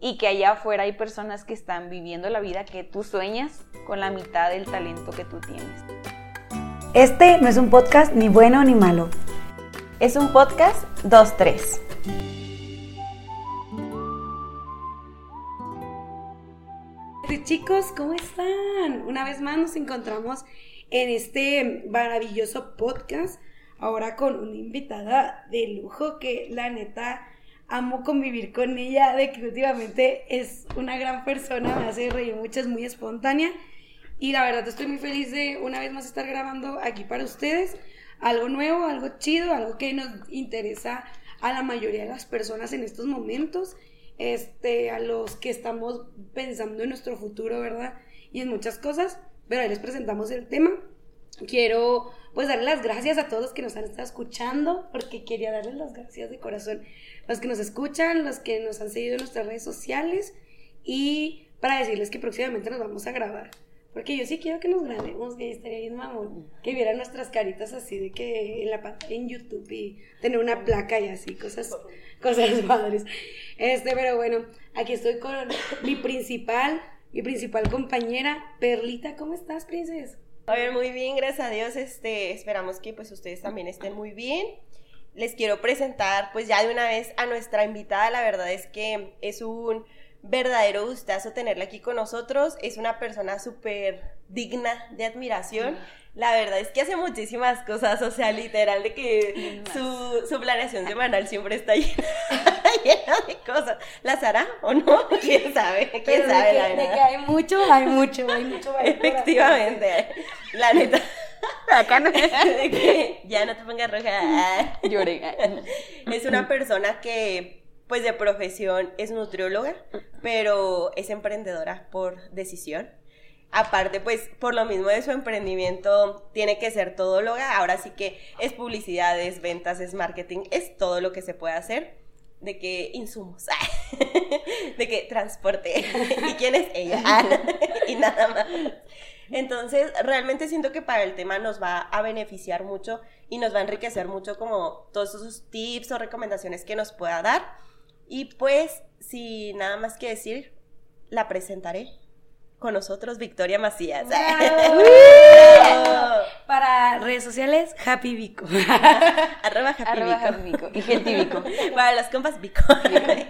y que allá afuera hay personas que están viviendo la vida que tú sueñas con la mitad del talento que tú tienes. Este no es un podcast ni bueno ni malo. Es un podcast 2-3. Chicos, ¿cómo están? Una vez más nos encontramos en este maravilloso podcast, ahora con una invitada de lujo que la neta amo convivir con ella, de que últimamente es una gran persona, me hace reír mucho, es muy espontánea. Y la verdad estoy muy feliz de una vez más estar grabando aquí para ustedes algo nuevo, algo chido, algo que nos interesa a la mayoría de las personas en estos momentos, este, a los que estamos pensando en nuestro futuro, ¿verdad? Y en muchas cosas, pero ahí les presentamos el tema. Quiero pues darle las gracias a todos que nos han estado escuchando, porque quería darles las gracias de corazón los que nos escuchan, los que nos han seguido en nuestras redes sociales y para decirles que próximamente nos vamos a grabar. Porque yo sí quiero que nos grabemos, que estaría bien mamón, que vieran nuestras caritas así de que en la pantalla en YouTube y tener una placa y así, cosas, cosas padres. Este, pero bueno, aquí estoy con mi principal, mi principal compañera, Perlita, ¿cómo estás, princesa? A ver, muy bien, gracias a Dios, este, esperamos que pues ustedes también estén muy bien les quiero presentar pues ya de una vez a nuestra invitada. La verdad es que es un verdadero gustazo tenerla aquí con nosotros. Es una persona súper digna de admiración. La verdad es que hace muchísimas cosas, o sea, literal de que su, su planeación semanal siempre está llena, de cosas. ¿Las hará o no? ¿Quién sabe? ¿Quién sabe? la verdad? de que hay mucho, hay mucho, hay mucho. Efectivamente, la neta. Acá no. ya no te pongas roja. Lloré. Es una persona que, pues de profesión es nutrióloga, pero es emprendedora por decisión. Aparte, pues por lo mismo de su emprendimiento, tiene que ser todóloga. Ahora sí que es publicidad, es ventas, es marketing, es todo lo que se puede hacer. De que insumos, de que transporte. ¿Y quién es ella? y nada más. Entonces, realmente siento que para el tema nos va a beneficiar mucho y nos va a enriquecer mucho como todos esos tips o recomendaciones que nos pueda dar. Y pues, sin nada más que decir, la presentaré con nosotros Victoria Macías. Para redes sociales, Happy Vico. Arroba Happy Vico. Y Gente Vico. Para las compas Vico.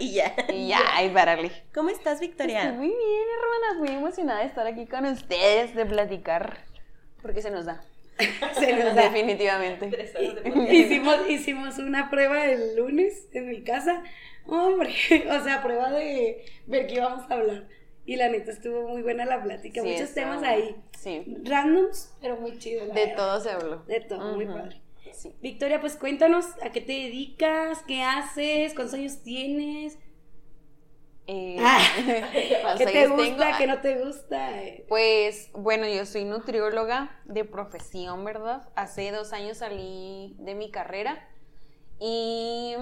y ya. Y ya, y pararle. ¿Cómo estás, Victoria? Estoy muy bien, hermanas. Muy emocionada de estar aquí con ustedes, de platicar. Porque se nos da. se nos da. Definitivamente. hicimos, hicimos una prueba el lunes en mi casa. Hombre, o sea, prueba de ver qué íbamos a hablar. Y la neta estuvo muy buena la plática. Muchos temas ahí. Sí. Randoms, pero muy chido. de todo se habló. De todo, muy padre. Sí. Victoria, pues cuéntanos a qué te dedicas, qué haces, cuántos años tienes. Eh, ah, ¿Qué te gusta, qué no te gusta? Pues bueno, yo soy nutrióloga de profesión, ¿verdad? Hace dos años salí de mi carrera y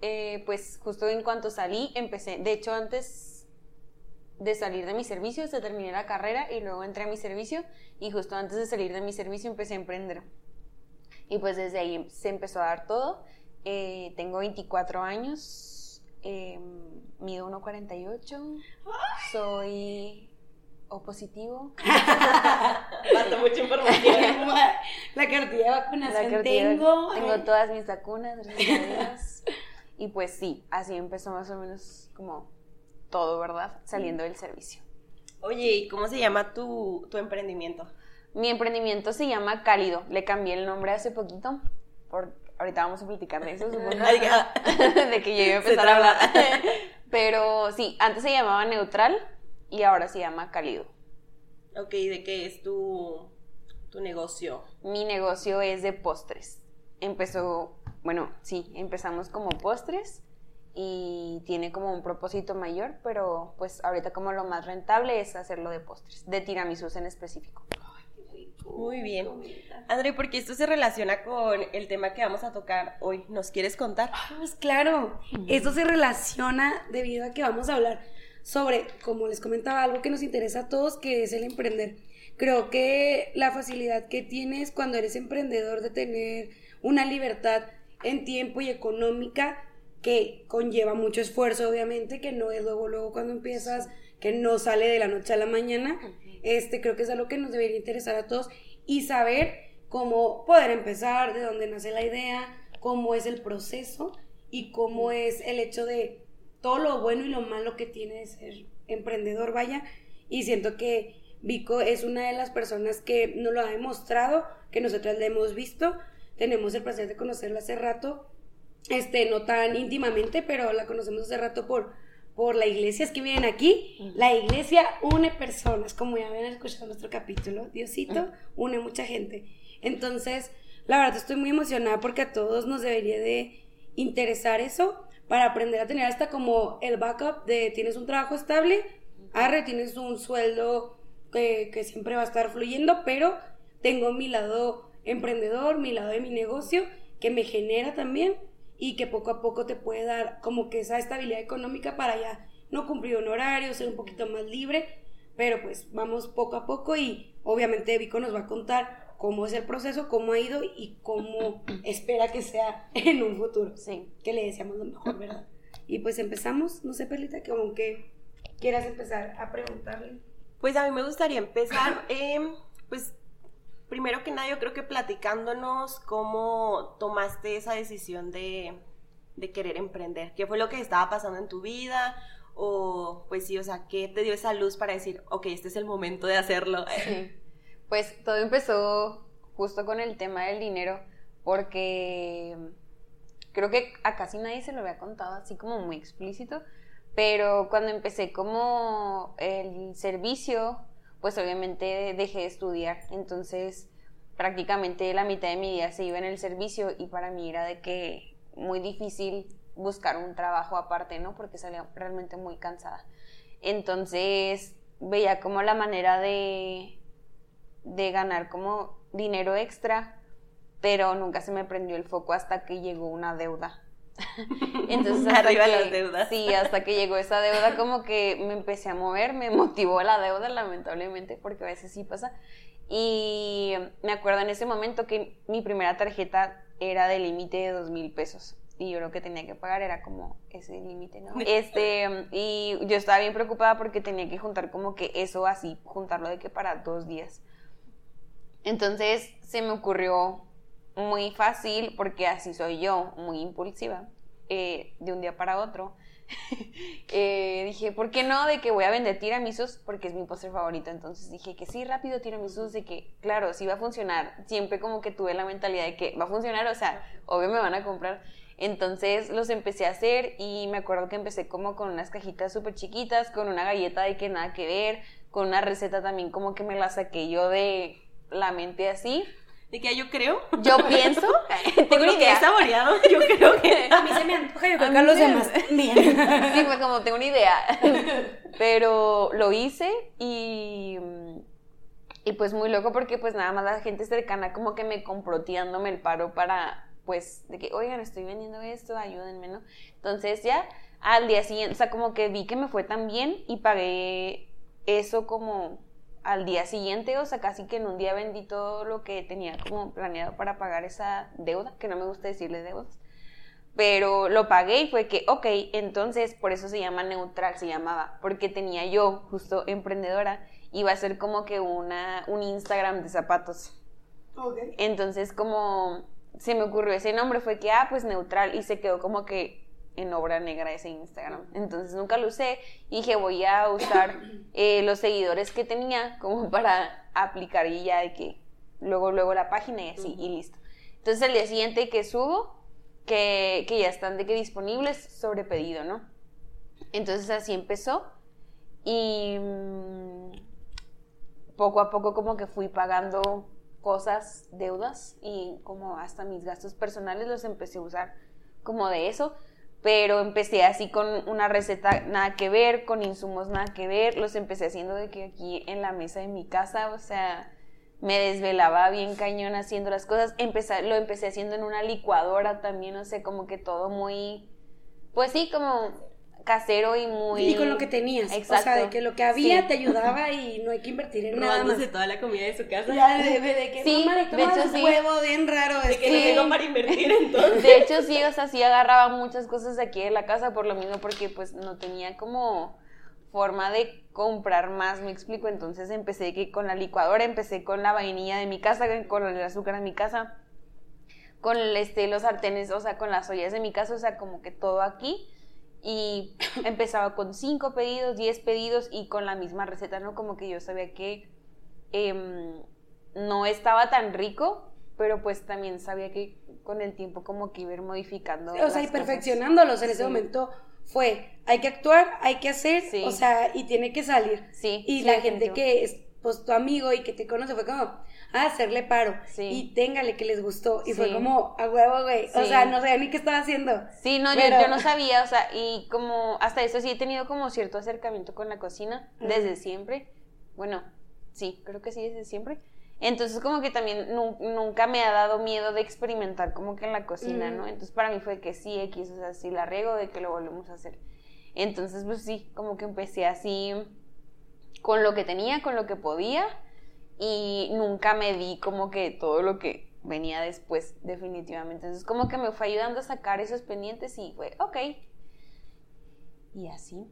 eh, pues justo en cuanto salí empecé, de hecho antes de salir de mi servicio, se terminé la carrera y luego entré a mi servicio y justo antes de salir de mi servicio empecé a emprender. Y pues desde ahí se empezó a dar todo. Eh, tengo 24 años, eh, mido 1,48, soy O positivo. Falta mucha información. La cartilla de vacunación tengo. Tengo todas mis vacunas, gracias Y pues sí, así empezó más o menos como todo, ¿verdad? Saliendo del servicio. Oye, ¿y cómo se llama tu, emprendimiento? Mi emprendimiento se llama Cálido. Le cambié el nombre hace poquito. Por, ahorita vamos a platicar de eso, supongo. de que yo iba a empezar a hablar. Pero sí, antes se llamaba Neutral y ahora se llama Cálido. Ok, ¿de qué es tu, tu negocio? Mi negocio es de postres. Empezó, bueno, sí, empezamos como postres y tiene como un propósito mayor, pero pues ahorita como lo más rentable es hacerlo de postres, de tiramisú en específico. Muy bien. André, porque esto se relaciona con el tema que vamos a tocar hoy. ¿Nos quieres contar? Ah, pues claro, esto se relaciona debido a que vamos a hablar sobre, como les comentaba, algo que nos interesa a todos, que es el emprender. Creo que la facilidad que tienes cuando eres emprendedor de tener una libertad en tiempo y económica que conlleva mucho esfuerzo, obviamente, que no es luego, luego cuando empiezas, que no sale de la noche a la mañana. Este, creo que es algo que nos debería interesar a todos y saber cómo poder empezar, de dónde nace la idea, cómo es el proceso y cómo es el hecho de todo lo bueno y lo malo que tiene de ser emprendedor, vaya. Y siento que Vico es una de las personas que nos lo ha demostrado, que nosotras le hemos visto. Tenemos el placer de conocerla hace rato, este, no tan íntimamente, pero la conocemos hace rato por, por la iglesia. Es que vienen aquí, la iglesia une personas, como ya habían escuchado nuestro capítulo. Diosito une mucha gente. Entonces, la verdad estoy muy emocionada porque a todos nos debería de interesar eso para aprender a tener hasta como el backup de tienes un trabajo estable, arre, tienes un sueldo que, siempre va a estar fluyendo, pero tengo mi lado emprendedor, mi lado de mi negocio, que me genera también y que poco a poco te puede dar como que esa estabilidad económica para ya no cumplir un horario, ser un poquito más libre, pero pues vamos poco a poco y obviamente Vico nos va a contar cómo es el proceso, cómo ha ido y cómo espera que sea en un futuro. Sí. Que le deseamos lo mejor, ¿verdad? Y pues empezamos, no sé, Perlita, que quieras empezar a preguntarle. Pues a mí me gustaría empezar, em, pues primero que nada yo creo que platicándonos cómo tomaste esa decisión de, querer emprender, qué fue lo que estaba pasando en tu vida o pues sí, o sea, qué te dio esa luz para decir, ok, este es el momento de hacerlo. Pues todo empezó justo con el tema del dinero porque creo que a casi nadie se lo había contado así como muy explícito, pero cuando empecé como el servicio, pues obviamente dejé de estudiar. Entonces prácticamente la mitad de mi día se iba en el servicio y para mí era de que muy difícil buscar un trabajo aparte, ¿no? Porque salía realmente muy cansada. Entonces veía como la manera de, de ganar como dinero extra, pero nunca se me prendió el foco hasta que llegó una deuda. Entonces, hasta Arriba que, las deudas. Sí, hasta que llegó esa deuda, como que me empecé a mover, me motivó la deuda, lamentablemente, porque a veces sí pasa. Y me acuerdo en ese momento que mi primera tarjeta era de límite de dos mil pesos. Y yo lo que tenía que pagar era como ese límite, ¿no? Este, y yo estaba bien preocupada porque tenía que juntar como que eso así, juntarlo de que para dos días. Entonces se me ocurrió muy fácil porque así soy yo, muy impulsiva, eh, de un día para otro. eh, dije, ¿por qué no? De que voy a vender tiramisus porque es mi postre favorito. Entonces dije que sí, rápido tiramisus, de que, claro, sí va a funcionar. Siempre como que tuve la mentalidad de que va a funcionar, o sea, obvio me van a comprar. Entonces los empecé a hacer y me acuerdo que empecé como con unas cajitas súper chiquitas, con una galleta de que nada que ver, con una receta también como que me la saqué yo de la mente así de que yo creo. Yo pienso. tengo una idea. saboreado, yo creo que. A mí se me antoja, yo creo que a los demás bien. Sí, pues como tengo una idea. Pero lo hice y. Y pues muy loco porque pues nada más la gente cercana como que me compró tirándome el paro para pues de que, oigan, estoy vendiendo esto, ayúdenme, ¿no? Entonces ya al día siguiente, o sea, como que vi que me fue tan bien y pagué eso como al día siguiente, o sea, casi que en un día vendí todo lo que tenía como planeado para pagar esa deuda, que no me gusta decirle deudas, pero lo pagué y fue que, ok, entonces por eso se llama neutral, se llamaba, porque tenía yo, justo emprendedora, iba a ser como que una, un Instagram de zapatos. Okay. Entonces como se me ocurrió ese nombre, fue que, ah, pues neutral, y se quedó como que en obra negra ese Instagram. Entonces nunca lo usé y dije voy a usar eh, los seguidores que tenía como para aplicar y ya de que luego, luego la página y así y listo. Entonces el día siguiente que subo, que, que ya están de que disponibles sobre pedido, ¿no? Entonces así empezó y mm, poco a poco como que fui pagando cosas, deudas y como hasta mis gastos personales los empecé a usar como de eso pero empecé así con una receta nada que ver, con insumos nada que ver, los empecé haciendo de que aquí en la mesa de mi casa, o sea, me desvelaba bien cañón haciendo las cosas, empecé, lo empecé haciendo en una licuadora también, o sea, como que todo muy, pues sí, como casero y muy... Y con lo que tenías. Exacto. O sea, de que lo que había te ayudaba y no hay que invertir en nada más. toda la comida de su casa. Ya, de, de que sí, de hecho sí. huevo bien raro. De que no tengo para invertir entonces. De hecho sí, o sea, sí agarraba muchas cosas de aquí de la casa por lo mismo porque pues no tenía como forma de comprar más, me explico. Entonces empecé que con la licuadora, empecé con la vainilla de mi casa, con el azúcar de mi casa, con este, los sartenes, o sea, con las ollas de mi casa, o sea, como que todo aquí. Y empezaba con cinco pedidos, diez pedidos y con la misma receta, ¿no? Como que yo sabía que em, no estaba tan rico, pero pues también sabía que con el tiempo como que iba a ir modificando. O sea, y perfeccionándolos en ese momento fue, hay que actuar, hay que hacer, o sea, y tiene que salir. Sí. Y la gente que es, pues, tu amigo y que te conoce fue como, a hacerle paro. Sí. Y téngale que les gustó. Y fue como, a huevo, güey. O sea, no sabía ni qué estaba haciendo. Sí, no, yo, no sabía, o sea, y como, hasta eso sí he tenido como cierto acercamiento con la cocina, desde siempre. Bueno, sí, creo que sí, desde siempre. Entonces como que también nunca me ha dado miedo de experimentar como que en la cocina, ¿no? Entonces para mí fue que sí, X, o sea, sí la riego de que lo volvemos a hacer. Entonces pues sí, como que empecé así con lo que tenía, con lo que podía y nunca me di como que todo lo que venía después definitivamente. Entonces como que me fue ayudando a sacar esos pendientes y fue, ok. Y así.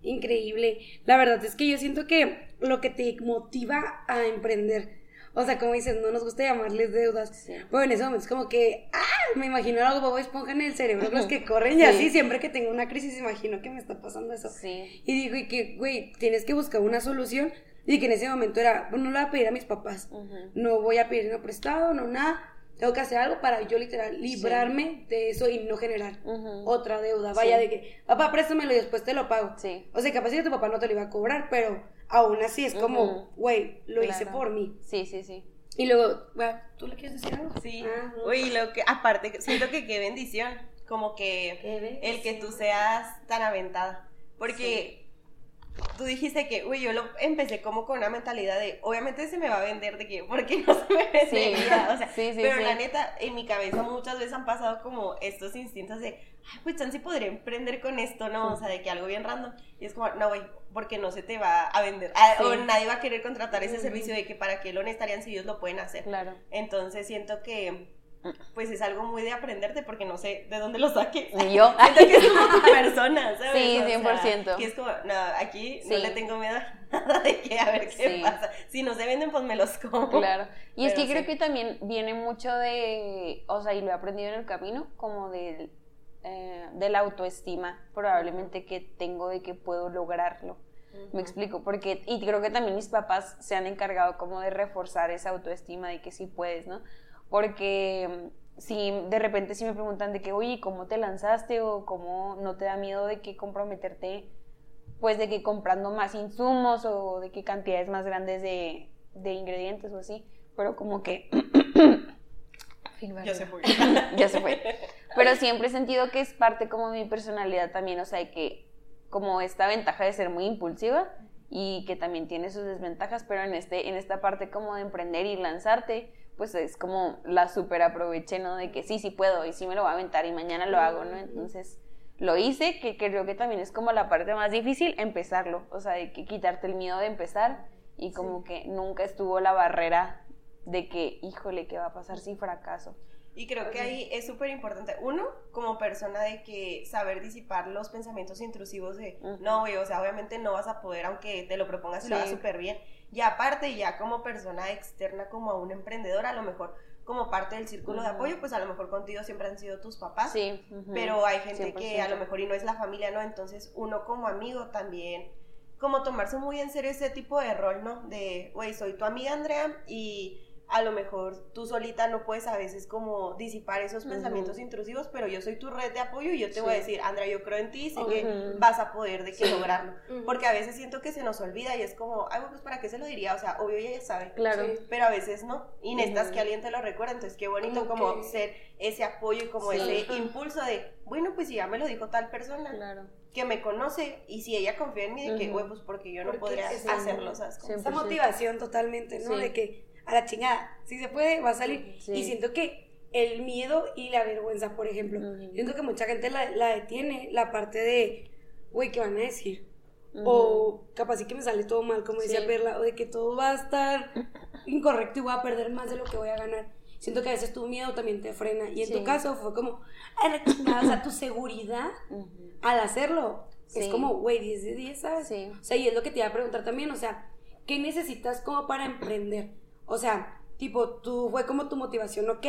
Increíble. La verdad es que yo siento que lo que te motiva a emprender o sea, como dices, no nos gusta llamarles deudas. Bueno, en ese momento es como que, ah, me imagino algo Bobo Esponja en el cerebro, los que corren y así, siempre que tengo una crisis, imagino que me está pasando eso. Sí. Y digo, y que, güey, tienes que buscar una solución. Y que en ese momento era, bueno, no le voy a pedir a mis papás, no voy a pedir no prestado, no nada. Tengo que hacer algo para yo literal librarme de eso y no generar otra deuda. Vaya de que, papá, préstamelo y después te lo pago. Sí. O sea, capaz que tu papá no te lo iba a cobrar, pero aún así es como, güey, lo hice por mí. Sí, sí, sí. Y luego, bueno, ¿tú le quieres decir algo? Sí. Ah, Uy, lo que, aparte, siento que qué bendición, como que el que tú seas tan aventada. Porque tú dijiste que, uy, yo lo empecé como con una mentalidad de, obviamente se me va a vender de que, porque no se me vendería, o sea, pero la neta, en mi cabeza muchas veces han pasado como estos instintos de, ay, pues chance podría emprender con esto, ¿no? O sea, de que algo bien random, y es como, no, güey, porque no se te va a vender, ah, o nadie va a querer contratar ese servicio de que para qué lo necesitarían si ellos lo pueden hacer. Claro. Entonces siento que pues es algo muy de aprenderte porque no sé de dónde lo saques. Ni yo. Siento que es como tu persona, ¿sabes? Sí, 100%. que es como, no, aquí no le tengo miedo a nada de que a ver qué pasa. Si no se venden, pues me los como. Claro. Y es que creo que también viene mucho de, o sea, y lo he aprendido en el camino, como de, eh, de la autoestima, probablemente que tengo de que puedo lograrlo. Me explico, porque, y creo que también mis papás se han encargado como de reforzar esa autoestima de que sí puedes, ¿no? Porque mm, si de repente si me preguntan de que, oye, ¿cómo te lanzaste o cómo no te da miedo de que comprometerte, pues de que comprando más insumos o de qué cantidades más grandes de, de ingredientes o así, pero como que... ya se fue. ya se fue. Pero siempre he sentido que es parte como de mi personalidad también, o sea, que como esta ventaja de ser muy impulsiva y que también tiene sus desventajas, pero en, este, en esta parte como de emprender y lanzarte, pues es como la super aproveché, ¿no? De que sí, sí puedo y sí me lo voy a aventar y mañana lo hago, ¿no? Entonces lo hice, que creo que también es como la parte más difícil, empezarlo, o sea, de que quitarte el miedo de empezar y como que nunca estuvo la barrera de que, híjole, ¿qué va a pasar si fracaso? Y creo que ahí es súper importante, uno, como persona de que saber disipar los pensamientos intrusivos de, no, güey, o sea, obviamente no vas a poder, aunque te lo propongas y lo hagas súper bien. Y aparte, ya como persona externa, como a un emprendedor, a lo mejor como parte del círculo de apoyo, pues a lo mejor contigo siempre han sido tus papás. Sí. Pero hay gente que a lo mejor y no es la familia, ¿no? Entonces uno como amigo también, como tomarse muy en serio ese tipo de rol, ¿no? De, güey, soy tu amiga Andrea y a lo mejor tú solita no puedes a veces como disipar esos pensamientos intrusivos, pero yo soy tu red de apoyo y yo te voy a decir, Andrea, yo creo en ti, sé que vas a poder de que lograrlo. Porque a veces siento que se nos olvida y es como, ay, pues para qué se lo diría, o sea, obvio ella ya sabe. Claro. Pero a veces no. Y necesitas que alguien te lo recuerde, entonces qué bonito como ser ese apoyo y como ese impulso de, bueno, pues si ya me lo dijo tal persona. que me conoce y si ella confía en mí de que, güey, pues porque yo no podría hacerlo, ¿sabes? Esa motivación totalmente, ¿no? De que a la chingada. Si se puede, va a salir. Y siento que el miedo y la vergüenza, por ejemplo, siento que mucha gente la, detiene, la parte de, güey, ¿qué van a decir? O capaz sí que me sale todo mal, como decía Perla, o de que todo va a estar incorrecto y voy a perder más de lo que voy a ganar. Siento que a veces tu miedo también te frena. Y en tu caso fue como, o sea, tu seguridad al hacerlo. Es como, güey, 10 de 10, ¿sabes? O sea, y es lo que te iba a preguntar también, o sea, ¿qué necesitas como para emprender? O sea, tipo, tú fue como tu motivación, ¿ok?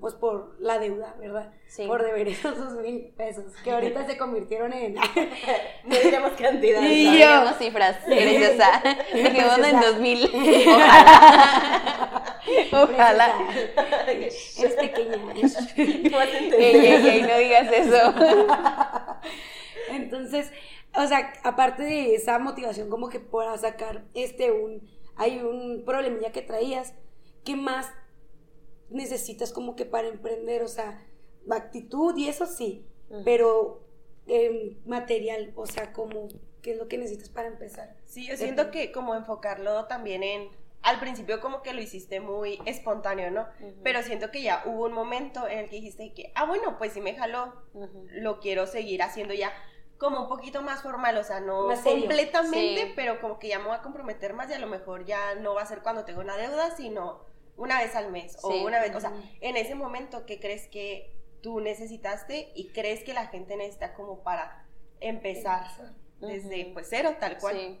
Pues por la deuda, ¿verdad? Sí. Por deber esos dos mil pesos, que ahorita se convirtieron en... no diremos cantidad. Y no yo... cifras, preciosa. Dejemos en dos mil. Ojalá. Ojalá. Es pequeña. ey, no digas eso. Entonces, o sea, aparte de esa motivación como que puedas sacar este un... Hay un problemilla que traías ¿qué más necesitas como que para emprender? O sea, actitud y eso sí, pero em, material, o sea, como, ¿qué es lo que necesitas para empezar? Sí, yo siento que como enfocarlo también en, al principio como que lo hiciste muy espontáneo, ¿no? Pero siento que ya hubo un momento en el que dijiste que, ah, bueno, pues si me jaló, lo quiero seguir haciendo ya como un poquito más formal, o sea, no completamente, pero como que ya me voy a comprometer más y a lo mejor ya no va a ser cuando tengo una deuda, sino una vez al mes o una vez, o sea, en ese momento ¿qué crees que tú necesitaste y crees que la gente necesita como para empezar desde pues cero, tal cual. Sí.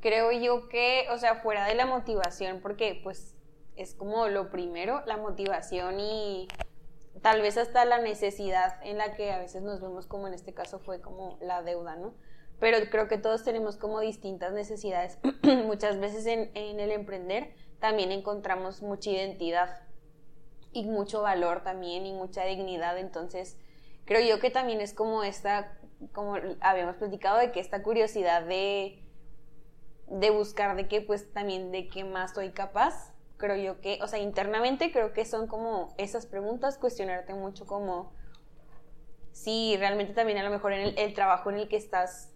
Creo yo que, o sea, fuera de la motivación, porque pues es como lo primero, la motivación y tal vez hasta la necesidad en la que a veces nos vemos como en este caso fue como la deuda, ¿no? Pero creo que todos tenemos como distintas necesidades muchas veces en, en el emprender también encontramos mucha identidad y mucho valor también y mucha dignidad. Entonces, creo yo que también es como esta, como habíamos platicado, de que esta curiosidad de, de buscar de qué, pues también de qué más soy capaz. Creo yo que, o sea, internamente creo que son como esas preguntas, cuestionarte mucho como si realmente también a lo mejor en el, trabajo en el que estás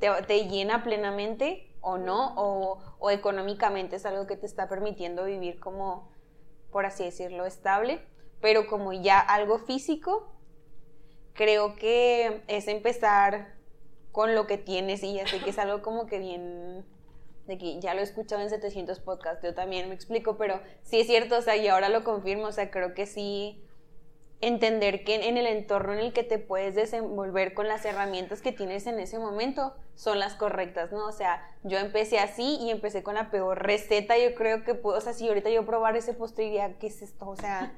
te, llena plenamente o no, o, económicamente es algo que te está permitiendo vivir como, por así decirlo, estable, pero como ya algo físico, creo que es empezar con lo que tienes y ya sé que es algo como que bien de que ya lo he escuchado en 700 podcasts, yo también me explico, pero sí es cierto, o sea, y ahora lo confirmo, o sea, creo que sí entender que en el entorno en el que te puedes desenvolver con las herramientas que tienes en ese momento son las correctas, ¿no? O sea, yo empecé así y empecé con la peor receta, yo creo que, puedo, o sea, si ahorita yo probar ese postre diría, ¿qué es esto? O sea,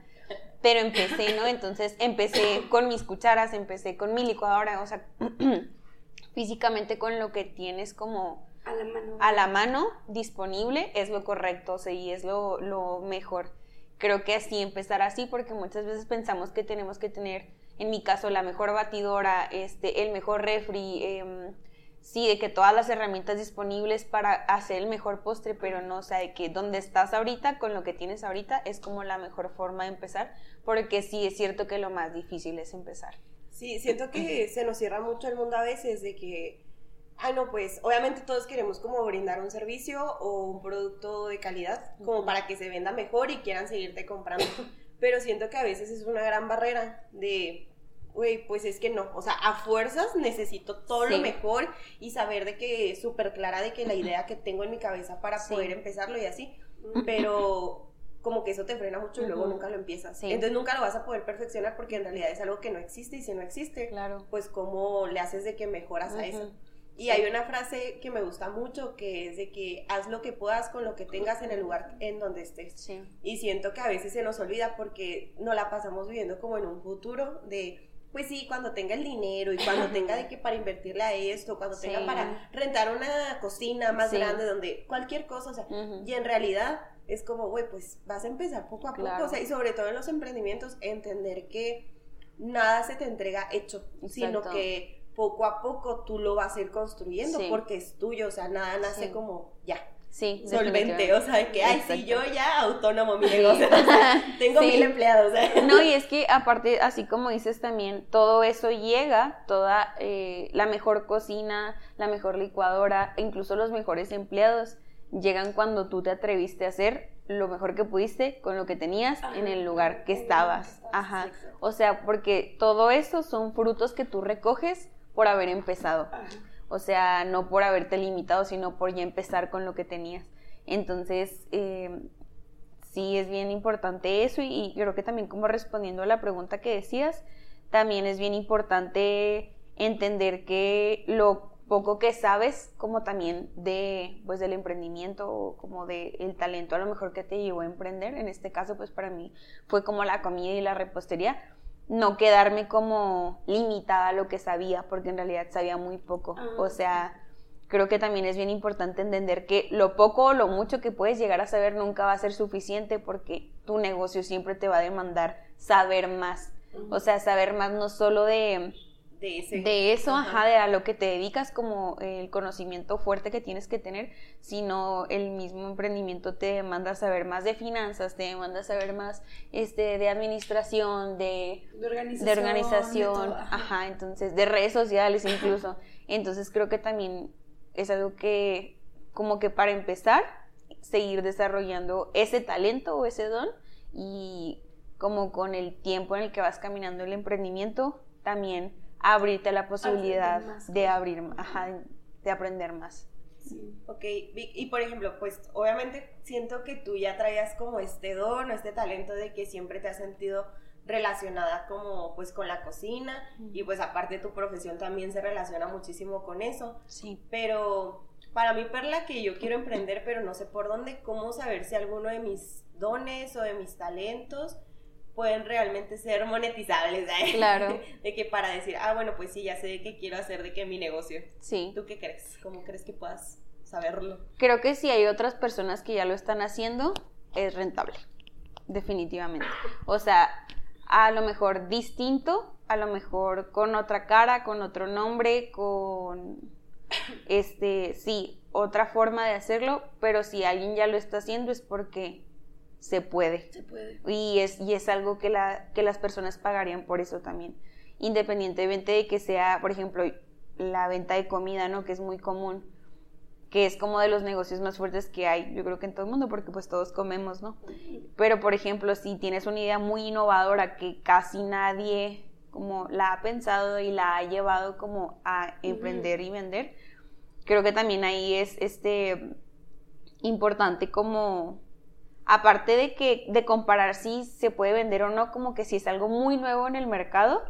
pero empecé, ¿no? Entonces empecé con mis cucharas, empecé con mi licuadora, o sea, físicamente con lo que tienes como a la mano, a la mano disponible es lo correcto, o sea, y es lo, lo mejor. Creo que así empezar así porque muchas veces pensamos que tenemos que tener en mi caso la mejor batidora este el mejor refri em, sí de que todas las herramientas disponibles para hacer el mejor postre pero no o sea de que donde estás ahorita con lo que tienes ahorita es como la mejor forma de empezar porque sí es cierto que lo más difícil es empezar. Sí siento que se nos cierra mucho el mundo a veces de que Ah, no, pues obviamente todos queremos como brindar un servicio o un producto de calidad, como para que se venda mejor y quieran seguirte comprando. Pero siento que a veces es una gran barrera de, güey, pues es que no, o sea, a fuerzas necesito todo lo mejor y saber de que súper clara de que la idea que tengo en mi cabeza para poder empezarlo y así, pero como que eso te frena mucho y luego nunca lo empiezas. Entonces nunca lo vas a poder perfeccionar porque en realidad es algo que no existe y si no existe, claro. pues cómo le haces de que mejoras a eso. Y hay una frase que me gusta mucho que es de que haz lo que puedas con lo que tengas en el lugar en donde estés. Y siento que a veces se nos olvida porque no la pasamos viviendo como en un futuro de pues sí, cuando tenga el dinero y cuando tenga de que para invertirle a esto, cuando tenga para rentar una cocina más grande donde cualquier cosa, o sea, y en realidad es como, güey, pues vas a empezar poco a poco, o sea, y sobre todo en los emprendimientos, entender que nada se te entrega hecho, sino que poco a poco tú lo vas a ir construyendo porque es tuyo, o sea, nada nace como ya. Sí, solvente, o sea, que, ay, sí, yo ya autónomo mi negocio, tengo mil empleados. No, y es que aparte, así como dices también, todo eso llega, toda eh, la mejor cocina, la mejor licuadora, incluso los mejores empleados, llegan cuando tú te atreviste a hacer lo mejor que pudiste con lo que tenías en el lugar que estabas. Ajá. O sea, porque todo eso son frutos que tú recoges por haber empezado. O sea, no por haberte limitado, sino por ya empezar con lo que tenías. Entonces, eh, sí es bien importante eso y, creo que también como respondiendo a la pregunta que decías, también es bien importante entender que lo poco que sabes como también de pues del emprendimiento o como de el talento a lo mejor que te llevó a emprender en este caso pues para mí fue como la comida y la repostería no quedarme como limitada a lo que sabía porque en realidad sabía muy poco. Ah, o sea creo que también es bien importante entender que lo poco o lo mucho que puedes llegar a saber nunca va a ser suficiente porque tu negocio siempre te va a demandar saber más. O sea, saber más no solo de, de, eso, ajá. de a lo que te dedicas, como el conocimiento fuerte que tienes que tener, sino el mismo emprendimiento te demanda saber más de finanzas, te demanda saber más este, de administración, de, organización, de organización ajá, entonces, de redes sociales incluso. Entonces creo que también es algo que, como que para empezar, seguir desarrollando ese talento o ese don y como con el tiempo en el que vas caminando el emprendimiento, también abrirte la posibilidad de abrir, ajá, de aprender más. Sí. Ok, y por ejemplo, pues obviamente siento que tú ya traías como este don o este talento de que siempre te has sentido relacionada como pues con la cocina y pues aparte tu profesión también se relaciona muchísimo con eso. Sí. Pero para mí, Perla, que yo quiero emprender, pero no sé por dónde, cómo saber si alguno de mis dones o de mis talentos pueden realmente ser monetizables. Claro. De que para decir, ah, bueno, pues sí, ya sé de qué quiero hacer de que mi negocio. Sí. ¿Tú qué crees? ¿Cómo crees que puedas saberlo? Creo que si hay otras personas que ya lo están haciendo, es rentable. Definitivamente. O sea, a lo mejor distinto, a lo mejor con otra cara, con otro nombre, con este, sí, otra forma de hacerlo, pero si alguien ya lo está haciendo es porque se puede. Se puede. Y es, y es algo que, la, que las personas pagarían por eso también. Independientemente de que sea, por ejemplo, la venta de comida, ¿no? Que es muy común que es como de los negocios más fuertes que hay, yo creo que en todo el mundo, porque pues todos comemos, ¿no? Pero por ejemplo, si tienes una idea muy innovadora que casi nadie como la ha pensado y la ha llevado como a emprender y vender, creo que también ahí es este importante como aparte de que de comparar si se puede vender o no, como que si es algo muy nuevo en el mercado,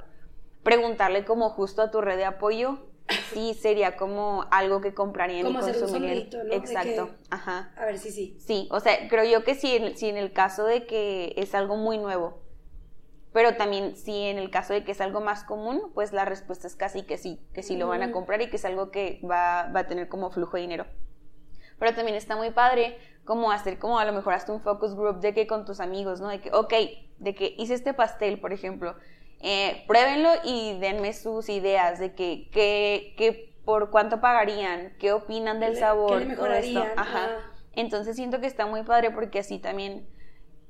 preguntarle como justo a tu red de apoyo sí sería como algo que comprarían y consumirían. ¿no? Exacto, ajá. A ver si sí. Sí, o sea, creo yo que sí, si en el caso de que es algo muy nuevo, pero también si en el caso de que es algo más común, pues la respuesta es casi que sí, que sí lo van a comprar y que es algo que va, va a tener como flujo de dinero. Pero también está muy padre como hacer como a lo mejor hasta un focus group de que con tus amigos, ¿no? De que, ok, de que hice este pastel, por ejemplo, eh, pruébenlo y denme sus ideas de que, que, por cuánto pagarían, qué opinan del sabor, ¿Qué le Ajá. Entonces siento que está muy padre porque así también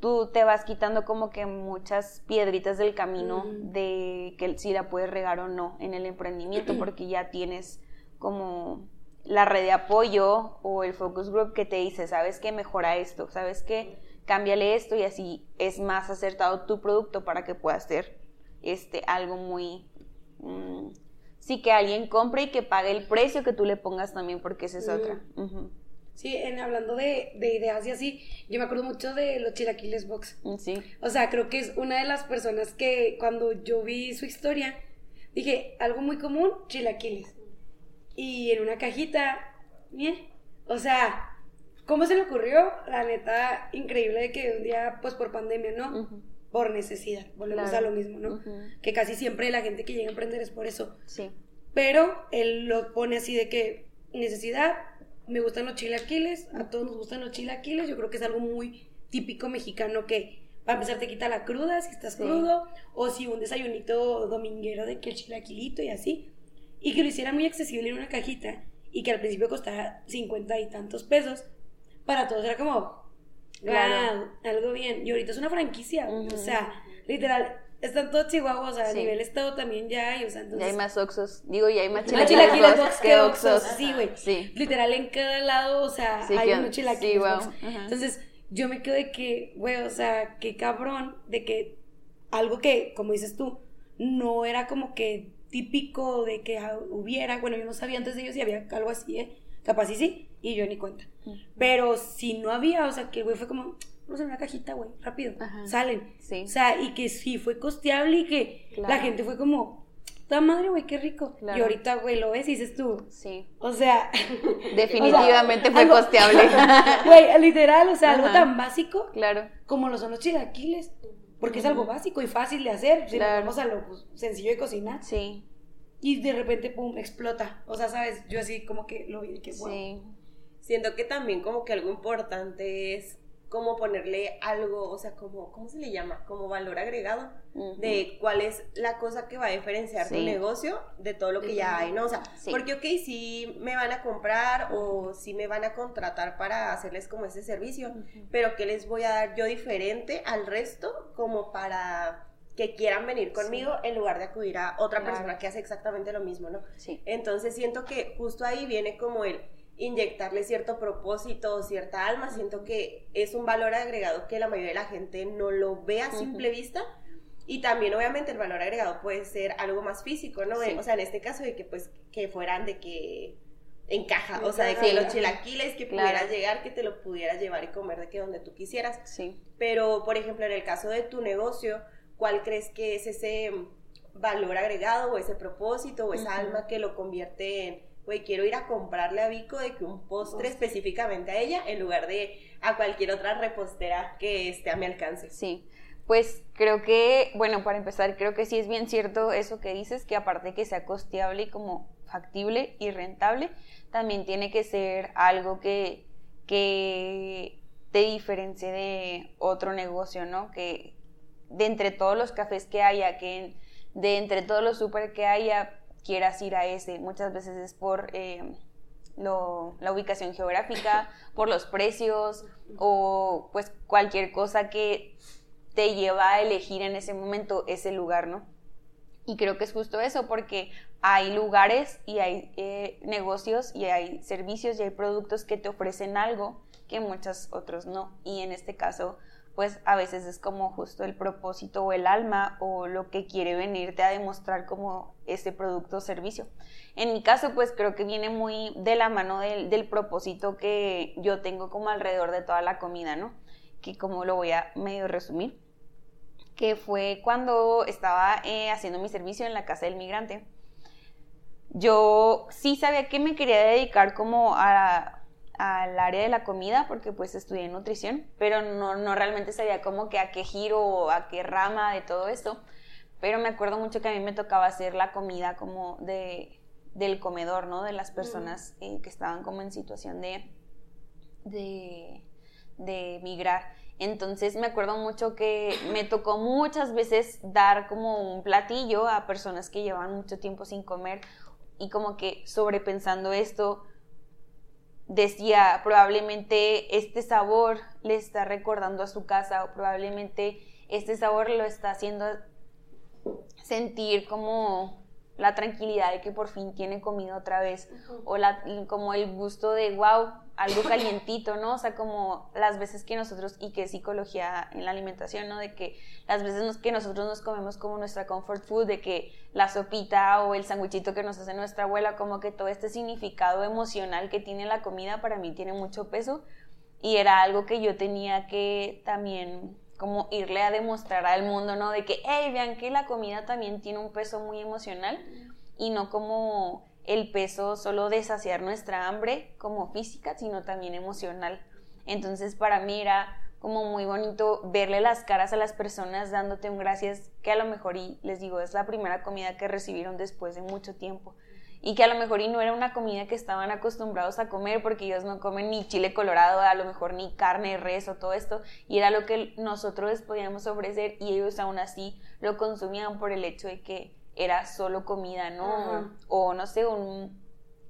tú te vas quitando como que muchas piedritas del camino de que si la puedes regar o no en el emprendimiento porque ya tienes como la red de apoyo o el focus group que te dice, sabes que mejora esto, sabes que cámbiale esto y así es más acertado tu producto para que puedas ser este, algo muy... Mm, sí, que alguien compre y que pague el precio que tú le pongas también, porque esa es otra. Sí, en, hablando de, ideas y así, yo me acuerdo mucho de los chilaquiles box. Mm, sí. O sea, creo que es una de las personas que cuando yo vi su historia, dije, algo muy común, chilaquiles. Y en una cajita. O sea, ¿cómo se le ocurrió? La neta, increíble de que un día, pues por pandemia, ¿no? por necesidad. Volvemos a lo mismo, ¿no? Que casi siempre la gente que llega a emprender es por eso. Sí. Pero él lo pone así de que necesidad, me gustan los chilaquiles, a todos nos gustan los chilaquiles, yo creo que es algo muy típico mexicano que para empezar te quita la cruda si estás crudo, o si un desayunito dominguero de que el chilaquilito y así, y que lo hiciera muy accesible en una cajita y que al principio costara cincuenta y tantos pesos, para todos era como, Claro. algo bien. Y ahorita es una franquicia, o sea, literal, están todos chihuahuas, o sea, a nivel estado también ya hay, o sea, entonces... Ya hay más oxos, digo, ya hay más chilaquiles, box que oxos. Sí, güey. Sí. Literal, en cada lado, o sea, hay un chilaquiles sí, Entonces, yo me quedo de que, güey, o sea, qué cabrón, de que algo que, como dices tú, no era como que típico de que hubiera, bueno, yo no sabía antes de ellos si había algo así, ¿eh? capaz sí sí, y yo ni cuenta. Pero si no había, o sea, que güey fue como, vamos a una cajita, güey, rápido, salen. Sí. O sea, y que sí fue costeable y que la gente fue como, ¡Ta madre, güey, qué rico! Y ahorita, güey, lo ves y dices tú. Sí. O sea. Definitivamente fue costeable. Güey, literal, o sea, algo tan básico. Claro. Como lo son los chilaquiles. Porque es algo básico y fácil de hacer. Si claro. vamos a lo pues, sencillo de cocinar. Sí. Y de repente, pum, explota. O sea, ¿sabes? Yo así como que lo vi, que wow. Sí. Siento que también como que algo importante es como ponerle algo, o sea, como, ¿cómo se le llama? Como valor agregado de cuál es la cosa que va a diferenciar tu negocio de todo lo que ya hay, ¿no? O sea, porque, ok, si me van a comprar o si me van a contratar para hacerles como ese servicio, pero ¿qué les voy a dar yo diferente al resto como para que quieran venir conmigo en lugar de acudir a otra persona que hace exactamente lo mismo, ¿no? Sí. Entonces siento que justo ahí viene como el inyectarle cierto propósito o cierta alma. Siento que es un valor agregado que la mayoría de la gente no lo ve a simple vista. Y también, obviamente, el valor agregado puede ser algo más físico, ¿no? O sea, en este caso de que, pues, que fueran de que encaja, o sea, de que los chilaquiles que pudieras llegar, que te lo pudieras llevar y comer de que donde tú quisieras. Sí. Pero, por ejemplo, en el caso de tu negocio, ¿cuál crees que es ese valor agregado o ese propósito o esa alma que lo convierte en güey, quiero ir a comprarle a Vico de que un postre específicamente a ella en lugar de a cualquier otra repostera que esté a mi alcance. Sí. Pues creo que, bueno, para empezar, creo que sí es bien cierto eso que dices, que aparte que sea costeable y como factible y rentable, también tiene que ser algo que, que te diferencie de otro negocio, ¿no? Que de entre todos los cafés que haya, que de entre todos los súper que haya, quieras ir a ese. Muchas veces es por eh, la ubicación geográfica, por los precios o pues cualquier cosa que te lleva a elegir en ese momento ese lugar, ¿no? Y creo que es justo eso, porque hay lugares y hay eh, negocios y hay servicios y hay productos que te ofrecen algo que muchos otros no. Y en este caso, pues a veces es como justo el propósito o el alma o lo que quiere venirte a demostrar como ese producto o servicio. En mi caso, pues creo que viene muy de la mano del, propósito que yo tengo como alrededor de toda la comida, ¿no? Que como lo voy a medio resumir, que fue cuando estaba eh, haciendo mi servicio en la casa del migrante. Yo sí sabía que me quería dedicar como a al área de la comida porque pues estudié nutrición, pero no, no realmente sabía cómo que a qué giro o a qué rama de todo esto. Pero me acuerdo mucho que a mí me tocaba hacer la comida como de, del comedor, ¿no? De las personas eh, que estaban como en situación de, de, de migrar. Entonces me acuerdo mucho que me tocó muchas veces dar como un platillo a personas que llevaban mucho tiempo sin comer y como que sobrepensando esto, decía, probablemente este sabor le está recordando a su casa o probablemente este sabor lo está haciendo sentir como la tranquilidad de que por fin tiene comida otra vez o la, como el gusto de wow, algo calientito, ¿no? O sea, como las veces que nosotros, y que es psicología en la alimentación, ¿no? De que las veces que nosotros nos comemos como nuestra comfort food, de que la sopita o el sandwichito que nos hace nuestra abuela, como que todo este significado emocional que tiene la comida para mí tiene mucho peso y era algo que yo tenía que también como irle a demostrar al mundo, ¿no? De que, hey, vean que la comida también tiene un peso muy emocional y no como el peso solo de saciar nuestra hambre como física, sino también emocional. Entonces para mí era como muy bonito verle las caras a las personas dándote un gracias que a lo mejor, y les digo, es la primera comida que recibieron después de mucho tiempo. Y que a lo mejor y no era una comida que estaban acostumbrados a comer porque ellos no comen ni chile colorado, a lo mejor ni carne, res o todo esto. Y era lo que nosotros les podíamos ofrecer y ellos aún así lo consumían por el hecho de que era solo comida, ¿no? O no sé, un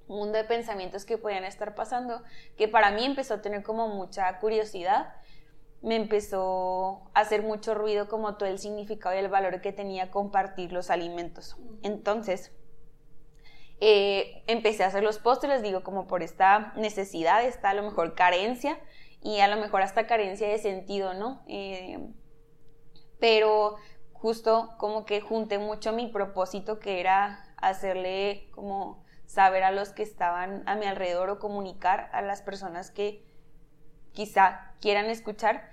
mundo de pensamientos que podían estar pasando, que para mí empezó a tener como mucha curiosidad, me empezó a hacer mucho ruido como todo el significado y el valor que tenía compartir los alimentos. Entonces, eh, empecé a hacer los postres, digo, como por esta necesidad, esta a lo mejor carencia y a lo mejor hasta carencia de sentido, ¿no? Eh, pero justo como que junté mucho mi propósito que era hacerle como saber a los que estaban a mi alrededor o comunicar a las personas que quizá quieran escuchar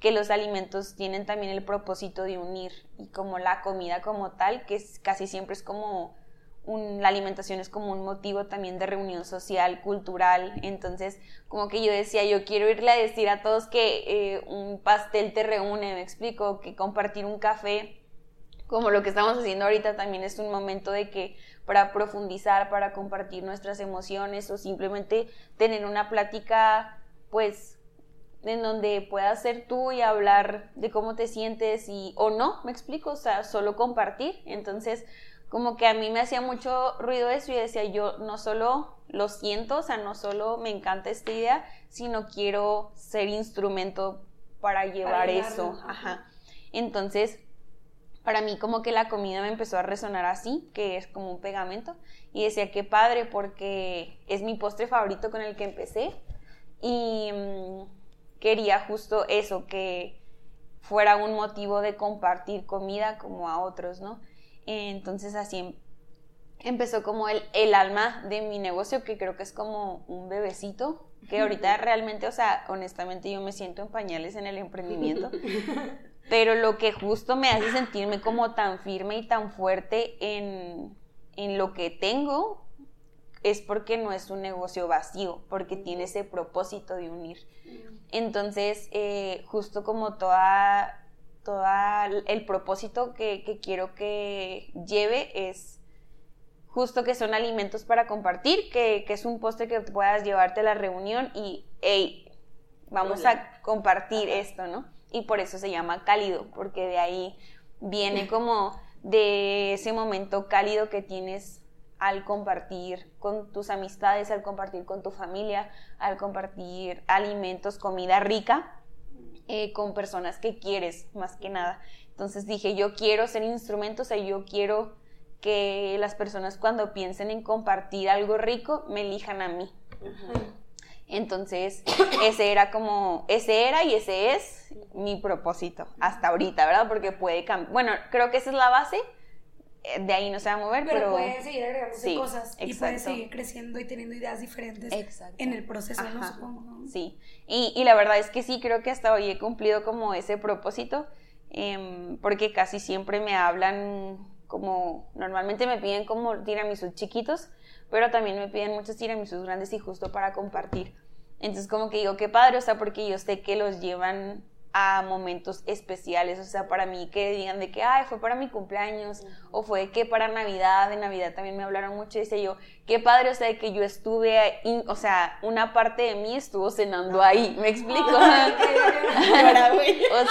que los alimentos tienen también el propósito de unir y como la comida como tal, que casi siempre es como la alimentación es como un motivo también de reunión social, cultural, entonces como que yo decía, yo quiero irle a decir a todos que eh, un pastel te reúne, me explico, que compartir un café como lo que estamos haciendo ahorita también es un momento de que para profundizar, para compartir nuestras emociones o simplemente tener una plática pues en donde puedas ser tú y hablar de cómo te sientes y o no, me explico, o sea, solo compartir. Entonces, como que a mí me hacía mucho ruido eso y decía, yo no solo lo siento, o sea, no solo me encanta esta idea, sino quiero ser instrumento para llevar eso. Ajá. Entonces, para mí como que la comida me empezó a resonar así, que es como un pegamento, y decía, qué padre, porque es mi postre favorito con el que empecé, y mm, quería justo eso, que fuera un motivo de compartir comida como a otros, ¿no? Entonces así em, empezó como el, el alma de mi negocio, que creo que es como un bebecito, que ahorita realmente, o sea, honestamente yo me siento en pañales en el emprendimiento, pero lo que justo me hace sentirme como tan firme y tan fuerte en, en lo que tengo es porque no es un negocio vacío, porque tiene ese propósito de unir. Entonces, eh, justo como toda, toda el propósito que, que, quiero que lleve es justo que son alimentos para compartir, que, que, es un postre que puedas llevarte a la reunión y, hey, vamos a compartir esto, ¿no? Y por eso se llama cálido, porque de ahí viene como de ese momento cálido que tienes al compartir con tus amistades, al compartir con tu familia, al compartir alimentos, comida rica eh, con personas que quieres, más que nada. Entonces dije, yo quiero ser instrumento, o sea, yo quiero que las personas cuando piensen en compartir algo rico, me elijan a mí. Entonces, ese era como, ese era y ese es mi propósito hasta ahorita, ¿verdad? Porque puede cambiar. Bueno, creo que esa es la base, de ahí no se va a mover, pero... pero puede seguir agregándose cosas y puede seguir creciendo y teniendo ideas diferentes en el proceso, ¿no? Supongo. Sí, y, y, la verdad es que sí, creo que hasta hoy he cumplido como ese propósito, em, porque casi siempre me hablan como, normalmente me piden como tiramisús chiquitos, pero también me piden muchos tiramisús grandes y justo para compartir. Entonces como que digo, qué padre, o sea, porque yo sé que los llevan a momentos especiales, o sea, para mí que digan de que, ay, fue para mi cumpleaños, o fue que para Navidad, de Navidad también me hablaron mucho, y dice yo, qué padre, o sea, de que yo estuve, ahí, o sea, una parte de mí estuvo cenando ahí, ¿me explico? o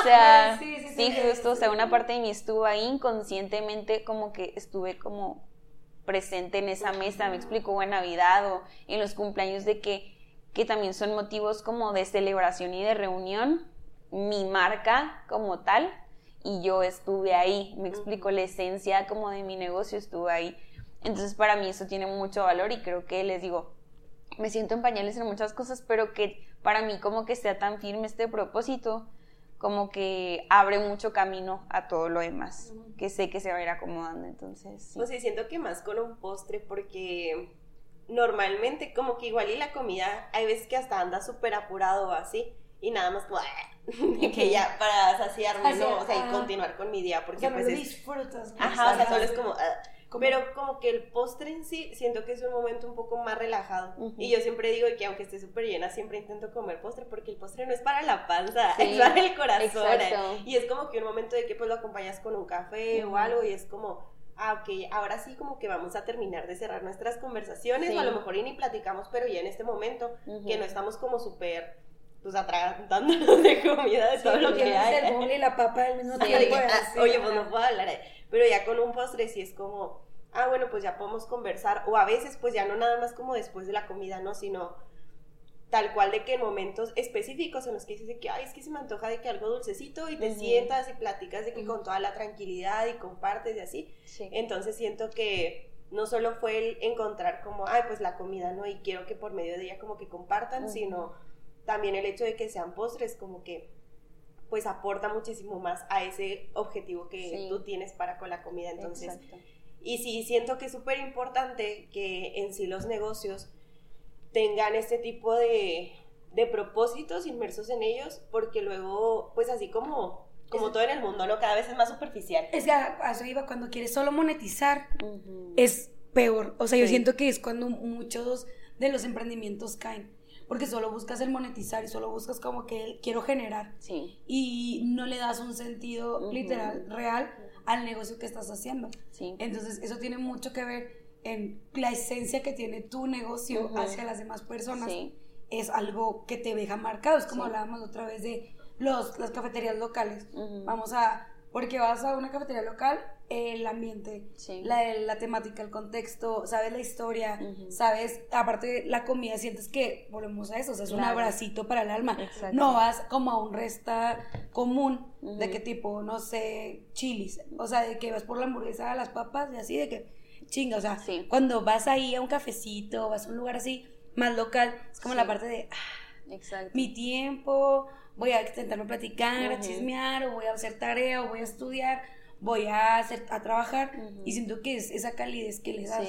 sea, sí, sí, justo, o sea, una parte de mí estuvo ahí inconscientemente, como que estuve como presente en esa mesa, me explico, o en Navidad, o en los cumpleaños de que, que también son motivos como de celebración y de reunión, mi marca como tal y yo estuve ahí, me explico, la esencia como de mi negocio estuvo ahí. Entonces para mí eso tiene mucho valor y creo que les digo, me siento en pañales en muchas cosas, pero que para mí como que sea tan firme este propósito, como que abre mucho camino a todo lo demás, que sé que se va a ir acomodando, entonces. Sí. Pues sí, siento que más con un postre porque normalmente como que igual y la comida, hay veces que hasta anda súper apurado así y nada más como que ya para saciarme, ¿no? O sea, y continuar con mi día, porque pues disfrutas. Ajá, o sea, solo es como... Ah, pero como que el postre en sí, siento que es un momento un poco más relajado. Y yo siempre digo que aunque esté súper llena, siempre intento comer postre, porque el postre no es para la panza, es para el corazón. Y es como que un momento de que pues lo acompañas con un café o algo, y es como, ah, ok, ahora sí como que vamos a terminar de cerrar nuestras conversaciones, o a lo mejor y ni platicamos, pero ya en este momento, que no estamos como súper pues atragantándonos de comida de todo lo que hay. El y la papa al mismo tiempo. Ah, oye, pues no puedo hablar. Pero ya con un postre sí es como, ah, bueno, pues ya podemos conversar. O a veces, pues ya no nada más como después de la comida, ¿no? Sino tal cual de que en momentos específicos en los que dices que, ay, es que se me antoja de que algo dulcecito y te sientas y platicas de que con toda la tranquilidad y compartes y así. Entonces siento que no solo fue el encontrar como, ay, pues la comida, ¿no? Y quiero que por medio de ella como que compartan, sino también el hecho de que sean postres como que pues aporta muchísimo más a ese objetivo que tú tienes para con la comida. Entonces, Y sí, siento que es súper importante que en sí los negocios tengan este tipo de, de propósitos inmersos en ellos, porque luego, pues así como como todo en el mundo, ¿no? Cada vez es más superficial. Es que a eso iba, cuando quieres solo monetizar, es peor. O sea, yo siento que es cuando muchos de los emprendimientos caen. Porque solo buscas el monetizar y solo buscas como que quiero generar. Sí. Y no le das un sentido literal, real al negocio que estás haciendo. Sí. Entonces, eso tiene mucho que ver en la esencia que tiene tu negocio hacia las demás personas. Sí. Es algo que te deja marcado. Es como hablábamos otra vez de los, las cafeterías locales. Vamos a, porque vas a una cafetería local, el ambiente, la, la, temática, el contexto, sabes la historia, sabes, aparte la comida, sientes que, volvemos a eso, o sea, es un abracito para el alma. No vas como a un resta común, de qué tipo, no sé, chilis, o sea, de que vas por la hamburguesa, las papas y así, de que chinga, o sea, cuando vas ahí a un cafecito, vas a un lugar así, más local, es como la parte de, ah, mi tiempo, voy a intentarme platicar, a chismear, o voy a hacer tarea, o voy a estudiar, voy a, hacer, a trabajar, y siento que es esa calidez que le das.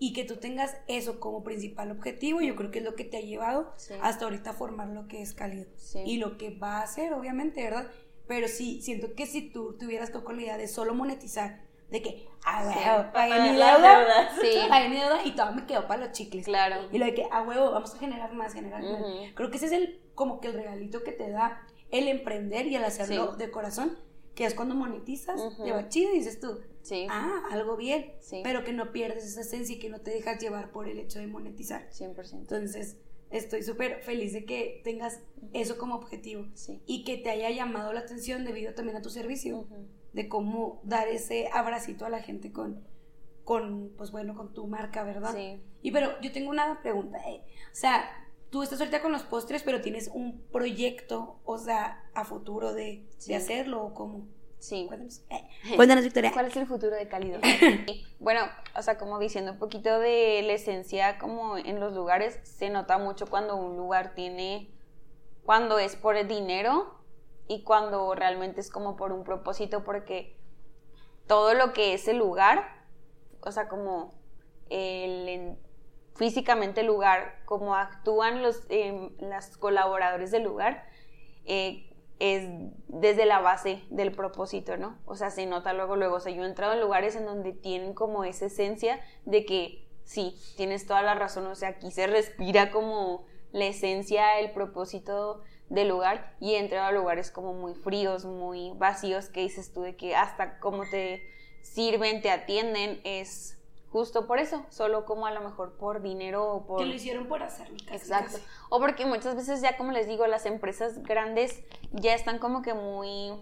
Y que tú tengas eso como principal objetivo, yo creo que es lo que te ha llevado hasta ahorita a formar lo que es cálido. Y lo que va a hacer, obviamente, ¿verdad? Pero sí, siento que si tú tuvieras tu cualidad de solo monetizar, de que, a huevo, pagué mi deuda, sí. pagué mi deuda y todo me quedó para los chicles. Claro. Y lo de que, a huevo, vamos a generar más, generar más. Creo que ese es el como que el regalito que te da el emprender y el hacerlo de corazón, que es cuando monetizas, te va chido y dices tú, ah, algo bien, pero que no pierdes esa esencia y que no te dejas llevar por el hecho de monetizar. 100%. Entonces, estoy súper feliz de que tengas eso como objetivo y que te haya llamado la atención debido también a tu servicio, de cómo dar ese abracito a la gente con, con, pues bueno, con tu marca, ¿verdad? Sí. Y pero yo tengo una pregunta, eh. o sea, tú estás ahorita con los postres, pero tienes un proyecto, o sea, a futuro de, hacerlo o cómo. Sí. Cuéntanos. Eh, cuéntanos, Victoria. ¿Cuál es el futuro de Cálido? bueno, o sea, como diciendo un poquito de la esencia, como en los lugares, se nota mucho cuando un lugar tiene, cuando es por el dinero y cuando realmente es como por un propósito, porque todo lo que es el lugar, o sea, como el físicamente el lugar, cómo actúan los eh, colaboradores del lugar, eh, es desde la base del propósito, ¿no? O sea, se nota luego, luego. O sea, yo he entrado en lugares en donde tienen como esa esencia de que sí, tienes toda la razón. O sea, aquí se respira como la esencia, el propósito del lugar y he entrado a lugares como muy fríos, muy vacíos, que dices tú de que hasta cómo te sirven, te atienden, es justo por eso, solo como a lo mejor por dinero o por... Que lo hicieron por hacerlo. Exacto. O porque muchas veces ya como les digo, las empresas grandes ya están como que muy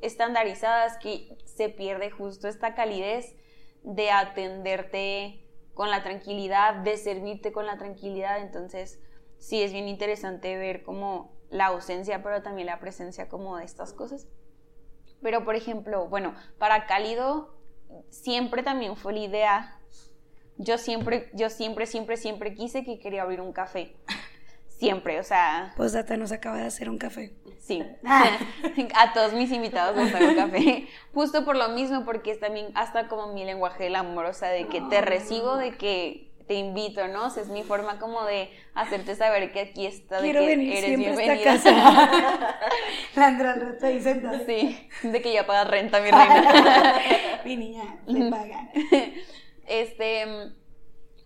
estandarizadas que se pierde justo esta calidez de atenderte con la tranquilidad, de servirte con la tranquilidad, entonces sí es bien interesante ver como la ausencia, pero también la presencia como de estas cosas. Pero por ejemplo, bueno, para cálido siempre también fue la idea yo siempre, yo siempre, siempre, siempre quise que quería abrir un café. Siempre, o sea. Pues Data nos acaba de hacer un café. Sí. A todos mis invitados nos hacer un café. Justo por lo mismo, porque es también hasta como mi lenguaje del amor, o sea, de que te recibo, de que te invito, ¿no? O sea, es mi forma como de hacerte saber que aquí está, de que eres bienvenida. Esta casa. La Andrea está ahí sentada. Sí, de que ya pagas renta, mi reina. mi niña, se paga. Este,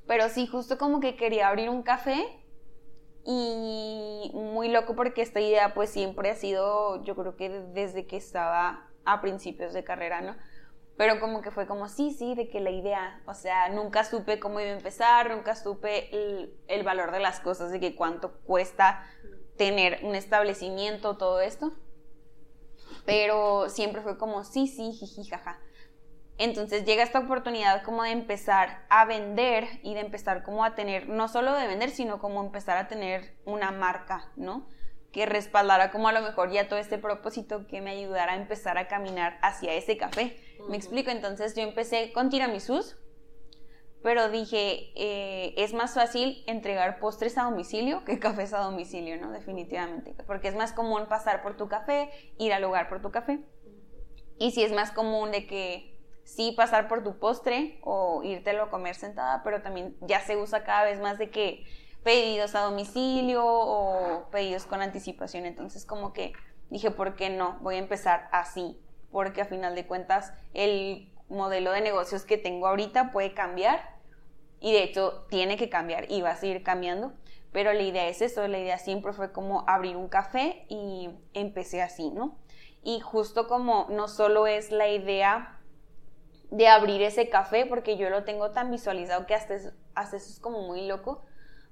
pero sí, justo como que quería abrir un café y muy loco porque esta idea pues siempre ha sido, yo creo que desde que estaba a principios de carrera, ¿no? Pero como que fue como, sí, sí, de que la idea, o sea, nunca supe cómo iba a empezar, nunca supe el, valor de las cosas, de que cuánto cuesta tener un establecimiento, todo esto. Pero siempre fue como, sí, sí, jiji, jaja. Entonces llega esta oportunidad como de empezar a vender y de empezar como a tener, no solo de vender, sino como empezar a tener una marca, ¿no? Que respaldara como a lo mejor ya todo este propósito que me ayudara a empezar a caminar hacia ese café. Me explico, entonces yo empecé con tiramisús, pero dije, eh, es más fácil entregar postres a domicilio que cafés a domicilio, ¿no? Definitivamente, porque es más común pasar por tu café, ir al lugar por tu café. Y si es más común de que sí pasar por tu postre o írtelo a comer sentada, pero también ya se usa cada vez más de que pedidos a domicilio o pedidos con anticipación. Entonces como que dije, ¿por qué no? Voy a empezar así, porque a final de cuentas el modelo de negocios que tengo ahorita puede cambiar y de hecho tiene que cambiar y va a seguir cambiando. Pero la idea es eso, la idea siempre fue como abrir un café y empecé así, ¿no? Y justo como no solo es la idea de abrir ese café, porque yo lo tengo tan visualizado que hasta, hasta eso es como muy loco,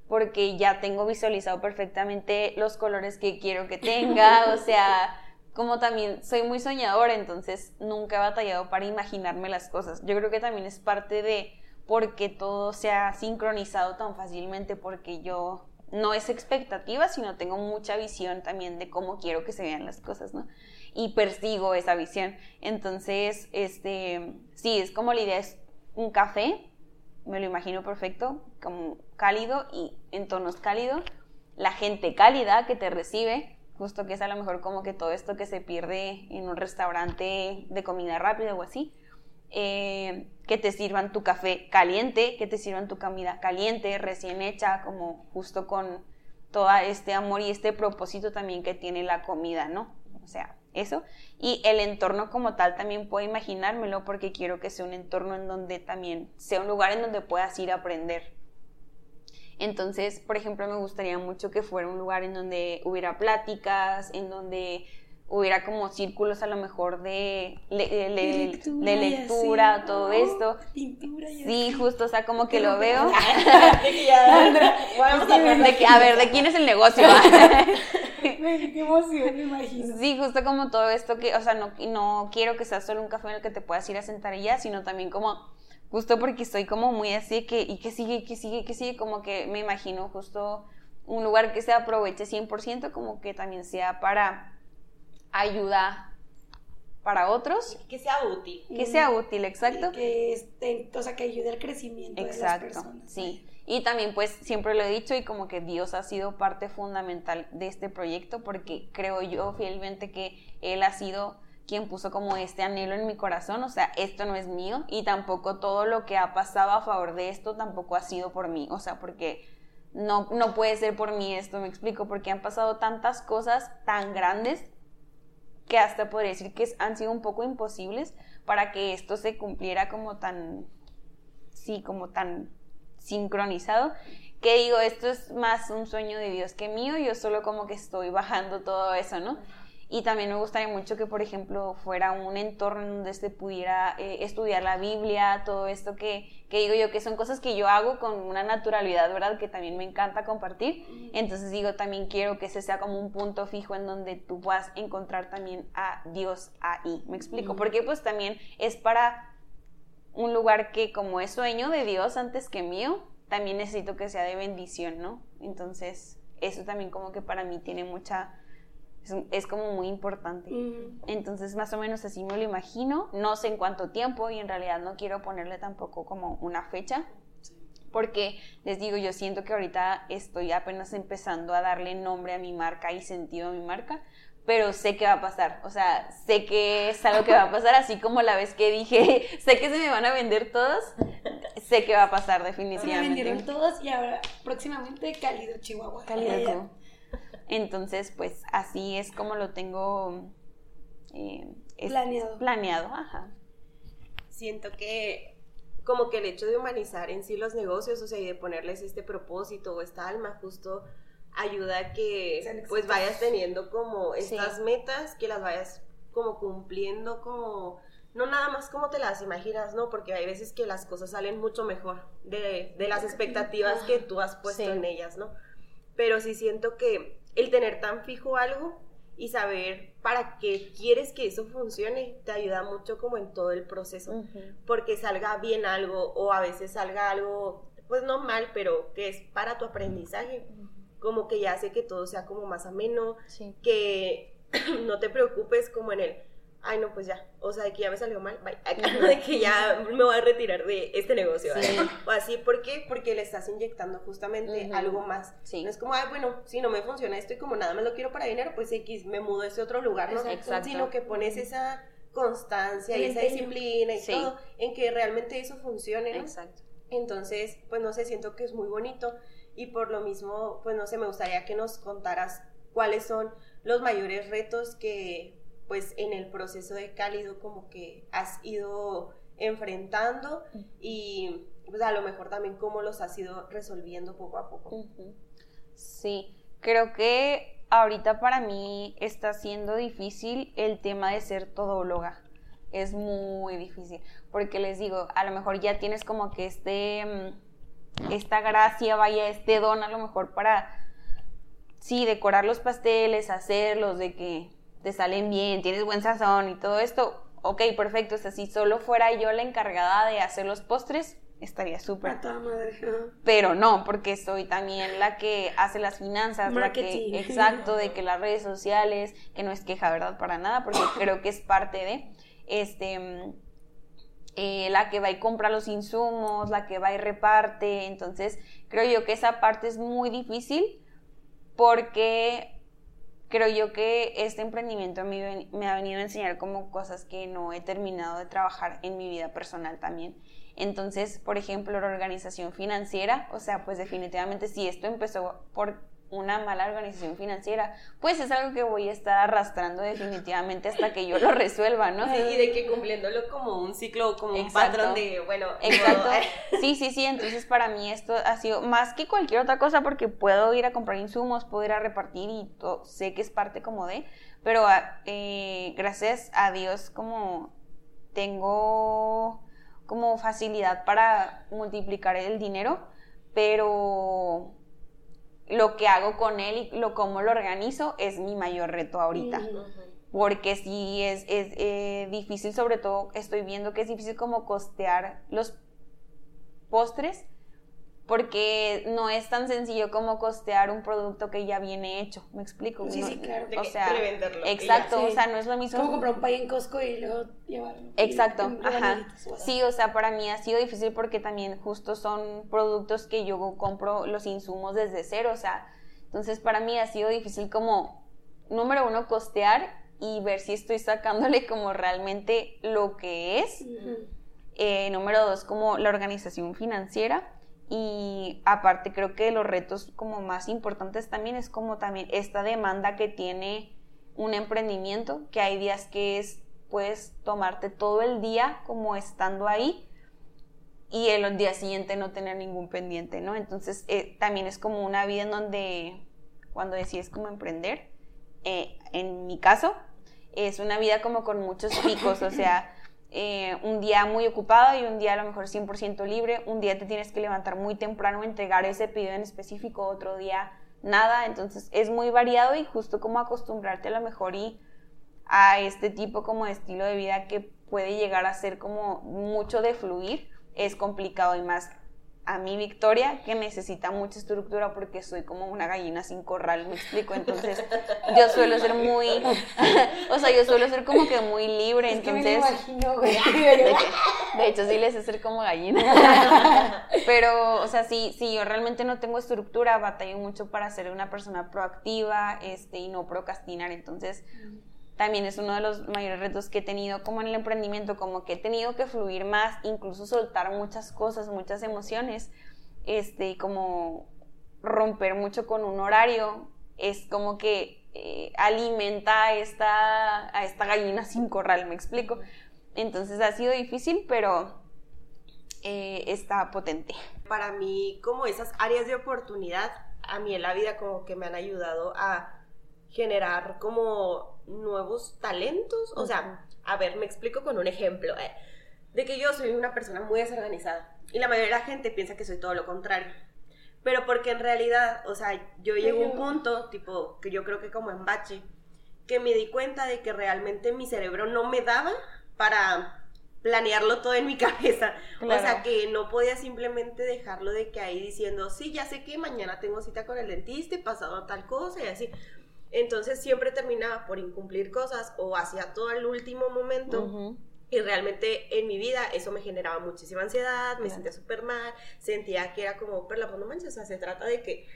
porque ya tengo visualizado perfectamente los colores que quiero que tenga, o sea, como también soy muy soñadora, entonces nunca he batallado para imaginarme las cosas. Yo creo que también es parte de porque todo se ha sincronizado tan fácilmente, porque yo no es expectativa, sino tengo mucha visión también de cómo quiero que se vean las cosas, ¿no? Y persigo esa visión. Entonces, este, sí, es como la idea es un café, me lo imagino perfecto, como cálido y en tonos cálidos, la gente cálida que te recibe, justo que es a lo mejor como que todo esto que se pierde en un restaurante de comida rápida o así, eh, que te sirvan tu café caliente, que te sirvan tu comida caliente, recién hecha, como justo con todo este amor y este propósito también que tiene la comida, ¿no? O sea, eso. Y el entorno como tal también puedo imaginármelo porque quiero que sea un entorno en donde también sea un lugar en donde puedas ir a aprender. Entonces, por ejemplo, me gustaría mucho que fuera un lugar en donde hubiera pláticas, en donde hubiera como círculos a lo mejor de, de, lectura, todo esto. sí, justo, o sea, como que lo veo. de que, a ver, ¿de quién es el negocio? Qué emoción, me imagino. Sí, justo como todo esto que, o sea, no, no quiero que sea solo un café en el que te puedas ir a sentar y ya, sino también como, justo porque estoy como muy así, que, y que sigue, que sigue, que sigue, como que me imagino justo un lugar que se aproveche 100%, como que también sea para ayuda para otros. Que sea útil. Que sea útil, exacto. Que, esté, o sea, que ayude al crecimiento de las personas. Sí. Y también pues siempre lo he dicho y como que Dios ha sido parte fundamental de este proyecto porque creo yo fielmente que Él ha sido quien puso como este anhelo en mi corazón, o sea, esto no es mío y tampoco todo lo que ha pasado a favor de esto tampoco ha sido por mí, o sea, porque no, no puede ser por mí esto, me explico, porque han pasado tantas cosas tan grandes que hasta podría decir que han sido un poco imposibles para que esto se cumpliera como tan, sí, como tan sincronizado, que digo, esto es más un sueño de Dios que mío, yo solo como que estoy bajando todo eso, ¿no? Y también me gustaría mucho que, por ejemplo, fuera un entorno donde se pudiera eh, estudiar la Biblia, todo esto que, que, digo yo, que son cosas que yo hago con una naturalidad, ¿verdad? Que también me encanta compartir. Entonces digo, también quiero que ese sea como un punto fijo en donde tú puedas encontrar también a Dios ahí. ¿Me explico? Porque pues también es para un lugar que como es sueño de Dios antes que mío, también necesito que sea de bendición, ¿no? Entonces, eso también como que para mí tiene mucha es, como muy importante. Entonces, más o menos así me lo imagino. No sé en cuánto tiempo y en realidad no quiero ponerle tampoco como una fecha. Porque les digo, yo siento que ahorita estoy apenas empezando a darle nombre a mi marca y sentido a mi marca, pero sé que va a pasar. O sea, sé que es algo que va a pasar, así como la vez que dije, sé que se me van a vender todos, sé que va a pasar definitivamente. Se vendieron todos y ahora próximamente Cálido Chihuahua. Cálido. Entonces, pues así es como lo tengo eh, planeado. Planeado, ajá. Siento que como que el hecho de humanizar en sí los negocios, o sea, y de ponerles este propósito o esta alma, justo ayuda a que pues vayas teniendo como estas metas, que las vayas como cumpliendo como no nada más como te las imaginas, ¿no? Porque hay veces que las cosas salen mucho mejor de, las expectativas que tú has puesto en ellas, ¿no? Pero sí siento que el tener tan fijo algo y saber para qué quieres que eso funcione te ayuda mucho como en todo el proceso, porque salga bien algo o a veces salga algo, pues no mal, pero que es para tu aprendizaje, como que ya hace que todo sea como más ameno, que no te preocupes como en el ay, no, pues ya, o sea, de que ya me salió mal, bye. de que ya me voy a retirar de este negocio, o así, ¿por qué? Porque le estás inyectando justamente algo más. No es como, ay, bueno, si no me funciona esto y como nada más lo quiero para dinero, pues X, me mudo a ese otro lugar, ¿no? Exacto. Sino que pones esa constancia y esa disciplina y todo, en que realmente eso funcione, ¿no? Exacto. Entonces, pues no sé, siento que es muy bonito y por lo mismo, pues no sé, me gustaría que nos contaras cuáles son los mayores retos que pues en el proceso de cálido como que has ido enfrentando y pues a lo mejor también cómo los has ido resolviendo poco a poco. Sí, creo que ahorita para mí está siendo difícil el tema de ser todóloga. Es muy difícil, porque les digo, a lo mejor ya tienes como que este, mm, esta gracia, vaya, este don a lo mejor para, sí, decorar los pasteles, hacerlos, de que te salen bien, tienes buen sazón y todo esto, ok, perfecto, o sea, si solo fuera yo la encargada de hacer los postres, estaría súper. Pero no, porque soy también la que hace las finanzas, la que, exacto, de que las redes sociales, que no es queja, ¿verdad? Para nada, porque creo que es parte de, este, eh, la que va y compra los insumos, la que va y reparte, entonces creo yo que esa parte es muy difícil porque creo yo que este emprendimiento mí me ha venido a enseñar como cosas que no he terminado de trabajar en mi vida personal también. Entonces, por ejemplo, la organización financiera, o sea, pues definitivamente si esto empezó por una mala organización financiera, pues es algo que voy a estar arrastrando definitivamente hasta que yo lo resuelva, ¿no? y de que cumpliéndolo como un ciclo, como un patrón de, bueno, exacto. Sí, sí, sí, entonces para mí esto ha sido más que cualquier otra cosa porque puedo ir a comprar insumos, puedo ir a repartir y sé que es parte como de, pero ah, eh, gracias a Dios como tengo como facilidad para multiplicar el dinero, pero lo que hago con él y lo cómo lo organizo es mi mayor reto ahorita. Porque sí es, es eh, difícil, sobre todo estoy viendo que es difícil como costear los postres porque no es tan sencillo como costear un producto que ya viene hecho, ¿me explico? Sí, sí, claro. O sea, exacto, o sea, no es lo mismo. Como comprar un pay en Costco y luego llevarlo. Exacto, ajá. Sí, o sea, para mí ha sido difícil porque también justo son productos que yo compro los insumos desde cero, o sea, entonces para mí ha sido difícil como, número uno, costear y ver si estoy sacándole como realmente lo que es. Eh, número dos, como la organización financiera y aparte creo que los retos como más importantes también es como también esta demanda que tiene un emprendimiento, que hay días que es, puedes tomarte todo el día como estando ahí y el día siguiente no tener ningún pendiente, ¿no? Entonces eh, también es como una vida en donde cuando decides como emprender, eh, en mi caso, es una vida como con muchos picos, o sea, eh, un día muy ocupado y un día a lo mejor 100% libre, un día te tienes que levantar muy temprano, entregar ese pedido en específico, otro día nada, entonces es muy variado y justo como acostumbrarte a lo mejor y a este tipo como de estilo de vida que puede llegar a ser como mucho de fluir, es complicado y más a mi Victoria, que necesita mucha estructura porque soy como una gallina sin corral, me explico. Entonces, yo suelo ser muy, o sea, yo suelo ser como que muy libre, entonces. me imagino, güey. De, hecho, sí les sé ser como gallina. Pero, o sea, sí, sí, yo realmente no tengo estructura, batallo mucho para ser una persona proactiva, este, y no procrastinar. Entonces, también es uno de los mayores retos que he tenido como en el emprendimiento, como que he tenido que fluir más, incluso soltar muchas cosas, muchas emociones, este, como romper mucho con un horario, es como que eh, alimenta esta, a esta gallina sin corral, me explico. Entonces ha sido difícil, pero eh, está potente. Para mí, como esas áreas de oportunidad, a mí en la vida como que me han ayudado a generar como nuevos talentos. O sea, a ver, me explico con un ejemplo. Eh, de que yo soy una persona muy desorganizada y la mayoría de la gente piensa que soy todo lo contrario. Pero porque en realidad, o sea, yo llego a un punto, tipo, que yo creo que como en bache, que me di cuenta de que realmente mi cerebro no me daba para planearlo todo en mi cabeza. O sea, que no podía simplemente dejarlo de que ahí diciendo, sí, ya sé que mañana tengo cita con el dentista y pasado tal cosa y así. Entonces siempre terminaba por incumplir cosas o hacía todo el último momento. Y realmente en mi vida eso me generaba muchísima ansiedad, me sentía súper mal, sentía que era como, pero la pues no manches, o sea, se trata de que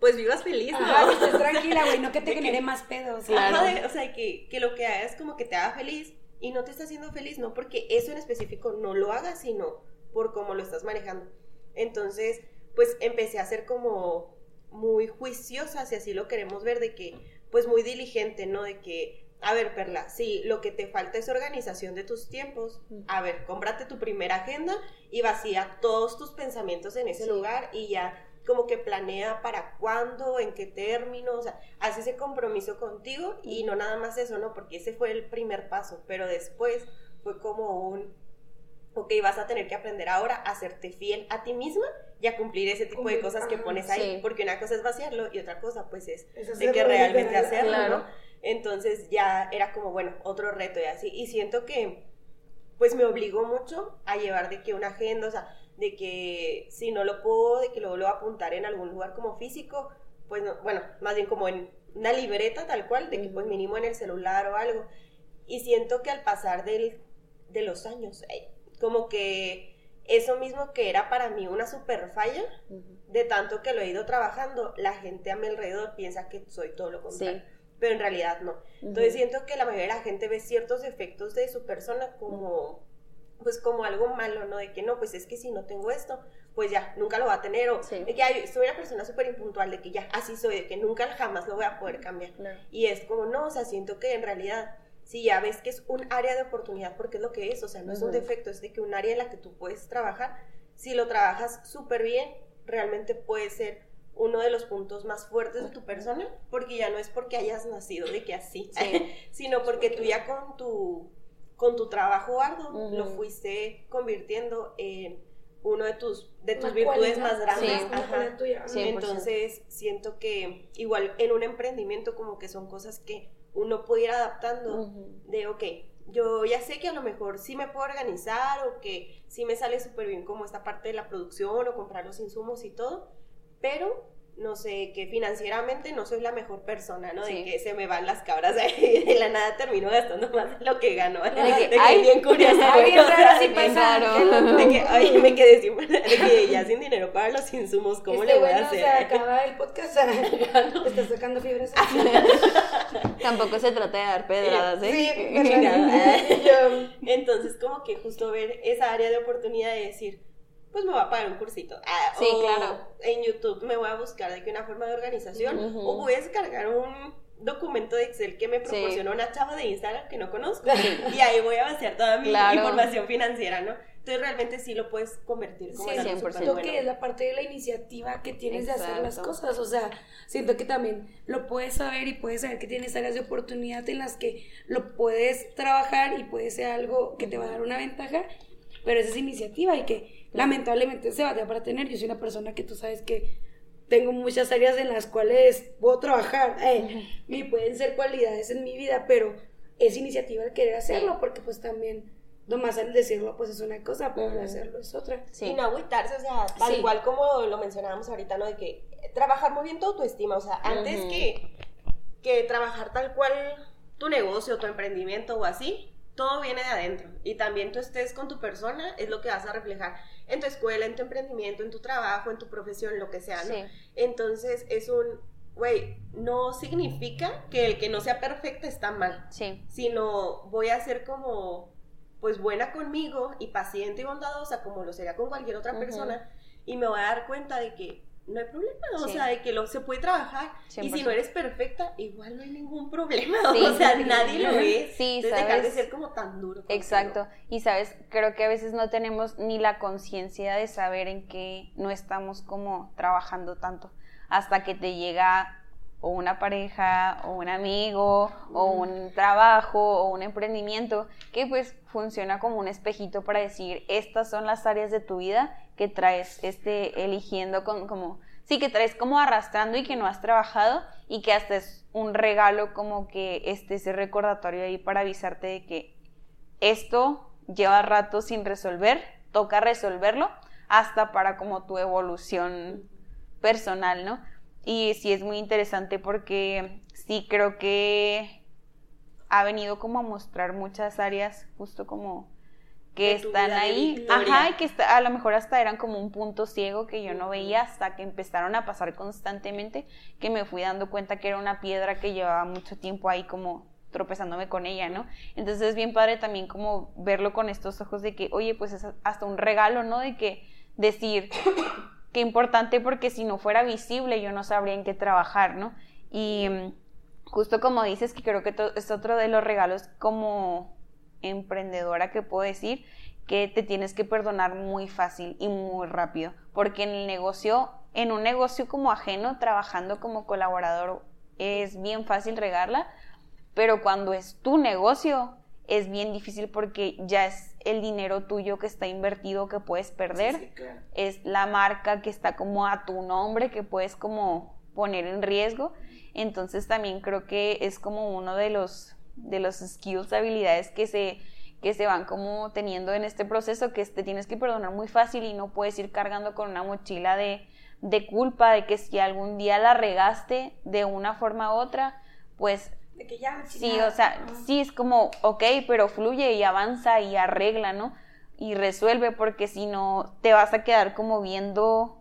pues vivas feliz, ¿no? Ah, estés tranquila, güey, no que te genere más pedos. Claro. o sea, que, que, lo que hagas como que te haga feliz y no te está haciendo feliz, no porque eso en específico no lo hagas, sino por cómo lo estás manejando. Entonces, pues empecé a ser como muy juiciosa, si así lo queremos ver, de que, pues muy diligente, ¿no? De que, a ver, Perla, si lo que te falta es organización de tus tiempos, a ver, cómprate tu primera agenda y vacía todos tus pensamientos en ese lugar y ya como que planea para cuándo, en qué término, o sea, hace ese compromiso contigo y no nada más eso, ¿no? Porque ese fue el primer paso, pero después fue como un, ok, vas a tener que aprender ahora a serte fiel a ti misma y a cumplir ese tipo de cosas que pones ahí, porque una cosa es vaciarlo y otra cosa pues es, de que realmente hacerlo, ¿no? Entonces ya era como, bueno, otro reto y así, y siento que pues me obligó mucho a llevar de que una agenda, o sea, de que si no lo puedo, de que lo vuelvo a apuntar en algún lugar como físico, pues bueno, más bien como en una libreta tal cual, de que pues mínimo en el celular o algo. Y siento que al pasar del, de los años, eh, como que eso mismo que era para mí una super falla, de tanto que lo he ido trabajando, la gente a mi alrededor piensa que soy todo lo contrario. Pero en realidad no. Entonces siento que la mayoría de la gente ve ciertos efectos de su persona como pues como algo malo, ¿no? De que no, pues es que si no tengo esto, pues ya, nunca lo va a tener, o de que soy una persona súper impuntual, de que ya, así soy, de que nunca jamás lo voy a poder cambiar. Y es como, no, o sea, siento que en realidad, si ya ves que es un área de oportunidad, porque es lo que es, o sea, no es un defecto, es de que un área en la que tú puedes trabajar, si lo trabajas súper bien, realmente puede ser uno de los puntos más fuertes de tu persona, porque ya no es porque hayas nacido de que así, sino porque tú ya con tu con tu trabajo arduo lo fuiste convirtiendo en uno de tus, de tus virtudes más grandes. Entonces, siento que igual en un emprendimiento como que son cosas que uno puede ir adaptando de, ok, yo ya sé que a lo mejor sí me puedo organizar o que sí me sale súper bien como esta parte de la producción o comprar los insumos y todo, pero no sé, que financieramente no soy la mejor persona, ¿no? De que se me van las cabras y de la nada termino gastando más de lo que gano. De que, ay, bien curiosa. Ay, bien así De que, ay, me quedé sin, de que ya sin dinero para los insumos, ¿cómo este le voy a hacer? se acaba el podcast, está sacando fibras. Tampoco se trata de dar pedradas, ¿eh? Sí, Entonces, como que justo ver esa área de oportunidad de decir, pues me voy a pagar un cursito. Ah, sí, claro. En YouTube me voy a buscar de que una forma de organización o voy a descargar un documento de Excel que me proporcionó una chava de Instagram que no conozco y ahí voy a vaciar toda mi información financiera, ¿no? Entonces realmente sí lo puedes convertir como sí, 100%. que es la parte de la iniciativa que tienes de hacer las cosas, o sea, siento que también lo puedes saber y puedes saber que tienes áreas de oportunidad en las que lo puedes trabajar y puede ser algo que te va a dar una ventaja, pero esa es iniciativa y que lamentablemente se va para tener. Yo soy una persona que tú sabes que tengo muchas áreas en las cuales puedo trabajar eh, y pueden ser cualidades en mi vida, pero es iniciativa el querer hacerlo porque pues también nomás al decirlo pues es una cosa, pero al hacerlo es otra. Y no agüitarse, o sea, tal cual como lo mencionábamos ahorita, ¿no? De que trabajar muy bien tu autoestima, o sea, antes que, que trabajar tal cual tu negocio, tu emprendimiento o así, todo viene de adentro y también tú estés con tu persona es lo que vas a reflejar en tu escuela, en tu emprendimiento, en tu trabajo, en tu profesión, lo que sea, ¿no? Entonces es un, güey, no significa que el que no sea perfecto está mal, sí. sino voy a ser como, pues buena conmigo y paciente y bondadosa como lo sería con cualquier otra persona y me voy a dar cuenta de que no hay problema, o sea, de que lo, se puede trabajar y si no eres perfecta, igual no hay ningún problema, o sea, nadie lo ve. Sí, Entonces, dejar de ser como tan duro. Exacto, y sabes, creo que a veces no tenemos ni la conciencia de saber en qué no estamos como trabajando tanto, hasta que te llega o una pareja, o un amigo, o un trabajo, o un emprendimiento, que pues funciona como un espejito para decir, estas son las áreas de tu vida que traes este, eligiendo con, como, sí, que traes como arrastrando y que no has trabajado y que hasta es un regalo como que esté ese recordatorio ahí para avisarte de que esto lleva rato sin resolver, toca resolverlo hasta para como tu evolución personal, ¿no? Y sí es muy interesante porque sí creo que ha venido como a mostrar muchas áreas justo como que están ahí, ajá, y que a lo mejor hasta eran como un punto ciego que yo no veía hasta que empezaron a pasar constantemente, que me fui dando cuenta que era una piedra que llevaba mucho tiempo ahí como tropezándome con ella, ¿no? Entonces es bien padre también como verlo con estos ojos de que, oye, pues es hasta un regalo, ¿no? De que decir, qué importante porque si no fuera visible yo no sabría en qué trabajar, ¿no? Y mm, justo como dices, que creo que es otro de los regalos como emprendedora que puedo decir, que te tienes que perdonar muy fácil y muy rápido, porque en el negocio, en un negocio como ajeno, trabajando como colaborador, es bien fácil regarla, pero cuando es tu negocio, es bien difícil porque ya es el dinero tuyo que está invertido que puedes perder, es la marca que está como a tu nombre que puedes como poner en riesgo, entonces también creo que es como uno de los de los skills, habilidades que se que se van como teniendo en este proceso que te tienes que perdonar muy fácil y no puedes ir cargando con una mochila de, de culpa de que si algún día la regaste de una forma u otra, pues de que ya, sí, o sea, sí es como, ok, pero fluye y avanza y arregla, ¿no? Y resuelve porque si no te vas a quedar como viendo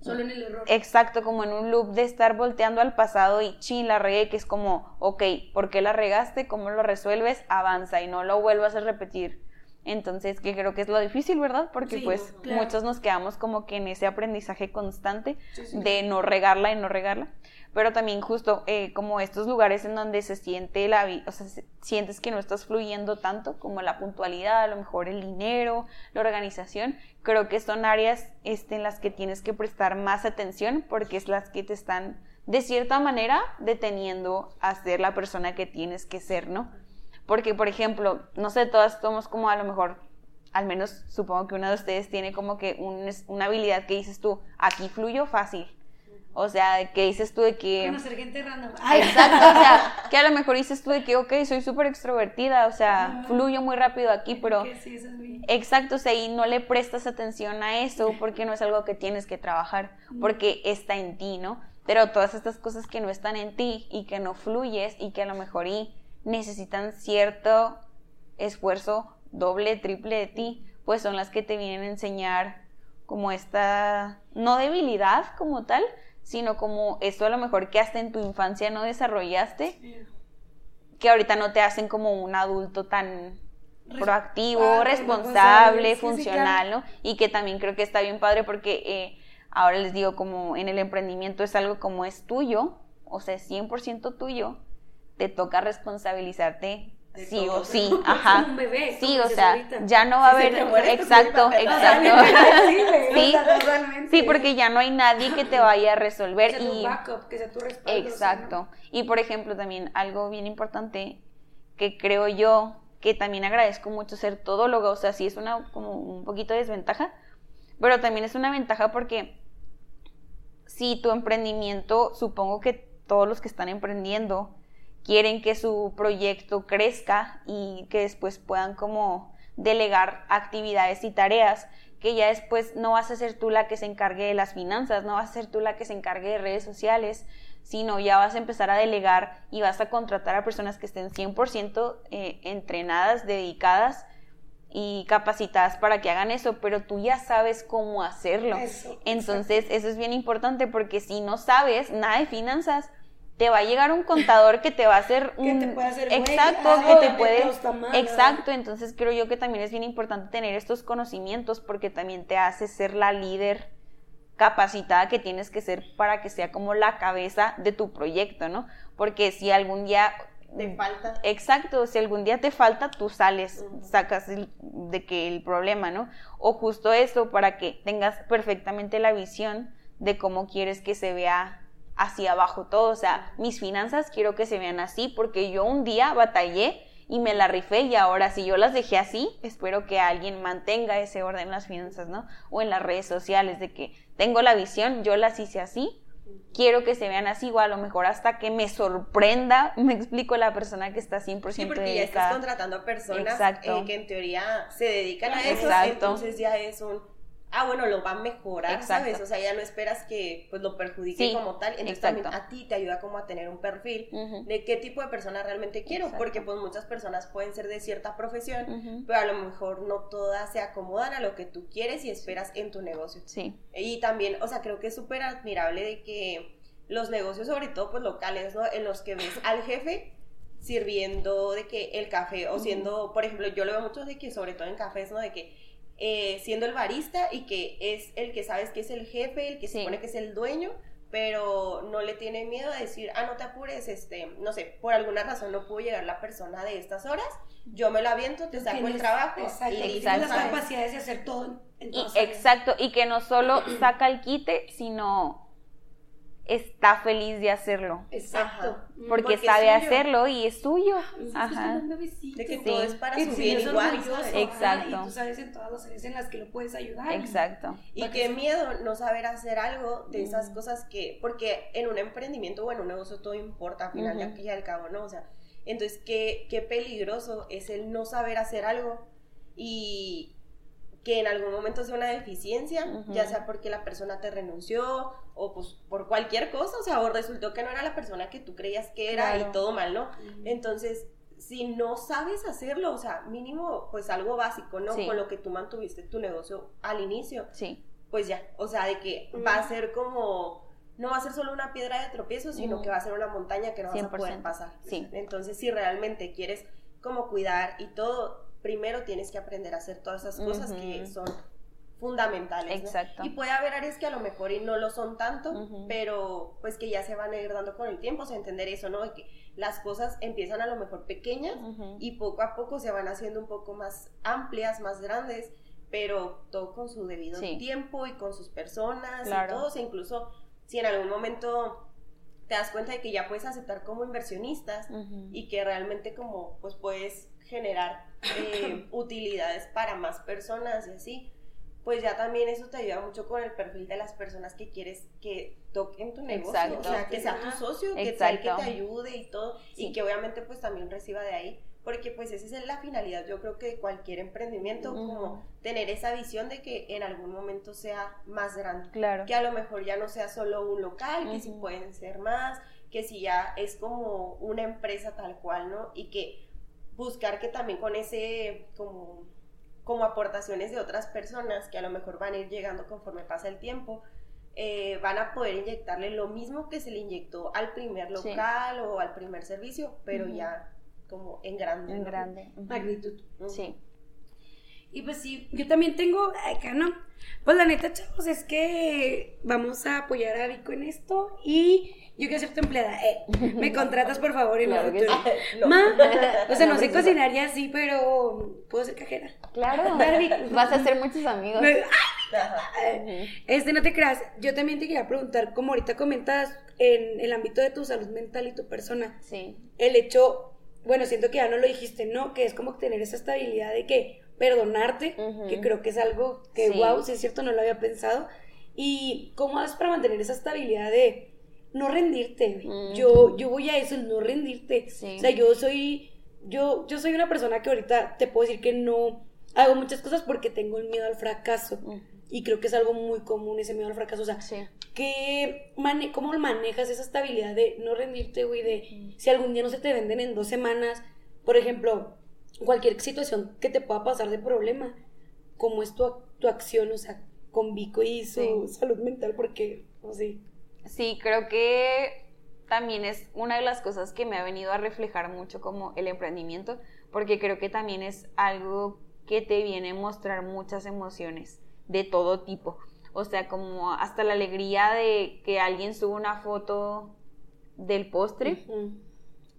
Solo en el error. Exacto, como en un loop de estar volteando al pasado y chin, la regué, que es como, ok, ¿por qué la regaste? ¿Cómo lo resuelves? Avanza y no lo vuelvas a repetir. Entonces, que creo que es lo difícil, ¿verdad? Porque pues muchos nos quedamos como que en ese aprendizaje constante de no regarla y no regarla. Pero también justo eh, como estos lugares en donde se siente la o sea, sientes que no estás fluyendo tanto como la puntualidad, a lo mejor el dinero, la organización, creo que son áreas este, en las que tienes que prestar más atención porque es las que te están de cierta manera deteniendo a ser la persona que tienes que ser, ¿no? Porque, por ejemplo, no sé, todas somos como a lo mejor, al menos supongo que una de ustedes tiene como que una habilidad que dices tú, aquí fluyo fácil. O sea, que dices tú de que... Conocer gente random. Exacto, o sea, que a lo mejor dices tú de que, ok, soy súper extrovertida, o sea, fluyo muy rápido aquí, pero... Sí, eso es Exacto, o sea, y no le prestas atención a eso porque no es algo que tienes que trabajar, porque está en ti, ¿no? Pero todas estas cosas que no están en ti y que no fluyes y que a lo mejor y necesitan cierto esfuerzo doble, triple de ti, pues son las que te vienen a enseñar como esta, no debilidad como tal, sino como esto a lo mejor que hasta en tu infancia no desarrollaste, que ahorita no te hacen como un adulto tan proactivo, responsable, funcional, ¿no? Y que también creo que está bien padre porque eh, ahora les digo como en el emprendimiento es algo como es tuyo, o sea, es 100% tuyo, te toca responsabilizarte sí o sí, ajá. Un bebé, sí, o sea, ya no va a haber exacto, exacto. sí, sí, porque ya no hay nadie que te vaya a resolver que y backup, que sea tu respaldo, Exacto. Y por ejemplo, también algo bien importante que creo yo que también agradezco mucho ser todóloga, o sea, sí es una como un poquito de desventaja, pero también es una ventaja porque si tu emprendimiento, supongo que todos los que están emprendiendo quieren que su proyecto crezca y que después puedan como delegar actividades y tareas que ya después no vas a ser tú la que se encargue de las finanzas, no vas a ser tú la que se encargue de redes sociales, sino ya vas a empezar a delegar y vas a contratar a personas que estén 100% eh, entrenadas, dedicadas y capacitadas para que hagan eso, pero tú ya sabes cómo hacerlo. Entonces, eso es bien importante porque si no sabes nada de finanzas, te va a llegar un contador que te va a hacer un que te puede hacer exacto que te puede exacto entonces creo yo que también es bien importante tener estos conocimientos porque también te hace ser la líder capacitada que tienes que ser para que sea como la cabeza de tu proyecto no porque si algún día te falta. Exacto si algún día te falta tú sales sacas de que el problema no o justo eso para que tengas perfectamente la visión de cómo quieres que se vea hacia abajo todo. O sea, mis finanzas quiero que se vean así porque yo un día batallé y me la rifé y ahora si yo las dejé así, espero que alguien mantenga ese orden en las finanzas, ¿no? O en las redes sociales de que tengo la visión, yo las hice así, quiero que se vean así, o a lo mejor hasta que me sorprenda, me explico la persona que está 100% sí, porque ya estás contratando a personas eh, que en teoría se dedican a eso, entonces ya es un ah, bueno, lo va a mejorar, ¿sabes? O sea, ya no esperas que pues lo perjudique como tal, entonces también a ti te ayuda como a tener un perfil de qué tipo de persona realmente quiero, porque pues muchas personas pueden ser de cierta profesión, pero a lo mejor no todas se acomodan a lo que tú quieres y esperas en tu negocio. Sí. Y también, o sea, creo que es súper admirable de que los negocios, sobre todo pues locales, ¿no? En los que ves al jefe sirviendo de que el café o siendo, por ejemplo, yo lo veo mucho de que sobre todo en cafés, ¿no? De que eh, siendo el barista y que es el que sabes que es el jefe, el que se supone que es el dueño, pero no le tiene miedo a decir, ah, no te apures, este, no sé, por alguna razón no pudo llegar la persona de estas horas, yo me la aviento, te saco el trabajo exacto, y las capacidades de hacer todo. exacto, y que no solo saca el quite, sino está feliz de hacerlo. Exacto. Porque, sabe hacerlo y es suyo. Ajá. De que todo es para su bien igual. Exacto. Y tú sabes en todas las áreas en las que lo puedes ayudar. Exacto. Y qué miedo no saber hacer algo de esas cosas que, porque en un emprendimiento o en un negocio todo importa, al final uh y al cabo, ¿no? O sea, entonces qué, qué peligroso es el no saber hacer algo y que en algún momento sea una deficiencia, ya sea porque la persona te renunció o pues por cualquier cosa, o sea, o resultó que no era la persona que tú creías que era y todo mal, ¿no? Entonces, si no sabes hacerlo, o sea, mínimo pues algo básico, ¿no? Con lo que tú mantuviste tu negocio al inicio. Sí. Pues ya, o sea, de que va a ser como no va a ser solo una piedra de tropiezo, sino que va a ser una montaña que no vas a poder pasar. Sí. Entonces, si realmente quieres como cuidar y todo, primero tienes que aprender a hacer todas esas cosas que son fundamentales. Exacto. Y puede haber áreas que a lo mejor y no lo son tanto, pero pues que ya se van a ir dando con el tiempo, o sea, entender eso, ¿no? que las cosas empiezan a lo mejor pequeñas y poco a poco se van haciendo un poco más amplias, más grandes, pero todo con su debido tiempo y con sus personas y todo, o sea, incluso si en algún momento te das cuenta de que ya puedes aceptar como inversionistas y que realmente como pues puedes generar eh, utilidades para más personas y así, pues ya también eso te ayuda mucho con el perfil de las personas que quieres que toquen tu negocio, o sea, que sea tu socio, que sea el que te ayude y todo, y que obviamente pues también reciba de ahí, porque pues esa es la finalidad, yo creo que de cualquier emprendimiento, como tener esa visión de que en algún momento sea más grande, claro. que a lo mejor ya no sea solo un local, que si pueden ser más, que si ya es como una empresa tal cual, ¿no? Y que buscar que también con ese como, como aportaciones de otras personas que a lo mejor van a ir llegando conforme pasa el tiempo, eh, van a poder inyectarle lo mismo que se le inyectó al primer local o al primer servicio, pero ya como en grande. En grande. Magnitud. Sí. Y pues sí, yo también tengo acá, ¿no? Pues la neta, chavos, es que vamos a apoyar a Vico en esto y yo quiero ser tu empleada. Eh, me contratas, por favor, en claro el no. Ma, o sea, no sé cocinar ya sí, pero puedo ser cajera. Claro. Vas a hacer muchos amigos. Este, no te creas. Yo también te quería preguntar, como ahorita comentas, en el ámbito de tu salud mental y tu persona. Sí. El hecho, bueno, siento que ya no lo dijiste, ¿no? Que es como tener esa estabilidad de que perdonarte, que creo que es algo que, wow, si es cierto, no lo había pensado. ¿Y cómo haces para mantener esa estabilidad de no rendirte? Yo, yo voy a eso, no rendirte. O sea, yo soy, yo, yo soy una persona que ahorita te puedo decir que no hago muchas cosas porque tengo el miedo al fracaso. Y creo que es algo muy común ese miedo al fracaso. O sea, que ¿cómo manejas esa estabilidad de no rendirte, güey? De si algún día no se te venden en dos semanas, por ejemplo, cualquier situación que te pueda pasar de problema, ¿cómo es tu, tu acción? O sea, con Vico y su salud mental, porque, o sí. Sí, creo que también es una de las cosas que me ha venido a reflejar mucho como el emprendimiento, porque creo que también es algo que te viene a mostrar muchas emociones de todo tipo. O sea, como hasta la alegría de que alguien suba una foto del postre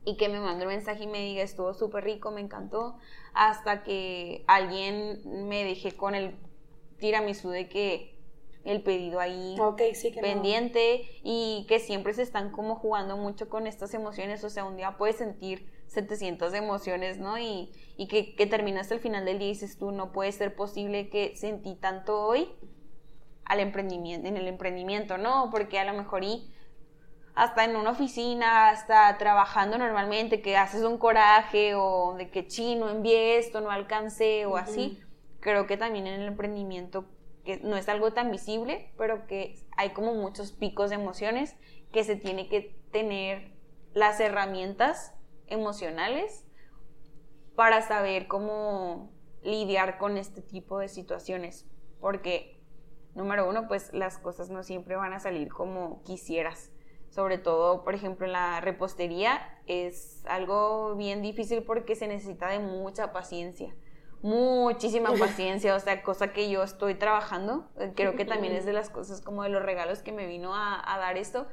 y que me mande un mensaje y me diga estuvo súper rico, me encantó, hasta que alguien me deje con el tiramisú de que el pedido ahí pendiente y que siempre se están como jugando mucho con estas emociones, o sea, un día puedes sentir 700 emociones, ¿no? Y, y que, que terminaste el final del día y dices tú, no puede ser posible que sentí tanto hoy al emprendimiento, en el emprendimiento, ¿no? Porque a lo mejor y hasta en una oficina, hasta trabajando normalmente, que haces un coraje o de que chino envié esto, no alcancé o así, creo que también en el emprendimiento que no es algo tan visible, pero que hay como muchos picos de emociones que se tiene que tener las herramientas emocionales para saber cómo lidiar con este tipo de situaciones. Porque, número uno, pues las cosas no siempre van a salir como quisieras. sobre todo, por ejemplo, la repostería, es algo bien difícil porque se necesita de mucha paciencia muchísima paciencia, o sea, cosa que yo estoy trabajando. Eh, creo que también es de las cosas como de los regalos que me vino a, dar esto.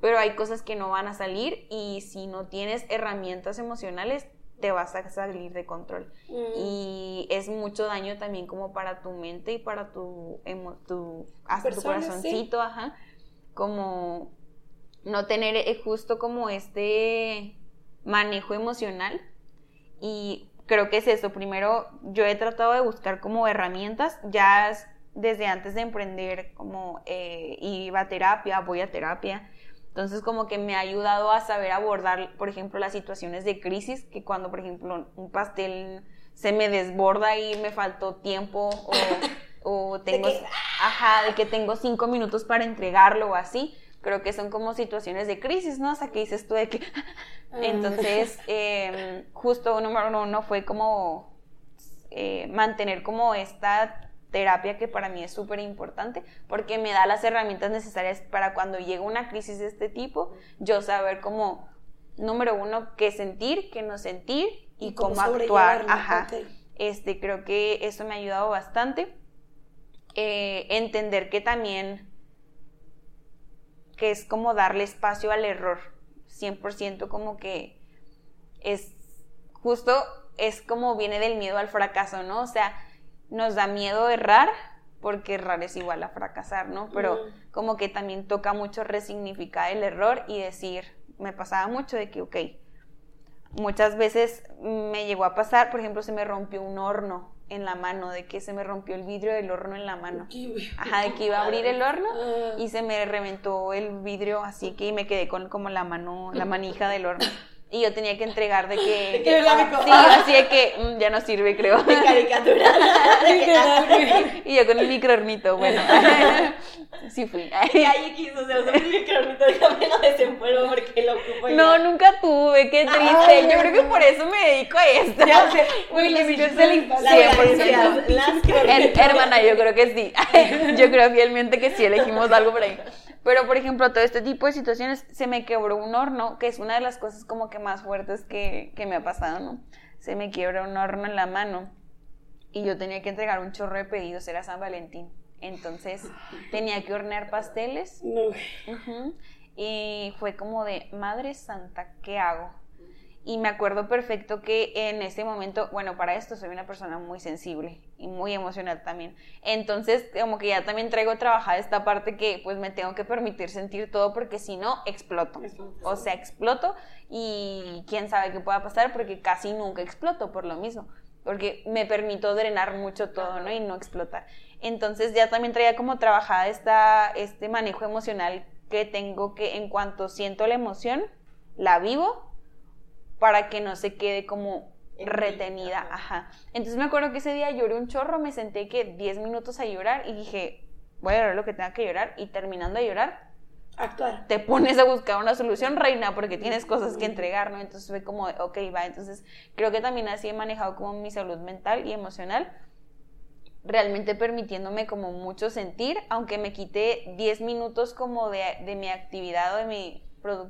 Pero hay cosas que no van a salir y si no tienes herramientas emocionales, te vas a salir de control. Mm. Y es mucho daño también como para tu mente y para tu, tu hasta tu corazoncito, ajá. Como no tener eh, justo como este manejo emocional y creo que es eso. Primero, yo he tratado de buscar como herramientas, ya desde antes de emprender, como eh, iba a terapia, voy a terapia. Entonces, como que me ha ayudado a saber abordar, por ejemplo, las situaciones de crisis, que cuando, por ejemplo, un pastel se me desborda y me faltó tiempo o, tengo, ajá, de que tengo cinco minutos para entregarlo o así creo que son como situaciones de crisis, ¿no? O sea, que dices tú de que... Ah. Entonces, eh, justo número uno fue como eh, mantener como esta terapia que para mí es súper importante porque me da las herramientas necesarias para cuando llega una crisis de este tipo, yo saber cómo, número uno, qué sentir, qué no sentir y, cómo, actuar. Ajá. Este, creo que eso me ha ayudado bastante. Eh, entender que también que es como darle espacio al error, 100% como que es justo, es como viene del miedo al fracaso, ¿no? O sea, nos da miedo errar porque errar es igual a fracasar, ¿no? Pero como que también toca mucho resignificar el error y decir, me pasaba mucho de que, ok, muchas veces me llegó a pasar, por ejemplo, se me rompió un horno en la mano, de que se me rompió el vidrio del horno en la mano. Ajá, de que iba a abrir el horno ah. y se me reventó el vidrio así que me quedé con como la mano, la manija del horno y yo tenía que entregar de que... sí, así de que mm, ya no sirve, creo. De caricatura. y yo con el microornito, bueno. sí fui. Y ahí quiso, ser un microornito, déjame lo desenvuelvo porque lo ocupo No, nunca tuve, qué triste. yo creo que por eso me dedico a esto. Ya sé. Uy, de la Hermana, yo creo que sí. yo creo fielmente que sí elegimos algo por ahí. Pero, por ejemplo, todo este tipo de situaciones, se me quebró un horno, que es una de las cosas como que más fuertes que, que me ha pasado, ¿no? Se me quiebra un horno en la mano y yo tenía que entregar un chorro de pedidos, era San Valentín. Entonces, tenía que hornear pasteles. Y fue como de, Madre Santa, ¿qué hago? Y me acuerdo perfecto que en ese momento, bueno, para esto soy una persona muy sensible y muy emocional también. Entonces, como que ya también traigo trabajada esta parte que pues me tengo que permitir sentir todo porque si no, exploto. O sea, exploto y quién sabe qué pueda pasar porque casi nunca exploto por lo mismo. Porque me permito drenar mucho todo, ¿no? Y no explotar. Entonces ya también traía como trabajada esta, este manejo emocional que tengo que en cuanto siento la emoción, la vivo para que no se quede como retenida, ajá. Entonces me acuerdo que ese día lloré un chorro, me senté que 10 minutos a llorar y dije, voy a llorar lo que tenga que llorar y terminando de llorar, actuar. Te pones a buscar una solución, reina, porque tienes cosas que entregar, ¿no? Entonces fue como, ok, va, entonces creo que también así he manejado como mi salud mental y emocional, realmente permitiéndome como mucho sentir, aunque me quité 10 minutos como de, de mi actividad o de mi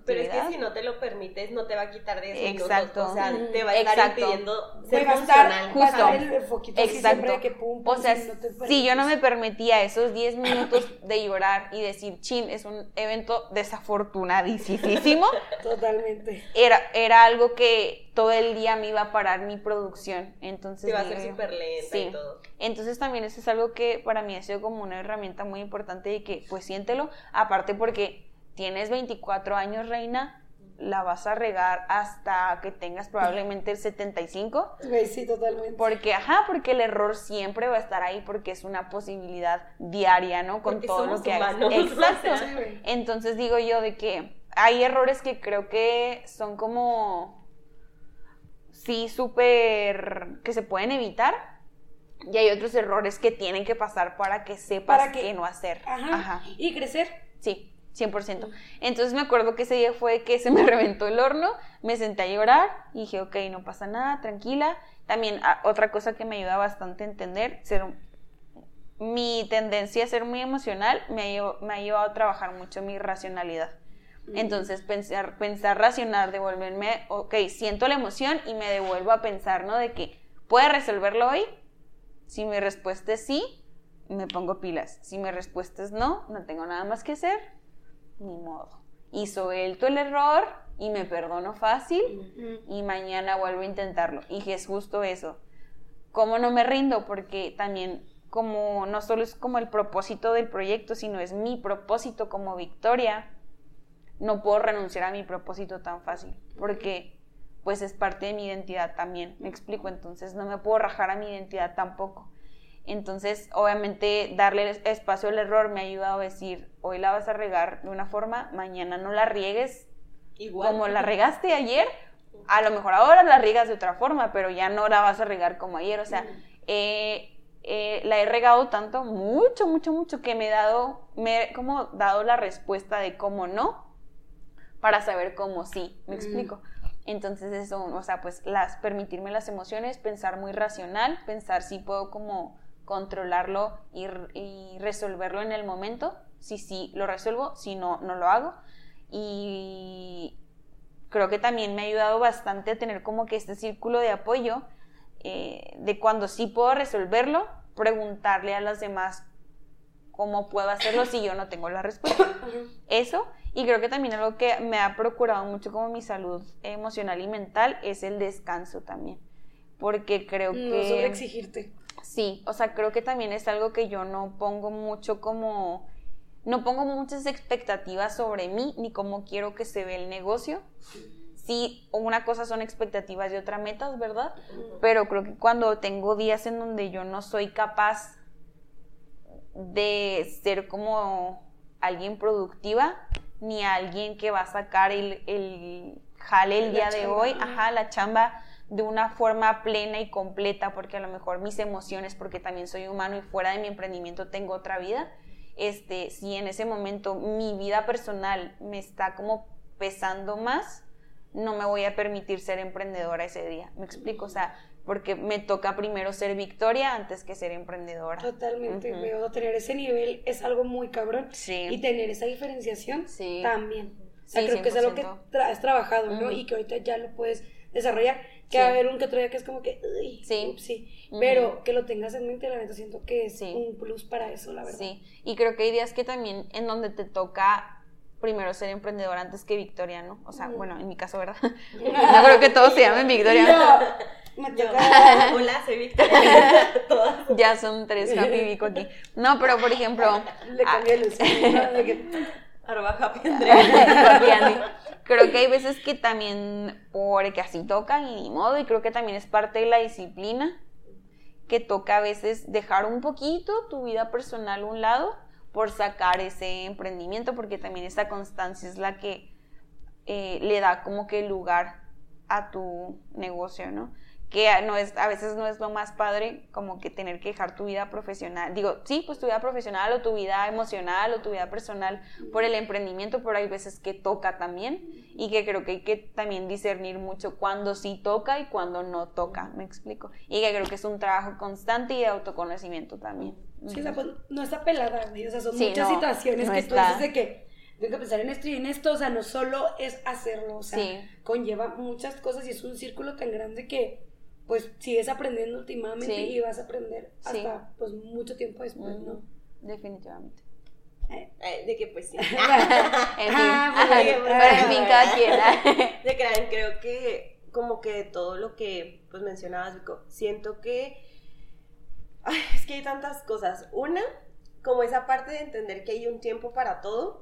pero es que si no te lo permites, no te va a quitar 10 minutos. Exacto. O sea, te va a estar impidiendo ser funcional. Justo. El Exacto. Que pum, o sea, si, yo no me permitía esos 10 minutos de llorar y decir, chin, es un evento desafortunadísimo. Totalmente. Era, era algo que todo el día me iba a parar mi producción. Entonces. Te va a ser súper lenta sí. y todo. Entonces también eso es algo que para mí ha sido como una herramienta muy importante de que, pues siéntelo. Aparte porque tienes 24 años, reina, la vas a regar hasta que tengas probablemente el 75. Sí, totalmente. Porque, ajá, porque el error siempre va a estar ahí porque es una posibilidad diaria, ¿no? Con todo lo que hagas. Exacto. Entonces digo yo de que hay errores que creo que son como, sí, súper, que se pueden evitar. Y hay otros errores que tienen que pasar para que sepas qué no hacer. ajá. Y crecer. Sí. 100%. Entonces me acuerdo que ese día fue que se me reventó el horno, me senté a llorar y dije, ok, no pasa nada, tranquila. También ah, otra cosa que me ayuda bastante a entender, ser, mi tendencia a ser muy emocional me ha, me ha llevado a trabajar mucho mi racionalidad. Entonces, pensar, pensar, racionar, devolverme, ok, siento la emoción y me devuelvo a pensar, ¿no? De que, ¿puede resolverlo hoy? Si mi respuesta es sí, me pongo pilas. Si mi respuesta es no, no tengo nada más que hacer, ni modo. Y suelto el error y me perdono fácil y mañana vuelvo a intentarlo. Y es justo eso. ¿Cómo no me rindo? Porque también como no solo es como el propósito del proyecto, sino es mi propósito como Victoria, no puedo renunciar a mi propósito tan fácil, porque pues es parte de mi identidad también, me explico, entonces no me puedo rajar a mi identidad tampoco. Entonces, obviamente, darle espacio al error me ha ayudado a decir, hoy la vas a regar de una forma, mañana no la riegues Igual. como la regaste ayer, a lo mejor ahora la riegas de otra forma, pero ya no la vas a regar como ayer. O sea, eh, eh, la he regado tanto, mucho, mucho, mucho, que me he dado, me he como dado la respuesta de cómo no, para saber cómo sí, ¿me explico? Entonces eso, o sea, pues las, permitirme las emociones, pensar muy racional, pensar si puedo como controlarlo y, resolverlo en el momento. Si sí, lo resuelvo, si no, no lo hago. Y creo que también me ha ayudado bastante a tener como que este círculo de apoyo eh, de cuando sí puedo resolverlo, preguntarle a las demás cómo puedo hacerlo si yo no tengo la respuesta. Eso. Y creo que también algo que me ha procurado mucho como mi salud emocional y mental es el descanso también. Porque creo que... No exigirte. Sí, o sea, creo que también es algo que yo no pongo mucho como, no pongo muchas expectativas sobre mí ni cómo quiero que se ve el negocio. Sí, una cosa son expectativas y otra metas, ¿verdad? Pero creo que cuando tengo días en donde yo no soy capaz de ser como alguien productiva, ni alguien que va a sacar el, el jale el día de hoy, ajá, la chamba de una forma plena y completa, porque a lo mejor mis emociones, porque también soy humano y fuera de mi emprendimiento tengo otra vida, este, si en ese momento mi vida personal me está como pesando más, no me voy a permitir ser emprendedora ese día. ¿Me explico? O sea, porque me toca primero ser Victoria antes que ser emprendedora. Totalmente, veo tener ese nivel es algo muy cabrón. Sí. Y tener esa diferenciación sí. también. O sea, creo que es algo que has trabajado, ¿no? Y que ahorita ya lo puedes desarrollar. Que va a haber un que otro día que es como que, sí. sí. Pero que lo tengas en mente, la neta siento que es un plus para eso, la verdad. Sí, y creo que hay días que también en donde te toca primero ser emprendedora antes que Victoria, ¿no? O sea, bueno, en mi caso, ¿verdad? no creo que todos se llamen Victoria. Me toca. Hola, soy Victoria. ya son tres Happy Vico aquí. No, pero por ejemplo. Le cambié el Arroba Happy Creo que hay veces que también, porque así tocan y ni modo, y creo que también es parte de la disciplina, que toca a veces dejar un poquito tu vida personal a un lado por sacar ese emprendimiento, porque también esa constancia es la que eh, le da como que lugar a tu negocio, ¿no? Que no es, a veces no es lo más padre como que tener que dejar tu vida profesional. Digo, sí, pues tu vida profesional o tu vida emocional o tu vida personal por el emprendimiento, pero hay veces que toca también y que creo que hay que también discernir mucho cuando sí toca y cuando no toca, me explico. Y que creo que es un trabajo constante y de autoconocimiento también. Sí, o sea, pues no está pelada, o sea, son muchas situaciones que tú haces de que tengo que pensar en esto y en esto, o sea, no solo es hacerlo, o sea, conlleva muchas cosas y es un círculo tan grande que pues sigues aprendiendo últimamente y vas a aprender hasta pues mucho tiempo después, ¿no? Definitivamente. Eh, eh, de que pues sí. en fin, ah, pues, en fin, cada quien. de que creo que como que todo lo que pues mencionabas, siento que ay, es que hay tantas cosas. Una, como esa parte de entender que hay un tiempo para todo,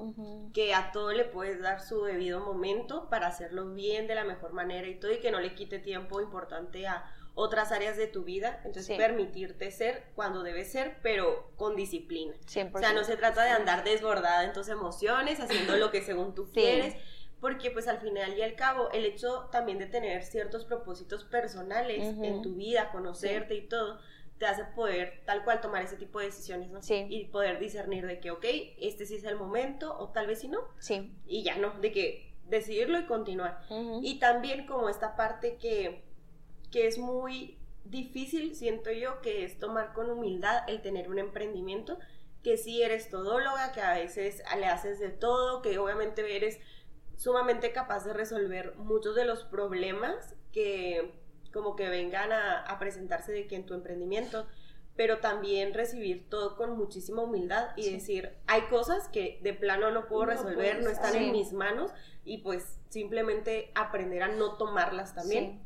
que a todo le puedes dar su debido momento para hacerlo bien de la mejor manera y todo, y que no le quite tiempo importante a otras áreas de tu vida, entonces permitirte ser cuando debes ser, pero con disciplina. O sea, no se trata de andar desbordada en tus emociones, haciendo lo que según tú quieres, porque pues al final y al cabo el hecho también de tener ciertos propósitos personales en tu vida, conocerte y todo, te hace poder tal cual tomar ese tipo de decisiones, ¿no? Sí. Y poder discernir de que, ok, este sí es el momento, o tal vez sí no. Sí. Y ya no, de que decidirlo y continuar. Y también como esta parte que, que es muy difícil, siento yo, que es tomar con humildad el tener un emprendimiento, que sí eres todóloga, que a veces le haces de todo, que obviamente eres sumamente capaz de resolver muchos de los problemas que como que vengan a, presentarse de que en tu emprendimiento, pero también recibir todo con muchísima humildad y decir, hay cosas que de plano no puedo resolver, no están en mis manos y pues simplemente aprender a no tomarlas también.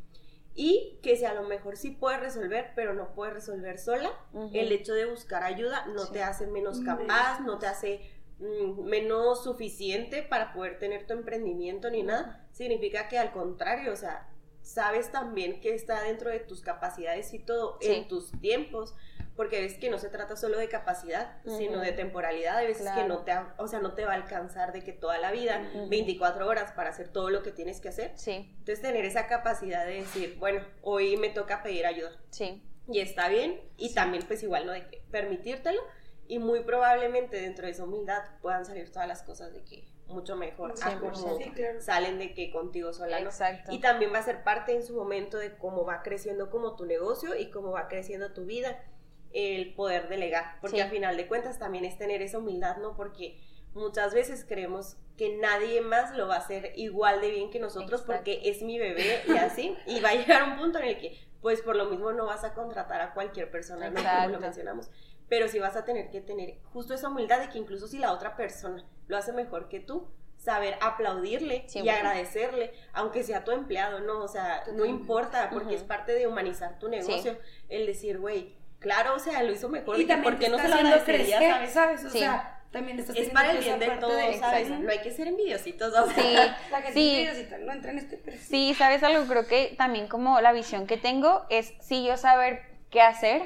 Y que si a lo mejor sí puedes resolver, pero no puedes resolver sola, el hecho de buscar ayuda no te hace menos capaz, no te hace mm, menos suficiente para poder tener tu emprendimiento ni nada, significa que al contrario, o sea, sabes también que está dentro de tus capacidades y todo en tus tiempos, porque ves que no se trata solo de capacidad, sino de temporalidad, hay veces que no te, o sea, no te va a alcanzar de que toda la vida, 24 horas para hacer todo lo que tienes que hacer. Sí. Entonces tener esa capacidad de decir, bueno, hoy me toca pedir ayuda. Sí. Y está bien, y también pues igual, ¿no? De que permitírtelo, y muy probablemente dentro de esa humildad puedan salir todas las cosas de que mucho mejor a como salen de que contigo sola, ¿no? Exacto. Y también va a ser parte en su momento de cómo va creciendo como tu negocio y cómo va creciendo tu vida el poder delegar, porque al final de cuentas también es tener esa humildad, ¿no? Porque muchas veces creemos que nadie más lo va a hacer igual de bien que nosotros porque es mi bebé y así, y va a llegar un punto en el que pues por lo mismo no vas a contratar a cualquier persona, ¿no? Como lo mencionamos, pero sí vas a tener que tener justo esa humildad de que incluso si la otra persona lo hace mejor que tú, saber aplaudirle y agradecerle, aunque sea tu empleado, ¿no? O sea, no importa, porque es parte de humanizar tu negocio, el decir, güey, claro, o sea, lo hizo mejor, y, también porque no se lo agradecería, ¿sabes? ¿sabes? O sea, también estás es para el bien de todos, ¿sabes? No hay que ser envidiositos, o sea, sí, la gente sí. envidiosita no entra en este perfil. Sí, ¿sabes algo? Creo que también como la visión que tengo es, sí, yo saber qué hacer,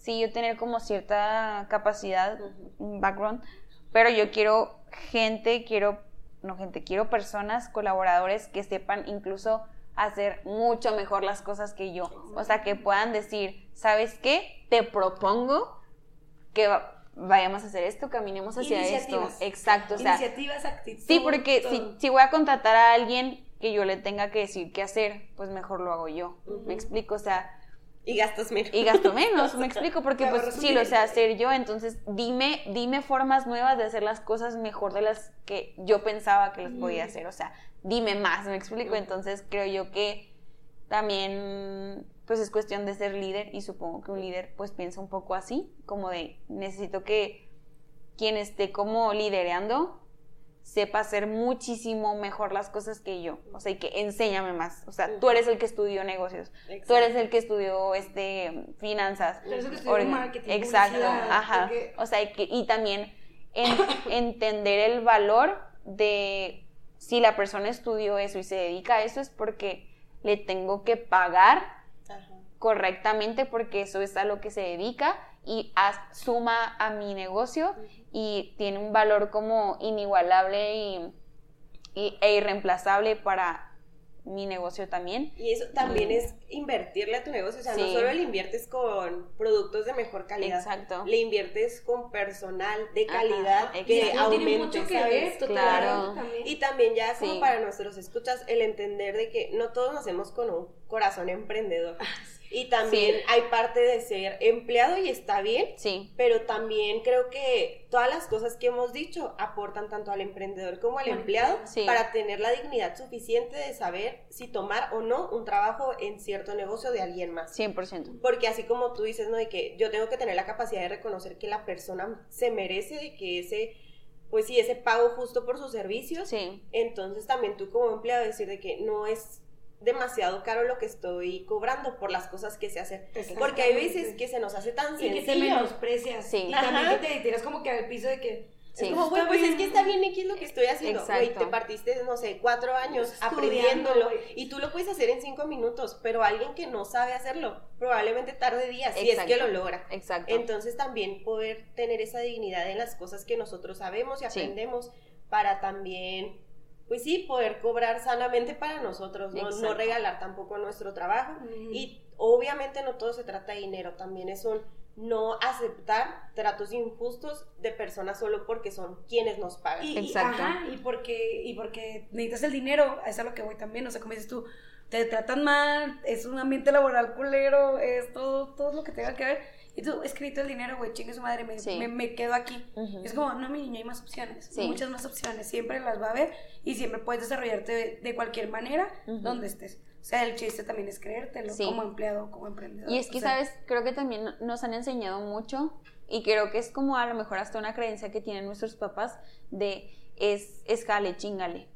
sí, yo tener como cierta capacidad, un background, pero yo quiero gente, quiero, no gente, quiero personas, colaboradores que sepan incluso hacer mucho mejor las cosas que yo. O sea, que puedan decir, ¿sabes qué? Te propongo que vayamos a hacer esto, caminemos hacia esto. Exacto. O sea, Iniciativas, actitudes. Sí, porque si, si, voy a contratar a alguien que yo le tenga que decir qué hacer, pues mejor lo hago yo. ¿Me explico? O sea, y gastas menos. Y gasto menos, me explico, porque pues sí lo sé hacer yo, entonces dime, dime formas nuevas de hacer las cosas mejor de las que yo pensaba que las podía hacer, o sea, dime más, me explico, entonces creo yo que también pues es cuestión de ser líder y supongo que un líder pues piensa un poco así, como de necesito que quien esté como lidereando sepa hacer muchísimo mejor las cosas que yo, o sea, y que enséñame más, o sea, tú eres el que estudió negocios, tú eres el que estudió este finanzas, tú eres el que estudió marketing, exacto, ajá, o sea, y, que, y también entender el valor de si la persona estudió eso y se dedica a eso es porque le tengo que pagar correctamente porque eso es a lo que se dedica y suma a mi negocio y tiene un valor como inigualable y, e irreemplazable para mi negocio también. Y eso también es invertirle a tu negocio, o sea, no solo le inviertes con productos de mejor calidad, Exacto. le inviertes con personal de calidad que aumente, ¿sabes? claro. Y también ya como para nuestros escuchas el entender de que no todos nacemos con un corazón emprendedor. Y también hay parte de ser empleado y está bien. Sí. Pero también creo que todas las cosas que hemos dicho aportan tanto al emprendedor como al empleado para tener la dignidad suficiente de saber si tomar o no un trabajo en cierto negocio de alguien más. 100%. Porque así como tú dices, ¿no? De que yo tengo que tener la capacidad de reconocer que la persona se merece de que ese pues sí, ese pago justo por sus servicios. Sí. Entonces también tú como empleado decir de que no es demasiado caro lo que estoy cobrando por las cosas que se hacen. Porque hay veces que se nos hace tan sencillo. Y que se menosprecia. Sí. Y también que te tiras como que al piso de que... Es como, güey, pues es que está bien X lo que estoy haciendo. Güey, te partiste, no sé, cuatro años aprendiéndolo. Y tú lo puedes hacer en cinco minutos, pero alguien que no sabe hacerlo, probablemente tarde días, si es que lo logra. Exacto. Entonces también poder tener esa dignidad en las cosas que nosotros sabemos y aprendemos para también pues sí, poder cobrar sanamente para nosotros, no, regalar tampoco nuestro trabajo. Y obviamente no todo se trata de dinero, también es un no aceptar tratos injustos de personas solo porque son quienes nos pagan. Y, Exacto. y porque, y porque necesitas el dinero, es a lo que voy también, o sea, como dices tú, te tratan mal, es un ambiente laboral culero, es todo, todo lo que tenga que ver. Y tú, escrito el dinero, güey, chingue su madre, me, me, quedo aquí. Es como, no, mi niño, hay más opciones, muchas más opciones, siempre las va a haber y siempre puedes desarrollarte de, cualquier manera donde estés. O sea, el chiste también es creértelo como empleado, como emprendedor. Y es que, ¿sabes? Creo que también nos han enseñado mucho y creo que es como a lo mejor hasta una creencia que tienen nuestros papás de es escale, chingale.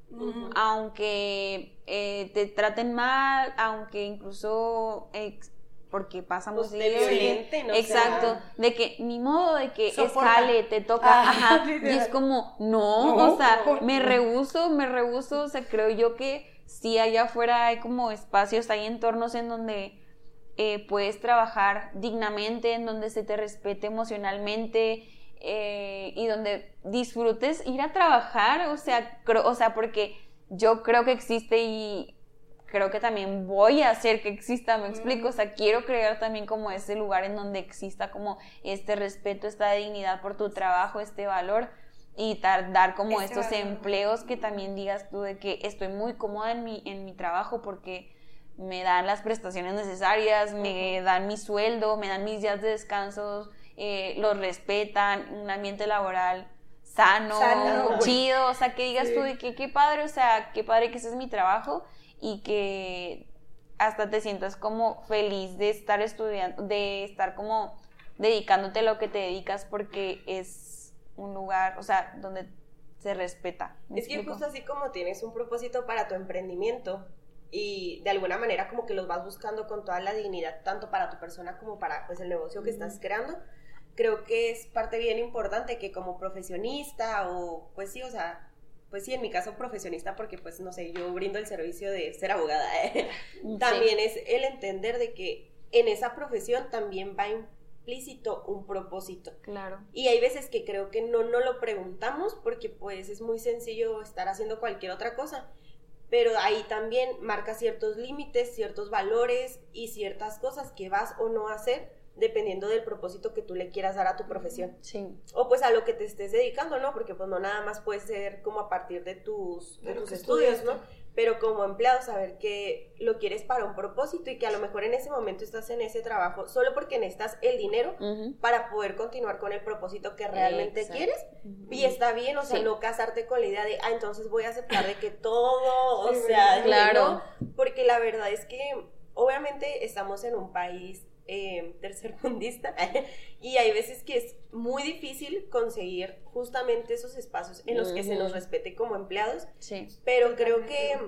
Aunque eh, te traten mal, aunque incluso porque pasa muy pues ¿no? Exacto, de que ni modo de que escale, te toca, ajá, y es como, no, o sea, me rehuso, me rehuso, o sea, creo yo que si allá afuera hay como espacios, hay entornos en donde eh, puedes trabajar dignamente, en donde se te respete emocionalmente eh, y donde disfrutes ir a trabajar, o sea, o sea, porque yo creo que existe y creo que también voy a hacer que exista, me explico, o sea, quiero crear también como ese lugar en donde exista como este respeto, esta dignidad por tu trabajo, este valor y dar, como estos empleos que también digas tú de que estoy muy cómoda en mi, en mi trabajo porque me dan las prestaciones necesarias, me dan mi sueldo, me dan mis días de descanso, eh, los respetan, un ambiente laboral sano, chido, o sea, que digas tú de que qué padre, o sea, qué padre que ese es mi trabajo y que hasta te sientas como feliz de estar estudiando, de estar como dedicándote a lo que te dedicas porque es un lugar, o sea, donde se respeta. Es que justo así como tienes un propósito para tu emprendimiento y de alguna manera como que los vas buscando con toda la dignidad, tanto para tu persona como para pues el negocio que estás creando, creo que es parte bien importante que como profesionista o pues sí, o sea, pues sí, en mi caso profesionista, porque pues no sé, yo brindo el servicio de ser abogada, ¿eh? también es el entender de que en esa profesión también va a explícito un propósito. Claro. Y hay veces que creo que no no lo preguntamos porque pues es muy sencillo estar haciendo cualquier otra cosa. Pero ahí también marca ciertos límites, ciertos valores y ciertas cosas que vas o no a hacer dependiendo del propósito que tú le quieras dar a tu profesión. Sí. O pues a lo que te estés dedicando, ¿no? Porque pues no nada más puede ser como a partir de tus, de tus estudios, ¿no? pero como empleado saber que lo quieres para un propósito y que a lo mejor en ese momento estás en ese trabajo solo porque necesitas el dinero para poder continuar con el propósito que realmente quieres y está bien, o sea, no casarte con la idea de, ah, entonces voy a aceptar de que todo, o sea, claro, porque la verdad es que obviamente estamos en un país eh, tercermundista. Y hay veces que es muy difícil conseguir justamente esos espacios en los que se nos respete como empleados, sí. pero creo que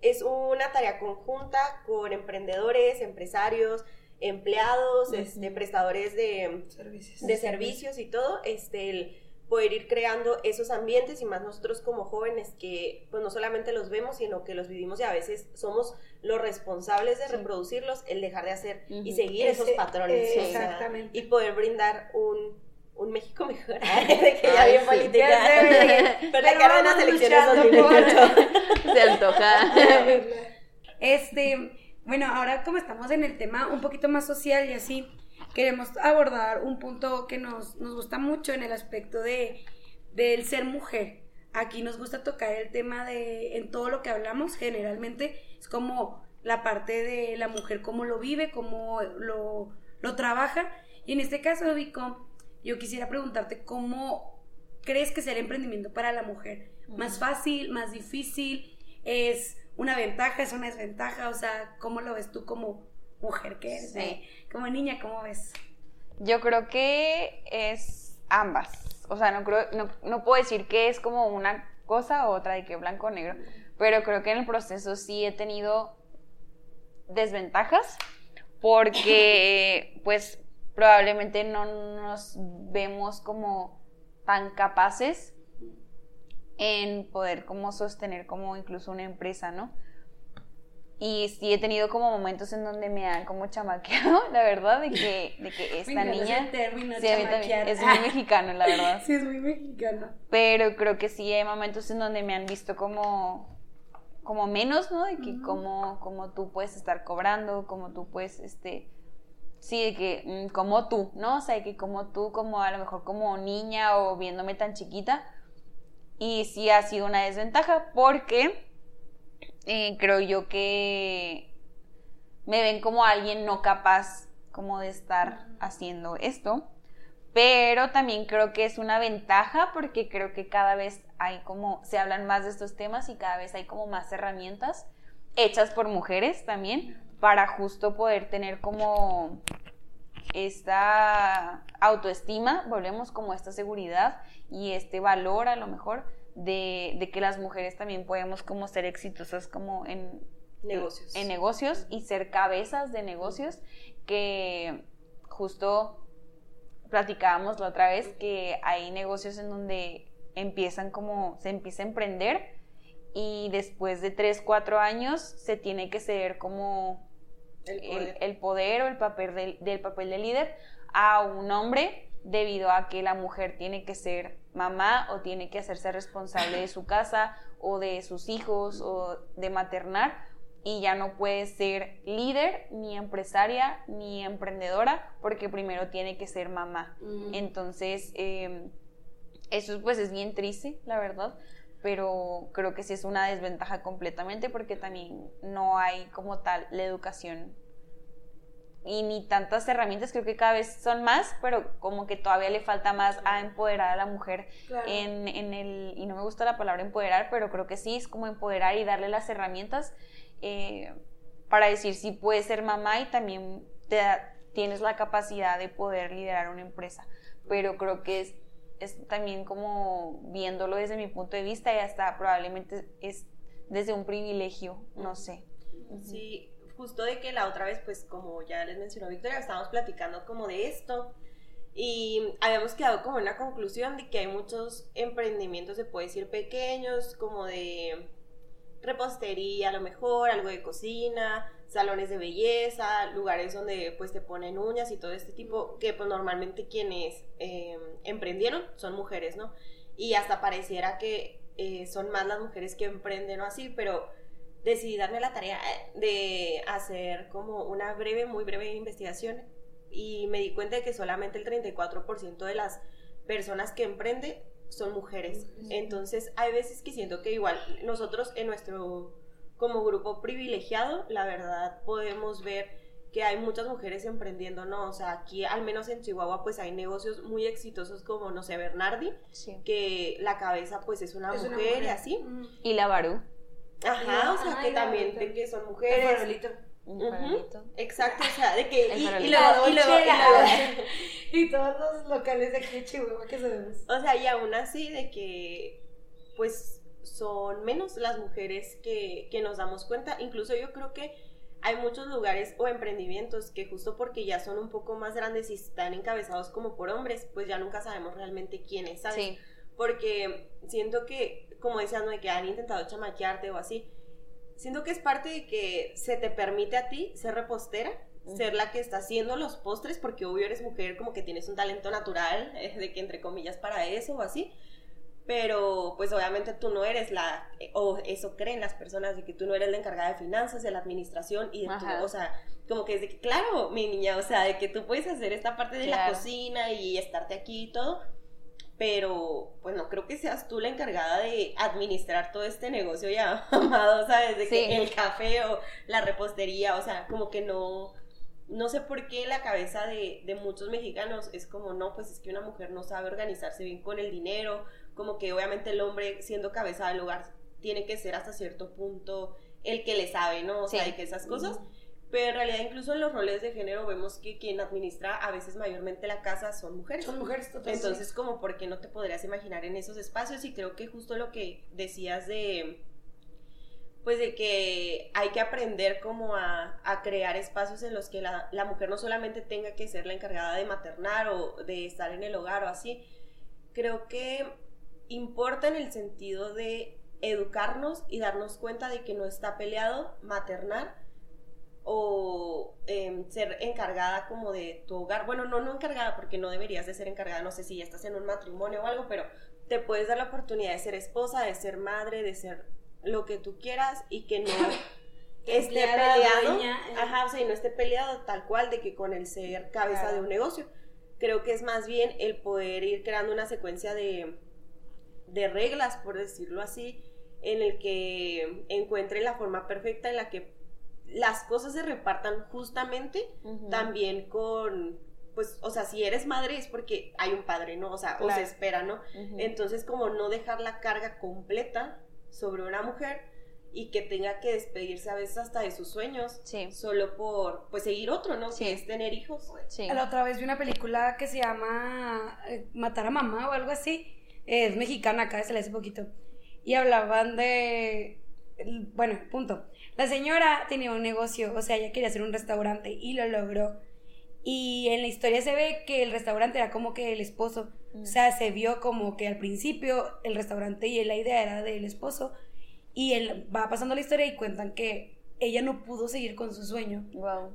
es una tarea conjunta con emprendedores, empresarios, empleados, este, prestadores de servicios. de servicios y todo, este, el, poder ir creando esos ambientes y más nosotros como jóvenes que pues no solamente los vemos, sino que los vivimos y a veces somos los responsables de reproducirlos, el dejar de hacer y seguir esos patrones. exactamente. y poder brindar un, un México mejor. de que ya bien política. Pero la cara de las elecciones 2018. Se antoja. este, bueno, ahora como estamos en el tema un poquito más social y así, queremos abordar un punto que nos, gusta mucho en el aspecto de, del ser mujer. Aquí nos gusta tocar el tema de, en todo lo que hablamos, generalmente es como la parte de la mujer, cómo lo vive, cómo lo, lo trabaja. Y en este caso, Vico, yo quisiera preguntarte cómo crees que es el emprendimiento para la mujer. ¿Más fácil, más difícil? ¿Es una ventaja, es una desventaja? O sea, ¿cómo lo ves tú como mujer que eres? Sí. Como niña, ¿cómo ves? Yo creo que es ambas. O sea, no, creo, no, puedo decir que es como una cosa u otra de que blanco o negro, pero creo que en el proceso sí he tenido desventajas porque pues probablemente no nos vemos como tan capaces en poder como sostener como incluso una empresa, ¿no? Y sí he tenido como momentos en donde me han como chamaqueado, la verdad, de que, de que esta niña... sí, es muy mexicano, la verdad. Sí, es muy mexicano. Pero creo que sí hay momentos en donde me han visto como, como menos, ¿no? De que como, como tú puedes estar cobrando, como tú puedes, este... Sí, de que mm, como tú, ¿no? O sea, de que como tú, como a lo mejor como niña o viéndome tan chiquita. Y sí ha sido una desventaja porque eh, creo yo que me ven como alguien no capaz como de estar haciendo esto. Pero también creo que es una ventaja porque creo que cada vez hay como, se hablan más de estos temas y cada vez hay como más herramientas hechas por mujeres también para justo poder tener como esta autoestima, volvemos como esta seguridad y este valor a lo mejor de, que las mujeres también podemos como ser exitosas como en negocios. en negocios y ser cabezas de negocios que justo platicábamos la otra vez que hay negocios en donde empiezan como, se empieza a emprender y después de 3, 4 años se tiene que ceder como el poder, o el papel del, del papel de líder a un hombre debido a que la mujer tiene que ser mamá o tiene que hacerse responsable de su casa o de sus hijos o de maternar y ya no puede ser líder, ni empresaria, ni emprendedora, porque primero tiene que ser mamá. Mm. Entonces, em, eso pues es bien triste, la verdad, pero creo que sí es una desventaja completamente porque también no hay como tal la educación y ni tantas herramientas, creo que cada vez son más, pero como que todavía le falta más a empoderar a la mujer en, en, el, y no me gusta la palabra empoderar, pero creo que sí, es como empoderar y darle las herramientas eh, para decir si puedes ser mamá y también te tienes la capacidad de poder liderar una empresa. Pero creo que es, es también como viéndolo desde mi punto de vista y hasta probablemente es desde un privilegio, no sé. Sí, justo de que la otra vez, pues como ya les mencionó Victoria, estábamos platicando como de esto y habíamos quedado como en una conclusión de que hay muchos emprendimientos, se puede decir pequeños, como de repostería a lo mejor, algo de cocina, salones de belleza, lugares donde pues te ponen uñas y todo este tipo, que pues normalmente quienes em, emprendieron son mujeres, ¿no? Y hasta pareciera que eh, son más las mujeres que emprenden o así, pero decidí darme la tarea de hacer como una breve, muy breve investigación y me di cuenta de que solamente el 34% de las personas que emprenden son mujeres. Entonces, hay veces que siento que igual nosotros en nuestro como grupo privilegiado, la verdad podemos ver que hay muchas mujeres emprendiendo, ¿no? O sea, aquí al menos en Chihuahua pues hay negocios muy exitosos como, no sé, Bernardi, que la cabeza pues es una, mujer, y así. Y la Barú. Ajá, o sea, que también de que son mujeres. Exacto, o sea, de que. y, y, luego, y, luego, y, todos los locales de aquí de Chihuahua que sabemos. O sea, y aún así, de que. Pues son menos las mujeres que, que nos damos cuenta. Incluso yo creo que hay muchos lugares o emprendimientos que justo porque ya son un poco más grandes y están encabezados como por hombres, pues ya nunca sabemos realmente quiénes, ¿sabes? Sí. Porque siento que, como decías, ¿no? De que han intentado chamaquearte o así, siento que es parte de que se te permite a ti ser repostera, ser la que está haciendo los postres, porque obvio eres mujer, como que tienes un talento natural, eh, de que entre comillas para eso o así. Pero pues obviamente tú no eres la, o eso creen las personas, de que tú no eres la encargada de finanzas, de la administración y de tu, o sea, como que es de que, claro, mi niña, o sea, de que tú puedes hacer esta parte de la cocina y estarte aquí y todo, pero pues no creo que seas tú la encargada de administrar todo este negocio ya amado, ¿sabes? De que el café o la repostería, o sea, como que no, no sé por qué la cabeza de, de, muchos mexicanos es como, no, pues es que una mujer no sabe organizarse bien con el dinero, como que obviamente el hombre siendo cabeza del hogar tiene que ser hasta cierto punto el que le sabe, ¿no? O sea, de que esas cosas. Pero en realidad incluso en los roles de género vemos que quien administra a veces mayormente la casa son mujeres. Son mujeres totalmente. Entonces como por qué no te podrías imaginar en esos espacios y creo que justo lo que decías de pues de que hay que aprender como a, a crear espacios en los que la, la, mujer no solamente tenga que ser la encargada de maternar o de estar en el hogar o así, creo que importa en el sentido de educarnos y darnos cuenta de que no está peleado maternar o em, ser encargada como de tu hogar. Bueno, no, no encargada porque no deberías de ser encargada, no sé si ya estás en un matrimonio o algo, pero te puedes dar la oportunidad de ser esposa, de ser madre, de ser lo que tú quieras y que no esté peleado, eh. ajá, o sea, y no esté peleado tal cual de que con el ser cabeza de un negocio. Creo que es más bien el poder ir creando una secuencia de, de reglas, por decirlo así, en el que encuentre la forma perfecta en la que las cosas se repartan justamente también con pues, o sea, si eres madre es porque hay un padre, ¿no? O sea, o se espera, ¿no? Entonces, como no dejar la carga completa sobre una mujer y que tenga que despedirse a veces hasta de sus sueños, sí. solo por, pues, seguir otro, ¿no? Sí. Que es tener hijos. Sí. La otra vez vi una película que se llama eh, Matar a mamá o algo así, es mexicana, acá se le hace poquito, y hablaban de, bueno, punto. La señora tenía un negocio, o sea, ella quería hacer un restaurante y lo logró y en la historia se ve que el restaurante era como que el esposo. O sea, se vio como que al principio el restaurante y la idea era del esposo. Y él va pasando la historia y cuentan que ella no pudo seguir con su sueño.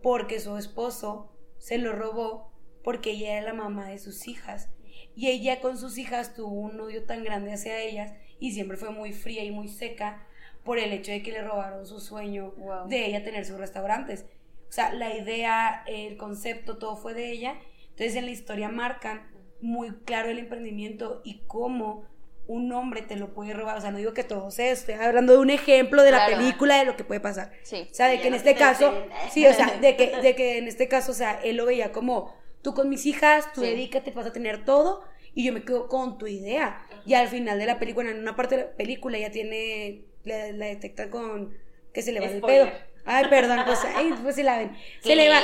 Porque su esposo se lo robó porque ella era la mamá de sus hijas. Y ella con sus hijas tuvo un odio tan grande hacia ellas y siempre fue muy fría y muy seca por el hecho de que le robaron su sueño de ella tener sus restaurantes. O sea, la idea, el concepto, todo fue de ella. Entonces en la historia marcan muy claro el emprendimiento y cómo un hombre te lo puede robar. O sea, no digo que todo sea, estoy hablando de un ejemplo de la película de lo que puede pasar. Sí. O sea, de que en este caso, sí, o sea, de que, de que en este caso, o sea, él lo veía como, tú con mis hijas, tú dedícate, vas a tener todo y yo me quedo con tu idea. Y al final de la película, en una parte de la película ya tiene, la, la detectan con que se le va el pedo. Ay, perdón, pues, pues se la ven. Se le va,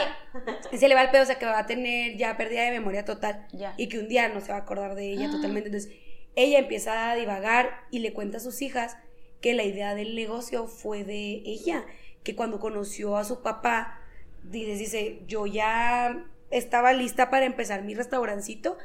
se le va el pedo, o sea que va a tener ya pérdida de memoria total. Y que un día no se va a acordar de ella ah. totalmente. Entonces, ella empieza a divagar y le cuenta a sus hijas que la idea del negocio fue de ella. Que cuando conoció a su papá, dice, dice, yo ya estaba lista para empezar mi restaurancito.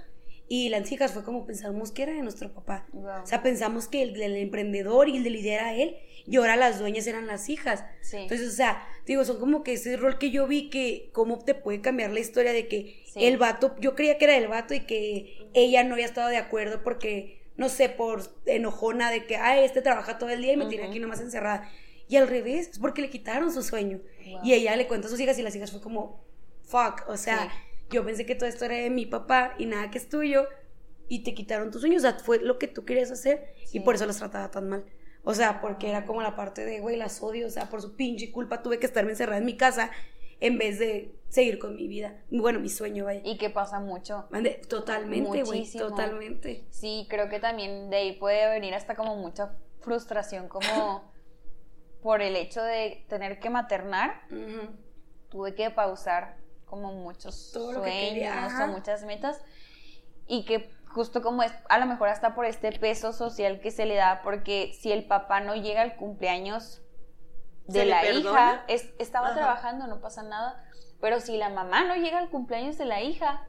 Y las hijas fue como pensamos que era de nuestro papá. O sea, pensamos que el del emprendedor y el de la idea era él y ahora las dueñas eran las hijas. Entonces, o sea, digo, son como que ese rol que yo vi que cómo te puede cambiar la historia de que el vato, yo creía que era el vato y que ella no había estado de acuerdo porque, no sé, por enojona de que, ay, este trabaja todo el día y me tiene aquí nomás encerrada. Y al revés, es porque le quitaron su sueño. Y ella le cuenta a sus hijas y las hijas fue como, fuck, o sea, yo pensé que todo esto era de mi papá y nada que es tuyo y te quitaron tus sueños, o sea, fue lo que tú querías hacer y por eso las trataba tan mal. O sea, porque era como la parte de, güey, las odio, o sea, por su pinche culpa tuve que estarme encerrada en mi casa en vez de seguir con mi vida. Bueno, mi sueño, vaya. Y que pasa mucho. Totalmente, güey, totalmente. Sí, creo que también de ahí puede venir hasta como mucha frustración, como por el hecho de tener que maternar. Tuve que pausar como muchos sueños o muchas metas. Y que justo como es, a lo mejor hasta por este peso social que se le da, porque si el papá no llega al cumpleaños de la hija, estaba trabajando, no pasa nada, pero si la mamá no llega al cumpleaños de la hija,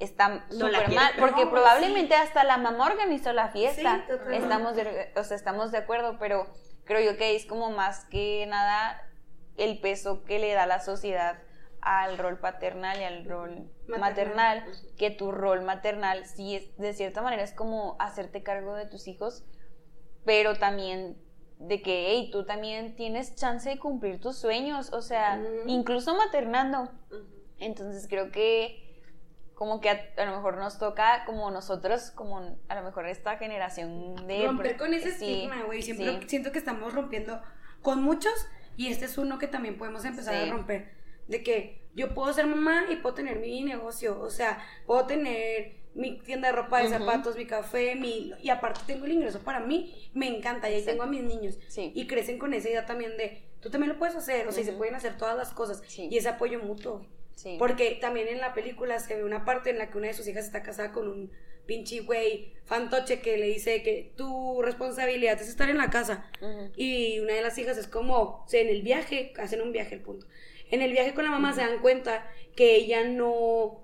está súper mal, porque probablemente hasta la mamá organizó la fiesta, estamos, de, o sea, estamos de acuerdo, pero creo yo que es como más que nada el peso que le da la sociedad al rol paternal y al rol maternal, que tu rol maternal sí es, de cierta manera es como hacerte cargo de tus hijos, pero también de que, hey, tú también tienes chance de cumplir tus sueños, o sea, incluso maternando. Entonces creo que como que a, lo mejor nos toca como nosotros, como a lo mejor esta generación de... Romper con ese estigma, güey, siempre siento que estamos rompiendo con muchos y este es uno que también podemos empezar a romper de que yo puedo ser mamá y puedo tener mi negocio, o sea, puedo tener mi tienda de ropa, de zapatos, mi café, mi y aparte tengo el ingreso para mí, me encanta y ahí tengo a mis niños. Y crecen con esa idea también de tú también lo puedes hacer, o sea, se pueden hacer todas las cosas y ese apoyo mutuo. Porque también en la película se ve una parte en la que una de sus hijas está casada con un pinche güey fantoche que le dice que tu responsabilidad es estar en la casa. Y una de las hijas es como, o sea, en el viaje, hacen un viaje, el punto en el viaje con la mamá se dan cuenta que ella no,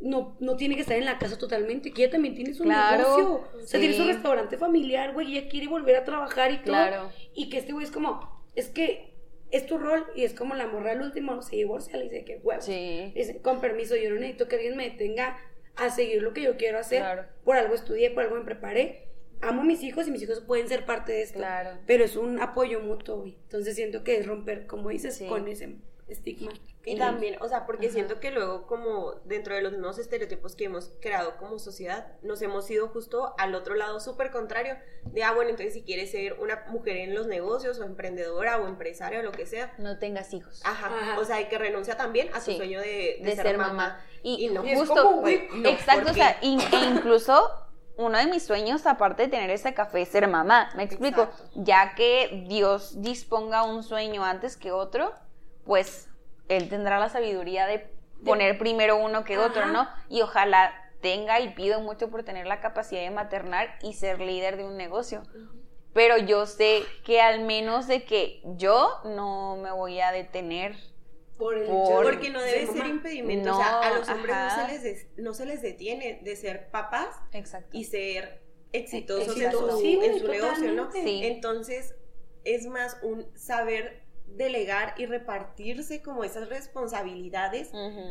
no, no tiene que estar en la casa totalmente, que ella también tiene su negocio. O sea, tiene su restaurante familiar, güey, ella quiere volver a trabajar y todo. Y que este güey es como, es que es tu rol y es como la morra al último se divorcia, le dice que huevo. Sí. Dice, con permiso, yo no necesito que alguien me detenga a seguir lo que yo quiero hacer. Por algo estudié, por algo me preparé. Amo a mis hijos y mis hijos pueden ser parte de esto. Claro. Pero es un apoyo mutuo, güey. Entonces siento que es romper, como dices, con ese estigma. Y también, o sea, porque siento que luego como dentro de los nuevos estereotipos que hemos creado como sociedad, nos hemos ido justo al otro lado súper contrario, de, ah, bueno, entonces si quieres ser una mujer en los negocios o emprendedora o emprsaria o lo que sea. No tengas hijos. Ajá, o sea, hay que renuncia también a su sueño de, ser, mamá. Y, no, justo, exacto, o sea, e incluso uno de mis sueños, aparte de tener ese café, es ser mamá. Me explico, ya que Dios disponga un sueño antes que otro, pues él tendrá la sabiduría de poner primero uno que otro, ¿no? Y ojalá tenga y pido mucho por tener la capacidad de maternar y ser líder de un negocio. Pero yo sé que al menos de que yo no me voy a detener. Por el porque no debe ser impedimento. o sea, a los hombres no se, les no se les detiene de ser papás y ser exitosos en su, negocio, ¿no? Entonces, es más un saber delegar y repartirse como esas responsabilidades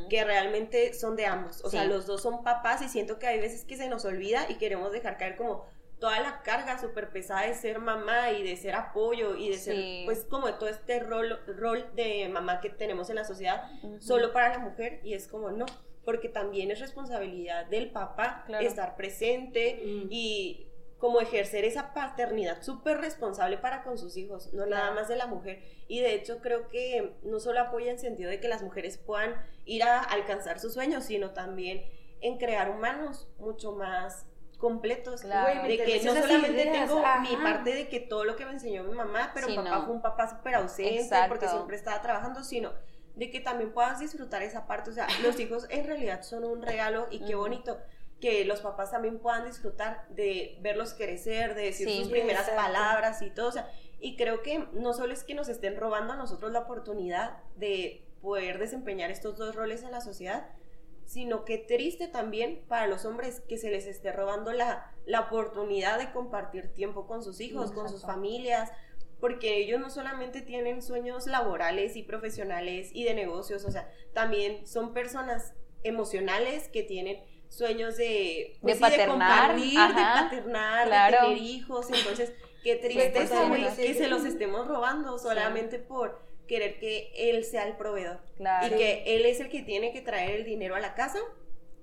que realmente son de ambos. O sea, los dos son papás y siento que hay veces que se nos olvida y queremos dejar caer como toda la carga súper pesada de ser mamá y de ser apoyo y de ser, pues, como todo este rol, rol de mamá que tenemos en la sociedad solo para la mujer y es como, no, porque también es responsabilidad del papá estar presente y como ejercer esa paternidad súper responsable para con sus hijos, no nada más de la mujer. Y de hecho creo que no solo apoya en sentido de que las mujeres puedan ir a alcanzar sus sueños, sino también en crear humanos mucho más completos. de que no solamente tengo mi parte de que todo lo que me enseñó mi mamá, pero papá fue un papá súper ausente porque siempre estaba trabajando, sino de que también puedas disfrutar esa parte. O sea, los hijos en realidad son un regalo y qué bonito que los papás también puedan disfrutar de verlos crecer, de decir sus primeras palabras y todo. O sea, y creo que no solo es que nos estén robando a nosotros la oportunidad de poder desempeñar estos dos roles en la sociedad, sino que triste también para los hombres que se les esté robando la, la oportunidad de compartir tiempo con sus hijos, con sus familias, porque ellos no solamente tienen sueños laborales y profesionales y de negocios, o sea, también son personas emocionales que tienen sueños de, pues de paternar, de compartir, de paternar, de tener hijos. Entonces, qué tristeza, que se los estemos robando solamente por querer que él sea el proveedor. Y que él es el que tiene que traer el dinero a la casa.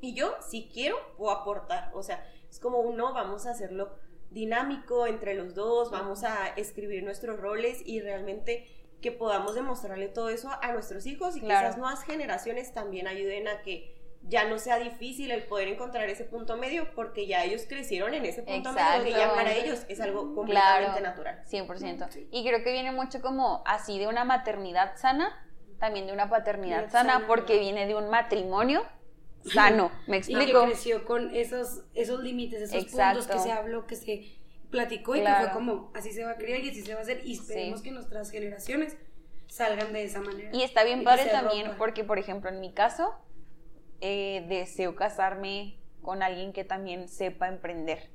Y yo, si quiero, puedo aportar. O sea, es como un no, vamos a hacerlo dinámico entre los dos, vamos a escribir nuestros roles y realmente que podamos demostrarle todo eso a nuestros hijos y que esas nuevas generaciones también ayuden a que ya no sea difícil el poder encontrar ese punto medio porque ya ellos crecieron en ese punto medio que ya para ellos es algo completamente natural. 100%. Y creo que viene mucho como así de una maternidad sana, también de una paternidad sana, porque viene de un matrimonio sano, me explico. Y que creció con esos, esos límites, esos puntos que se habló, que se platicó y que fue como así se va a criar y así se va a hacer y esperemos que nuestras generaciones salgan de esa manera. Y está bien padre también porque, por ejemplo, en mi caso, eh, deseo casarme con alguien que también sepa emprender.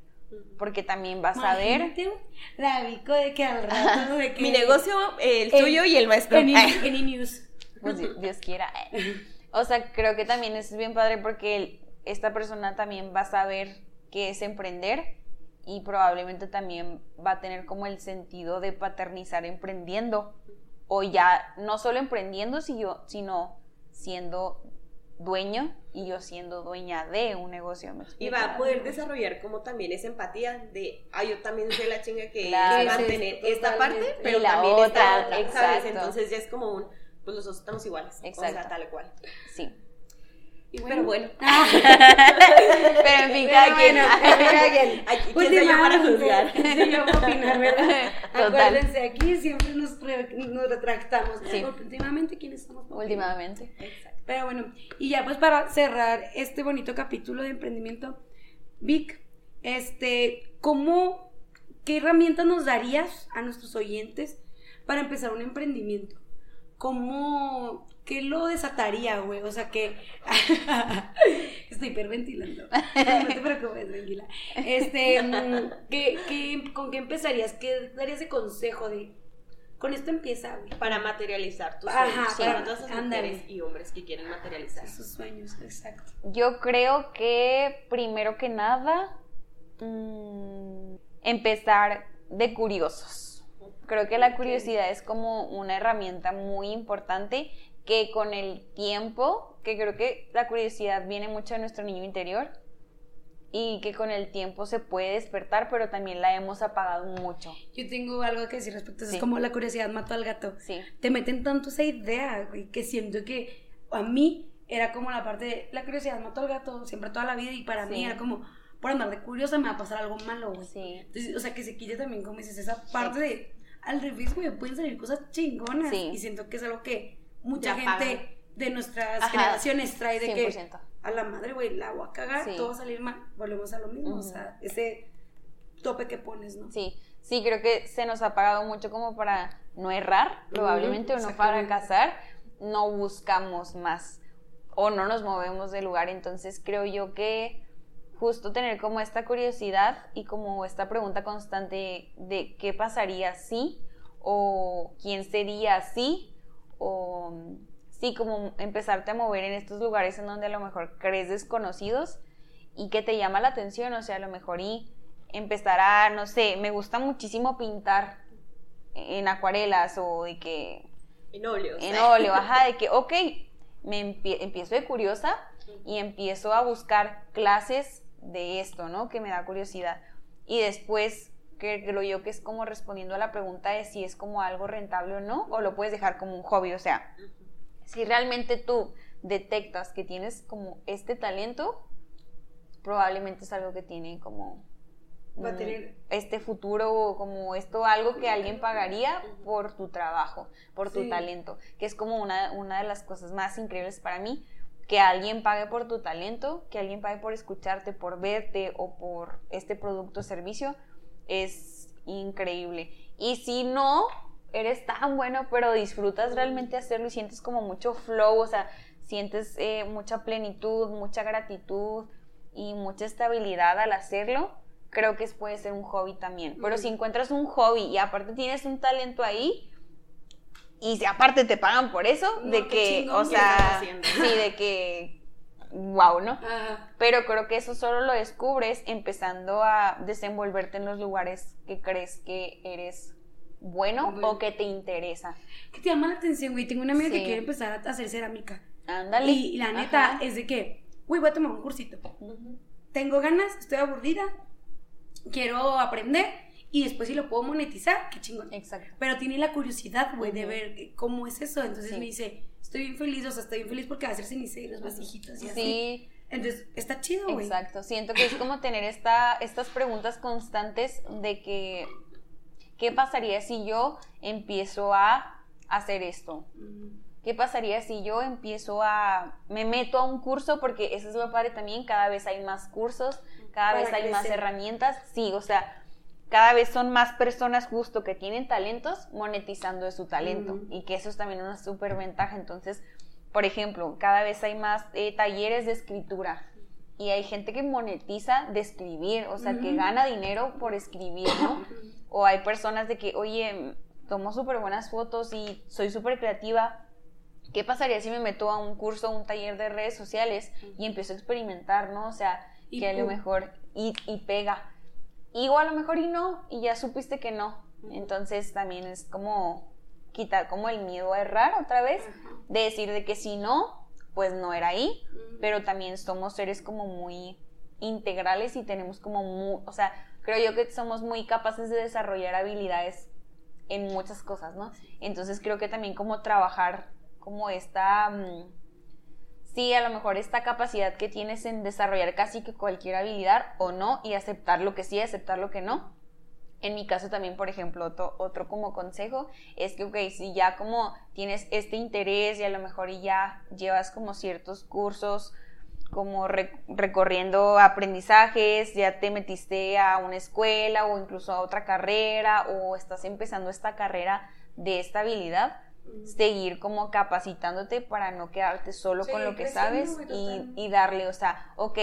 Porque también vas a ver. De que al rato de que. Mi negocio, el tuyo y el maestro. En, news Pues Dios quiera. O sea, creo que también es bien padre porque esta persona también va a saber qué es emprender y probablemente también va a tener como el sentido de paternizar emprendiendo. O ya no solo emprendiendo, sino siendo dueño y yo siendo dueña de un negocio. y va a poder desarrollar como también esa empatía de, ah, yo también soy la chinga que va a mantener esta parte, pero la también otra, esta Entonces ya es como un, pues los dos estamos iguales, exacto. o sea, tal cual. Sí. Y bueno. Pero bueno. pero en fin, cada quien. Aquí, pues ¿quién yo para juzgar? Sí, yo opinar, ¿verdad? Acuérdense, aquí siempre nos, nos retractamos. Sí. Últimamente, ¿quiénes somos? Últimamente. Exacto. Pero bueno, y ya pues para cerrar este bonito capítulo de emprendimiento, Vic, este, ¿cómo, qué herramientas nos darías a nuestros oyentes para empezar un emprendimiento? ¿Cómo, qué lo desataría, güey? O sea, que estoy hiperventilando. No te preocupes, tranquila. Este, mm, ¿qué, ¿con qué empezarías? ¿Qué darías de consejo de con esto empieza, güey. Para materializar tus sueños. para todas esas mujeres y hombres que quieren materializar. Sus sueños, exacto. Yo creo que primero que nada, mm, empezar de curiosos. Creo que la curiosidad es como una herramienta muy importante que con el tiempo, que creo que la curiosidad viene mucho de nuestro niño interior y que con el tiempo se puede despertar, pero también la hemos apagado mucho. Yo tengo algo que decir respecto a eso, es como la curiosidad mató al gato. Sí. Te meten tanto esa idea, güey, que siento que a mí era como la parte de la curiosidad mató al gato siempre toda la vida y para mí era como por andar de curiosa me va a pasar algo malo, güey. Sí. Entonces, o sea, que se quite también, como dices, esa parte de al revés, güey, pueden salir cosas chingonas. Sí. Y siento que es algo que mucha Ya gente de nuestras Ajá, generaciones trae de 100%. que a la madre, güey, la voy a cagar, Sí. todo va a salir mal. Volvemos a lo mismo, o sea, ese tope que pones, ¿no? Sí, sí, creo que se nos ha pagado mucho como para no errar, probablemente, o no fracasar, no buscamos más o no nos movemos del lugar. Entonces creo yo que justo tener como esta curiosidad y como esta pregunta constante de qué pasaría si o quién sería si o sí, como empezarte a mover en estos lugares en donde a lo mejor crees desconocidos y que te llama la atención, o sea, a lo mejor y empezar a, no sé, me gusta muchísimo pintar en acuarelas o de que En óleos. en óleo, ajá, de que, ok, me empie- empiezo de curiosa y empiezo a buscar clases de esto, ¿no? Que me da curiosidad. Y después, creo yo que es como respondiendo a la pregunta de si es como algo rentable o no, o lo puedes dejar como un hobby, o sea, si realmente tú detectas que tienes como este talento, probablemente es algo que tiene como Va a tener- este futuro o como esto algo que alguien pagaría por tu trabajo, por tu Sí. talento, que es como una, una de las cosas más increíbles para mí, que alguien pague por tu talento, que alguien pague por escucharte, por verte o por este producto o servicio, es increíble. Y si no eres tan bueno, pero disfrutas realmente hacerlo y sientes como mucho flow, o sea, sientes eh, mucha plenitud, mucha gratitud y mucha estabilidad al hacerlo, creo que es- puede ser un hobby también. Pero si encuentras un hobby y aparte tienes un talento ahí, y si aparte te pagan por eso, No, de que, o sea, sí, de que, wow, ¿no? Ajá. Pero creo que eso solo lo descubres empezando a desenvolverte en los lugares que crees que eres bueno Bueno. o que te interesa. ¿Qué te llama la atención, güey? Tengo una amiga que Sí. quiere empezar a hacer cerámica. Ándale. Y, y la neta Ajá. es de que, güey, voy a tomar un cursito. Ujú. Tengo ganas, estoy aburrida, quiero aprender y después si lo puedo monetizar, qué chingón. Exacto. Pero tiene la curiosidad, güey, de Ujú. ver cómo es eso. Entonces Sí. me dice, estoy bien feliz, o sea, estoy bien feliz porque va a hacer ceniceros, vasijitas y así. Sí, Entonces, está chido, güey. exacto. Siento que es como tener esta, estas preguntas constantes de que, ¿qué pasaría si yo empiezo a hacer esto? ¿Qué pasaría si yo empiezo a, me meto a un curso? Porque eso es lo padre también, cada vez hay más cursos, cada Para vez hay más herramientas, sí, o sea, cada vez son más personas justo que tienen talentos monetizando de su talento y que eso es también una súper ventaja. Entonces, por ejemplo, cada vez hay más eh, talleres de escritura y hay gente que monetiza de escribir, o sea, que gana dinero por escribir, ¿no? O hay personas de que, oye, tomo súper buenas fotos y soy súper creativa. ¿Qué pasaría si me meto a un curso, a un taller de redes sociales y empiezo a experimentar, ¿no? O sea, Y que a lo mejor y, y pega. Y o a lo mejor y no, y ya supiste que no. Entonces también es como quitar como el miedo a errar otra vez, de decir de que si no, pues no era ahí, pero también somos seres como muy integrales y tenemos como muy, o sea, creo yo que somos muy capaces de desarrollar habilidades en muchas cosas, ¿no? Entonces creo que también como trabajar como esta, mm, sí, a lo mejor esta capacidad que tienes en desarrollar casi que cualquier habilidad o no y aceptar lo que sí, aceptar lo que no. En mi caso también, por ejemplo, otro, otro como consejo es que, ok, si ya como tienes este interés y a lo mejor ya llevas como ciertos cursos, como re- recorriendo aprendizajes, ya te metiste a una escuela o incluso a otra carrera o estás empezando esta carrera de esta habilidad, seguir como capacitándote para no quedarte solo Sí, con lo que sabes y, y darle, o sea, ok,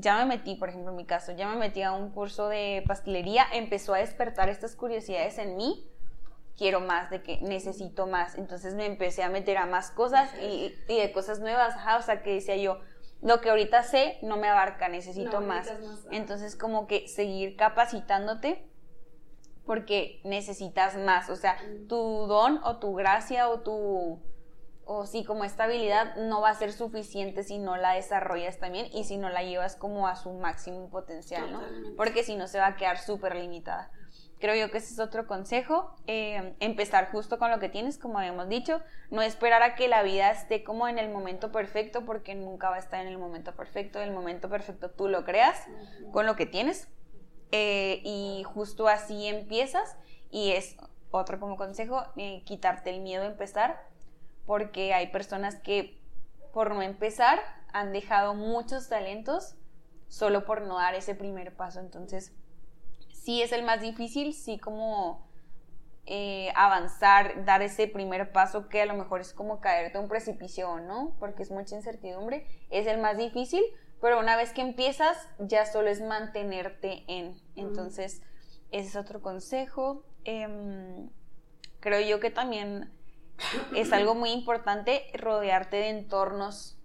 ya me metí, por ejemplo, en mi caso, ya me metí a un curso de pastelería, empezó a despertar estas curiosidades en mí, quiero más, de que necesito más, entonces me empecé a meter a más cosas y, y de cosas nuevas, ajá, o sea, que decía yo, lo que ahorita sé no me abarca, necesito No, más. más. Entonces, como que seguir capacitándote porque necesitas más, o sea, tu don o tu gracia o tu o sí, como esta habilidad no va a ser suficiente si no la desarrollas también y si no la llevas como a su máximo potencial, ¿no? Porque si no se va a quedar súper limitada. Creo yo que ese es otro consejo, eh, empezar justo con lo que tienes, como habíamos dicho, no esperar a que la vida esté como en el momento perfecto, porque nunca va a estar en el momento perfecto, el momento perfecto tú lo creas con lo que tienes eh, y justo así empiezas y es otro como consejo, eh, quitarte el miedo a empezar, porque hay personas que por no empezar han dejado muchos talentos solo por no dar ese primer paso, entonces sí es el más difícil, sí como eh, avanzar, dar ese primer paso que a lo mejor es como caerte a un precipicio, ¿no? Porque es mucha incertidumbre, es el más difícil, pero una vez que empiezas ya solo es mantenerte en. Entonces, ese es otro consejo. Em, creo yo que también es algo muy importante rodearte de entornos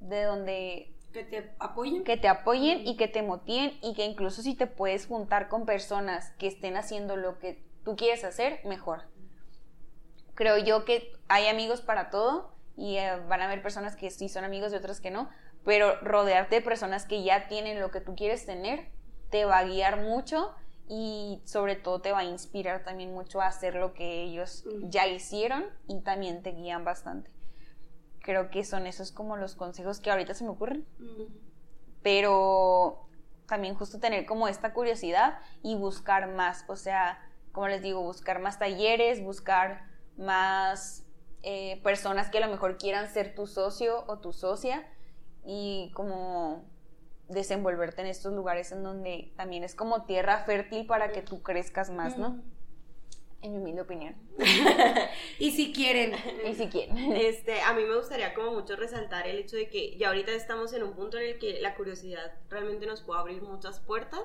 de donde que te apoyen. Que te apoyen y que te motiven y que incluso si te puedes juntar con personas que estén haciendo lo que tú quieres hacer, mejor. Creo yo que hay amigos para todo y eh, van a haber personas que sí son amigos y otras que no, pero rodearte de personas que ya tienen lo que tú quieres tener te va a guiar mucho y sobre todo te va a inspirar también mucho a hacer lo que ellos ya hicieron y también te guían bastante. Creo que son esos como los consejos que ahorita se me ocurren. Pero también justo tener como esta curiosidad y buscar más, o sea, como les digo, buscar más talleres, buscar más eh, personas que a lo mejor quieran ser tu socio o tu socia y como desenvolverte en estos lugares en donde también es como tierra fértil para que tú crezcas más, ¿no? en mi humilde opinión. y si quieren. Y si quieren. Este, a mí me gustaría como mucho resaltar el hecho de que ya ahorita estamos en un punto en el que la curiosidad realmente nos puede abrir muchas puertas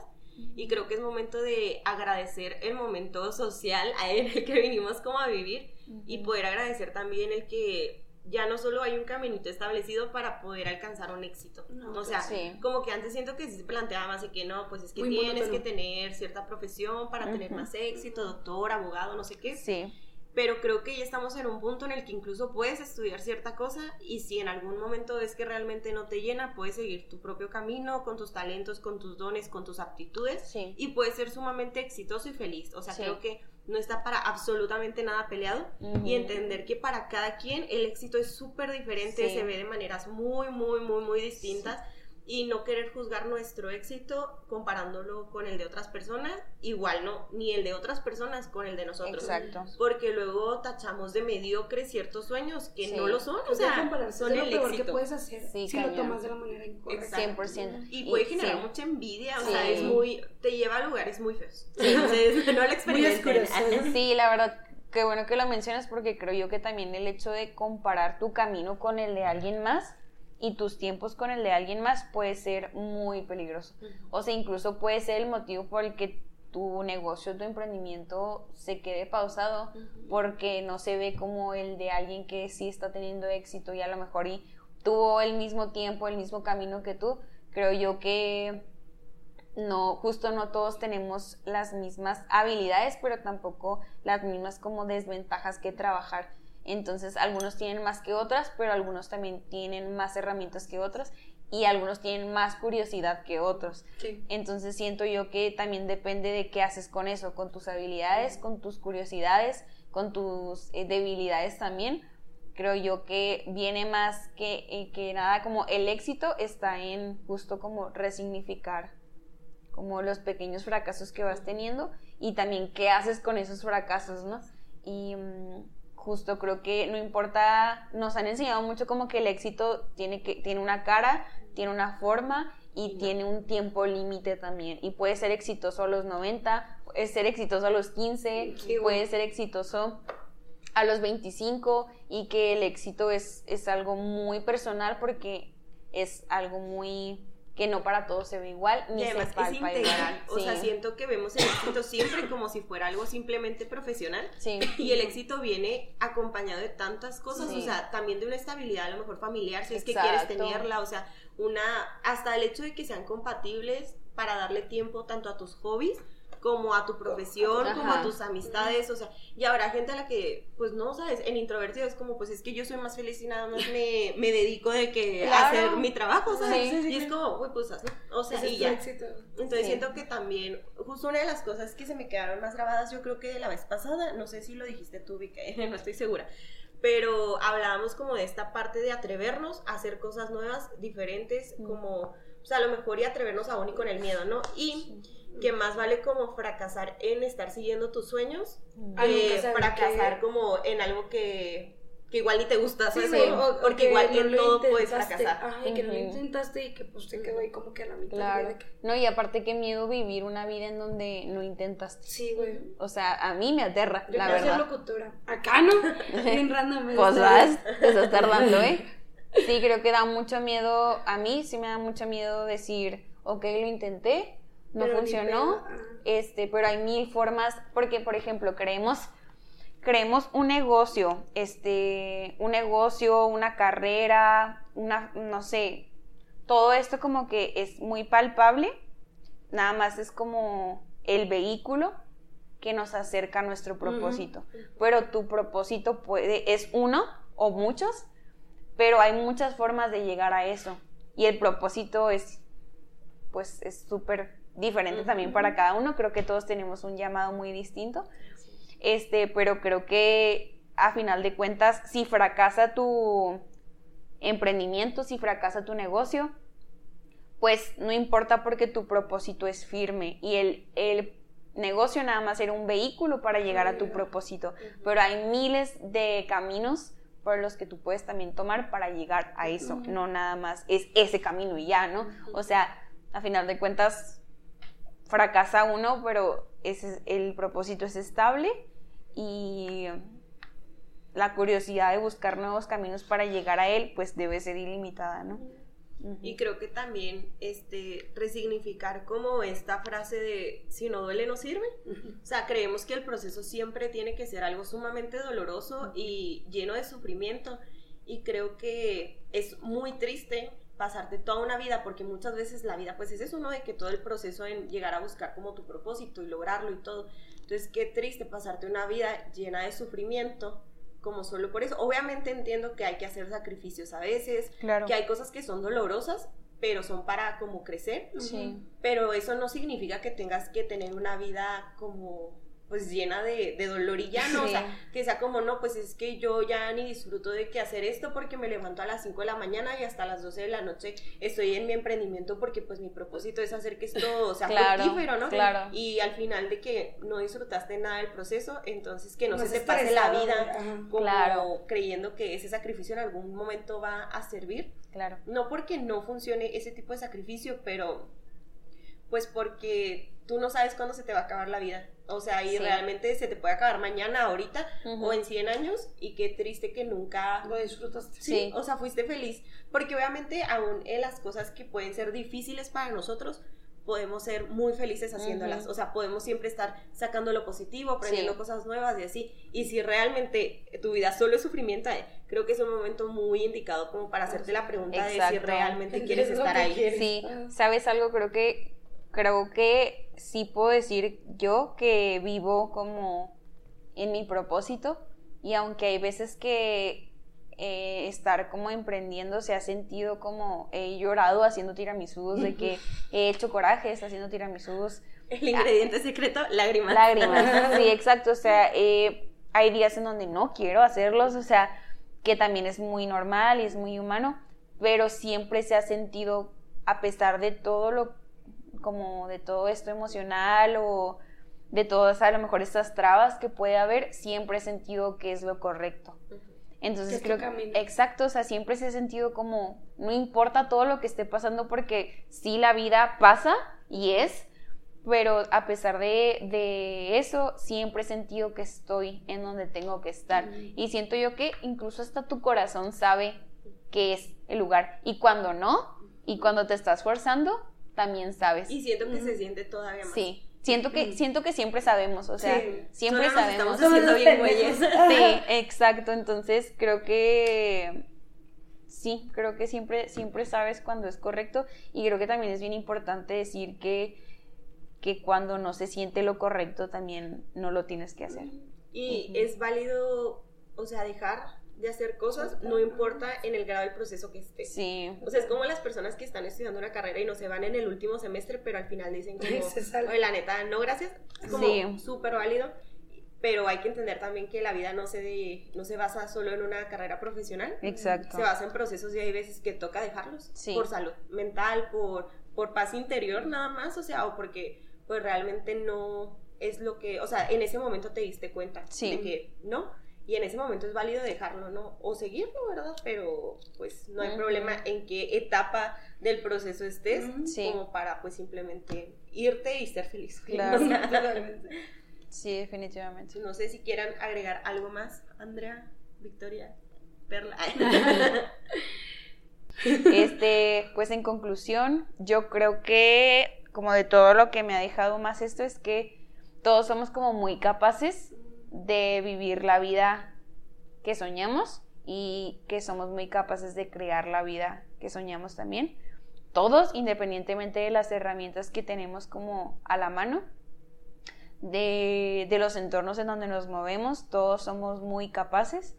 y creo que es momento de agradecer el momento social en el que vinimos como a vivir y poder agradecer también el que ya no solo hay un caminito establecido para poder alcanzar un éxito. o sea, como que antes siento que se planteaba más de que no, pues es que tienes que tener cierta profesión para tener más éxito, doctor, abogado, no sé qué. Sí. Pero creo que ya estamos en un punto en el que incluso puedes estudiar cierta cosa y si en algún momento ves que realmente no te llena, puedes seguir tu propio camino con tus talentos, con tus dones, con tus aptitudes y puedes ser sumamente exitoso y feliz. O sea, creo que no está para absolutamente nada peleado. Y entender que para cada quien el éxito es súper diferente, se ve de maneras muy, muy, muy, muy distintas y no querer juzgar nuestro éxito comparándolo con el de otras personas, igual no, ni el de otras personas con el de nosotros. Exacto. Porque luego tachamos de mediocre ciertos sueños que no lo son, o sea, son el éxito. que puedes hacer si lo tomas de la manera incorrecta. 100%. Y, puede generar mucha envidia, o sea, es muy, te lleva a lugares muy feos. Entonces, no lo experimentes. Sí, la verdad, qué bueno que lo mencionas porque creo yo que también el hecho de comparar tu camino con el de alguien más y tus tiempos con el de alguien más puede ser muy peligroso. O sea, incluso puede ser el motivo por el que tu negocio, tu emprendimiento se quede pausado porque no se ve como el de alguien que sí está teniendo éxito y a lo mejor y tuvo el mismo tiempo, el mismo camino que tú. Creo yo que no, justo no todos tenemos las mismas habilidades, pero tampoco las mismas como desventajas que trabajar entonces, algunos tienen más que otras, pero algunos también tienen más herramientas que otras y algunos tienen más curiosidad que otros. Entonces, siento yo que también depende de qué haces con eso, con tus habilidades, con tus curiosidades, con tus eh, debilidades también. Creo yo que viene más que, eh, que nada como el éxito está en justo como resignificar como los pequeños fracasos que vas teniendo y también qué haces con esos fracasos, ¿no? Y mm, justo creo que no importa, nos han enseñado mucho como que el éxito tiene, que, tiene una cara, tiene una forma y tiene un tiempo límite también. Y puede ser exitoso a los 90, puede ser exitoso a los 15, puede ser exitoso a los 25 y que el éxito es, es algo muy personal porque es algo muy que no para todos se ve igual, ni se palpa es integral. O sea, siento que vemos el éxito siempre como si fuera algo simplemente profesional. Sí. Y el éxito viene acompañado de tantas cosas, o sea, también de una estabilidad a lo mejor familiar, si es que quieres tenerla, o sea, una hasta el hecho de que sean compatibles para darle tiempo tanto a tus hobbies como a tu profesión, como a tus amistades, o sea, y habrá gente a la que, pues no, sabes, en introvertido es como, pues es que yo soy más feliz y nada más me, me dedico de que a hacer mi trabajo, ¿sabes? y es como, uy, pues así, o sea, y ya. Entonces siento que también, justo una de las cosas que se me quedaron más grabadas, yo creo que de la vez pasada, no sé si lo dijiste tú, Vika, no estoy segura, pero hablábamos como de esta parte de atrevernos a hacer cosas nuevas, diferentes, como, o sea, a lo mejor y atrevernos aún y con el miedo, ¿no? Y que más vale como fracasar en estar siguiendo tus sueños que fracasar como en algo que, que, igual ni te gusta, ¿sabes? porque igual en todo puedes fracasar. Ajá, y que no lo intentaste y que pues te quedó ahí como que a la mitad. Claro. No, y aparte qué miedo vivir una vida en donde no intentaste. Sí, güey. O sea, a mí me aterra, Yo la verdad. Ser locutora. Acá no, bien random. pues vas, te estás tardando, ¿eh? Sí, creo que da mucho miedo, a mí sí me da mucho miedo decir, ok, lo intenté, no funcionó, este, pero hay mil formas, porque por ejemplo, creemos creemos un negocio, este, un negocio, una carrera, una, no sé, todo esto como que es muy palpable, nada más es como el vehículo que nos acerca a nuestro propósito. Pero tu propósito puede, es uno o muchos, pero hay muchas formas de llegar a eso. Y el propósito es, pues, es súper diferente también para cada uno. Creo que todos tenemos un llamado muy distinto. Este, pero creo que a final de cuentas, si fracasa tu emprendimiento, si fracasa tu negocio, pues no importa porque tu propósito es firme y el, el negocio nada más era un vehículo para llegar a tu propósito, pero hay miles de caminos por los que tú puedes también tomar para llegar a eso, no nada más es ese camino y ya, ¿no? O sea, a final de cuentas, fracasa uno, pero ese, el propósito es estable y la curiosidad de buscar nuevos caminos para llegar a él, pues debe ser ilimitada, ¿no? Y creo que también este, resignificar como esta frase de si no duele no sirve. O sea, creemos que el proceso siempre tiene que ser algo sumamente doloroso y lleno de sufrimiento. Y creo que es muy triste pasarte toda una vida, porque muchas veces la vida pues es eso, ¿no? De que todo el proceso en llegar a buscar como tu propósito y lograrlo y todo. Entonces, qué triste pasarte una vida llena de sufrimiento como solo por eso. Obviamente entiendo que hay que hacer sacrificios a veces, que hay cosas que son dolorosas, pero son para como crecer. Sí. Pero eso no significa que tengas que tener una vida como pues llena de, dolor y ya no, o sea, que sea como, no, pues es que yo ya ni disfruto de que hacer esto porque me levanto a las 5 de la mañana y hasta las 12 de la noche estoy en mi emprendimiento porque pues mi propósito es hacer que esto sea fructífero, ¿no? Claro. Y al final de que no disfrutaste nada del proceso, entonces que no, se te pase la vida como creyendo que ese sacrificio en algún momento va a servir. Claro. No porque no funcione ese tipo de sacrificio, pero pues porque tú no sabes cuándo se te va a acabar la vida. O sea, y realmente se te puede acabar mañana, ahorita o en 100 años y qué triste que nunca lo disfrutaste. Sí, o sea, fuiste feliz. Porque obviamente aún en las cosas que pueden ser difíciles para nosotros, podemos ser muy felices haciéndolas. O sea, podemos siempre estar sacando lo positivo, aprendiendo cosas nuevas y así. Y si realmente tu vida solo es sufrimiento, eh, creo que es un momento muy indicado como para hacerte la pregunta de si realmente quieres estar ahí. Sí, ¿sabes algo? Creo que creo que sí puedo decir yo que vivo como en mi propósito y aunque hay veces que eh, estar como emprendiendo se ha sentido como he llorado haciendo tiramisús, de que he hecho corajes haciendo tiramisús. El ingrediente secreto, lágrimas. Lágrimas, sí, exacto. O sea, eh, hay días en donde no quiero hacerlos, o sea, que también es muy normal y es muy humano, pero siempre se ha sentido, a pesar de todo lo como de todo esto emocional o de todas a lo mejor estas trabas que puede haber, siempre he sentido que es lo correcto. Entonces creo que exacto, o sea, siempre se ha sentido como no importa todo lo que esté pasando porque sí la vida pasa y es, pero a pesar de, eso, siempre he sentido que estoy en donde tengo que estar. Y siento yo que incluso hasta tu corazón sabe que es el lugar. Y cuando no, y cuando te estás forzando, también sabes. Y siento que se siente todavía más. Sí. Siento que, siento que siempre sabemos, o sea, siempre sabemos. Estamos haciendo bien güeyes. Sí, exacto. Entonces creo que sí, creo que siempre, siempre sabes cuando es correcto. Y creo que también es bien importante decir que, que cuando no se siente lo correcto también no lo tienes que hacer. Y es válido, o sea, dejar de hacer cosas, no importa en el grado del proceso que esté. Sí. O sea, es como las personas que están estudiando una carrera y no se van en el último semestre, pero al final dicen como, Oye, la neta, no, gracias. Es como súper válido. Pero hay que entender también que la vida no se, no se basa solo en una carrera profesional. Exacto. Se basa en procesos y hay veces que toca dejarlos. Por salud mental, por, por paz interior nada más, o sea, o porque pues realmente no es lo que, o sea, en ese momento te diste cuenta de que no y en ese momento es válido dejarlo, ¿no? O seguirlo, ¿verdad? Pero pues no hay problema en qué etapa del proceso estés como para pues simplemente irte y ser feliz. Claro, Sí, definitivamente. No sé si quieran agregar algo más, Andrea, Victoria, Perla. este, pues en conclusión, yo creo que como de todo lo que me ha dejado más esto es que todos somos como muy capaces de vivir la vida que soñamos y que somos muy capaces de crear la vida que soñamos también. Todos, independientemente de las herramientas que tenemos como a la mano, de, de los entornos en donde nos movemos, todos somos muy capaces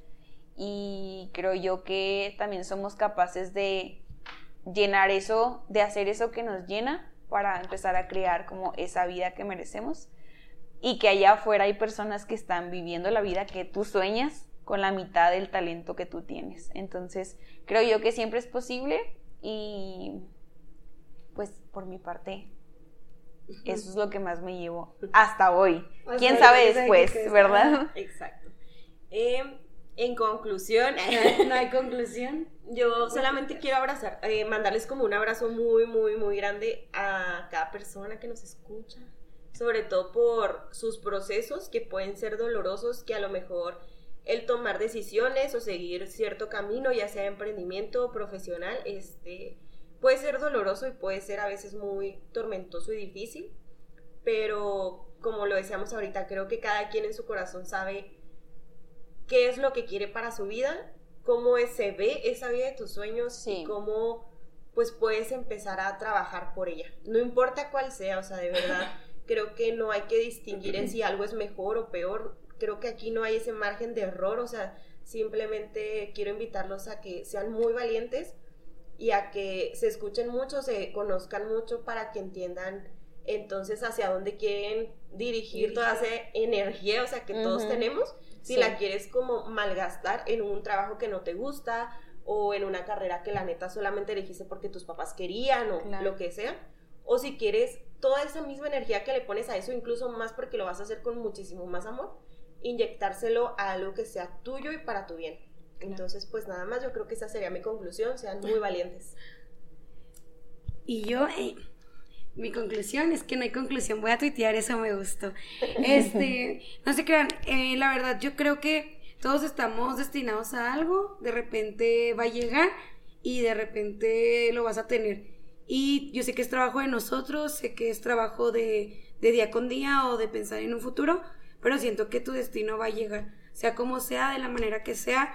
y creo yo que también somos capaces de llenar eso, de hacer eso que nos llena para empezar a crear como esa vida que merecemos y que allá afuera hay personas que están viviendo la vida que tú sueñas con la mitad del talento que tú tienes. Entonces, creo yo que siempre es posible y pues por mi parte, eso es lo que más me llevo hasta hoy. ¿Quién sabe después, verdad? Exacto. Em, en conclusión, no hay conclusión. Yo solamente quiero abrazar, eh, mandarles como un abrazo muy, muy, muy grande a cada persona que nos escucha, sobre todo por sus procesos que pueden ser dolorosos, que a lo mejor el tomar decisiones o seguir cierto camino, ya sea emprendimiento o profesional, este, puede ser doloroso y puede ser a veces muy tormentoso y difícil, pero como lo decíamos ahorita, creo que cada quien en su corazón sabe qué es lo que quiere para su vida, cómo se ve esa vida de tus sueños y cómo pues puedes empezar a trabajar por ella. No importa cuál sea, o sea, de verdad creo que no hay que distinguir en si algo es mejor o peor. Creo que aquí no hay ese margen de error, o sea, simplemente quiero invitarlos a que sean muy valientes y a que se escuchen mucho, se conozcan mucho para que entiendan entonces hacia dónde quieren dirigir, toda esa energía, o sea, que todos tenemos, si la quieres como malgastar en un trabajo que no te gusta o en una carrera que la neta solamente elegiste porque tus papás querían o lo que sea, o si quieres toda esa misma energía que le pones a eso, incluso más porque lo vas a hacer con muchísimo más amor, inyectárselo a algo que sea tuyo y para tu bien. Entonces, pues nada más, yo creo que esa sería mi conclusión, sean muy valientes. Y yo, eh, mi conclusión es que no hay conclusión, voy a tuitear, eso me gustó. Este, no se crean, eh, la verdad, yo creo que todos estamos destinados a algo, de repente va a llegar y de repente lo vas a tener. Y yo sé que es trabajo de nosotros, sé que es trabajo de, de día con día o de pensar en un futuro, pero siento que tu destino va a llegar, sea como sea, de la manera que sea,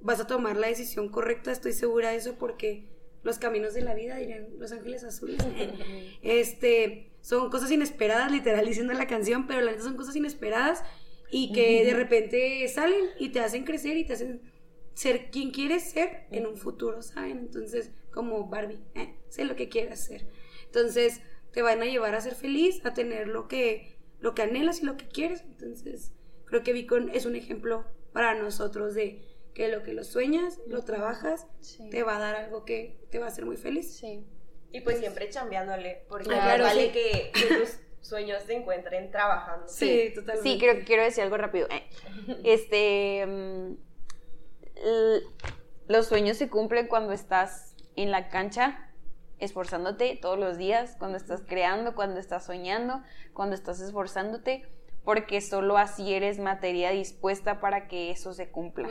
vas a tomar la decisión correcta, estoy segura de eso porque los caminos de la vida, dirían Los Ángeles Azules, este, son cosas inesperadas, literal diciendo la canción, pero la neta son cosas inesperadas y que de repente salen y te hacen crecer y te hacen ser quien quieres ser en un futuro, ¿saben? Entonces, como Barbie, ¿eh? sé lo que quieras ser. Entonces, te van a llevar a ser feliz, a tener lo que, lo que anhelas y lo que quieres. Entonces, creo que Vicon es un ejemplo para nosotros de que lo que lo sueñas, lo trabajas, te va a dar algo que te va a hacer muy feliz. Sí. Y pues siempre chambeándole, porque vale que, tus sueños se encuentren trabajando. Sí, totalmente. Sí, creo, quiero decir algo rápido. Eh, este, mm, los sueños se cumplen cuando estás en la cancha esforzándote todos los días, cuando estás creando, cuando estás soñando, cuando estás esforzándote, porque solo así eres materia dispuesta para que eso se cumpla.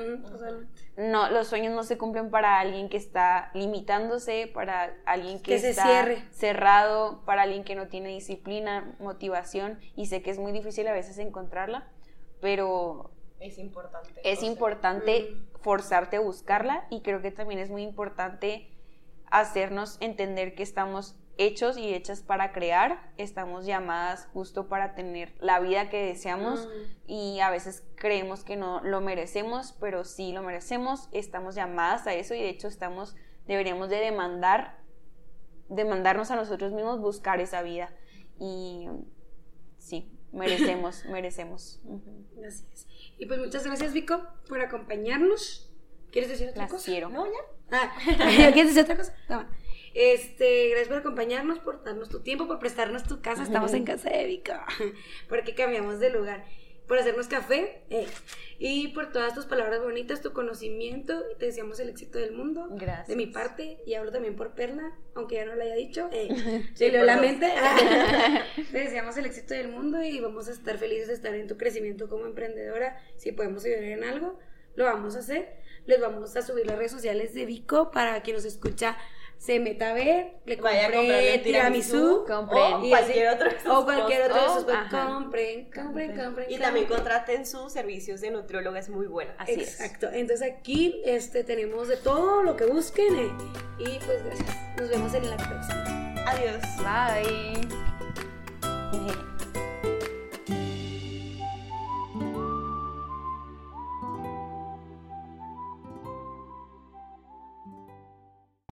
no, los sueños no se cumplen para alguien que está limitándose, para alguien que, está cerrado, para alguien que no tiene disciplina, motivación, y sé que es muy difícil a veces encontrarla, pero es importante. Es importante forzarte a buscarla y creo que también es muy importante hacernos entender que estamos hechos y hechas para crear, estamos llamadas justo para tener la vida que deseamos mm. y a veces creemos que no lo merecemos, pero sí lo merecemos, estamos llamadas a eso y de hecho estamos, deberíamos de demandar, demandarnos a nosotros mismos buscar esa vida y sí, merecemos, merecemos. Gracias. Y pues muchas gracias Vico por acompañarnos. ¿Quieres decir otra cosa? Quiero. No, ya. Ah, ¿quieres decir otra cosa? No. Este, gracias por acompañarnos, por darnos tu tiempo, por prestarnos tu casa. Estamos en casa de Vika, porque cambiamos de lugar, por hacernos café eh, y por todas tus palabras bonitas, tu conocimiento. Te deseamos el éxito del mundo. Gracias. De mi parte, y hablo también por Perla, aunque ya no lo haya dicho. Eh, sí, la mente. te deseamos el éxito del mundo y vamos a estar felices de estar en tu crecimiento como emprendedora. Si podemos ayudar en algo, lo vamos a hacer. Les vamos a subir las redes sociales de Vico para quien nos escucha se meta a ver, le compre tiramisú, compren o cualquier otro o cualquier otro de sus compren, compren, compren. Y también contraten sus servicios de nutrióloga, es muy bueno. Así Exacto. Entonces aquí este tenemos de todo lo que busquen eh, y pues gracias. Nos vemos en la próxima. Adiós. Bye.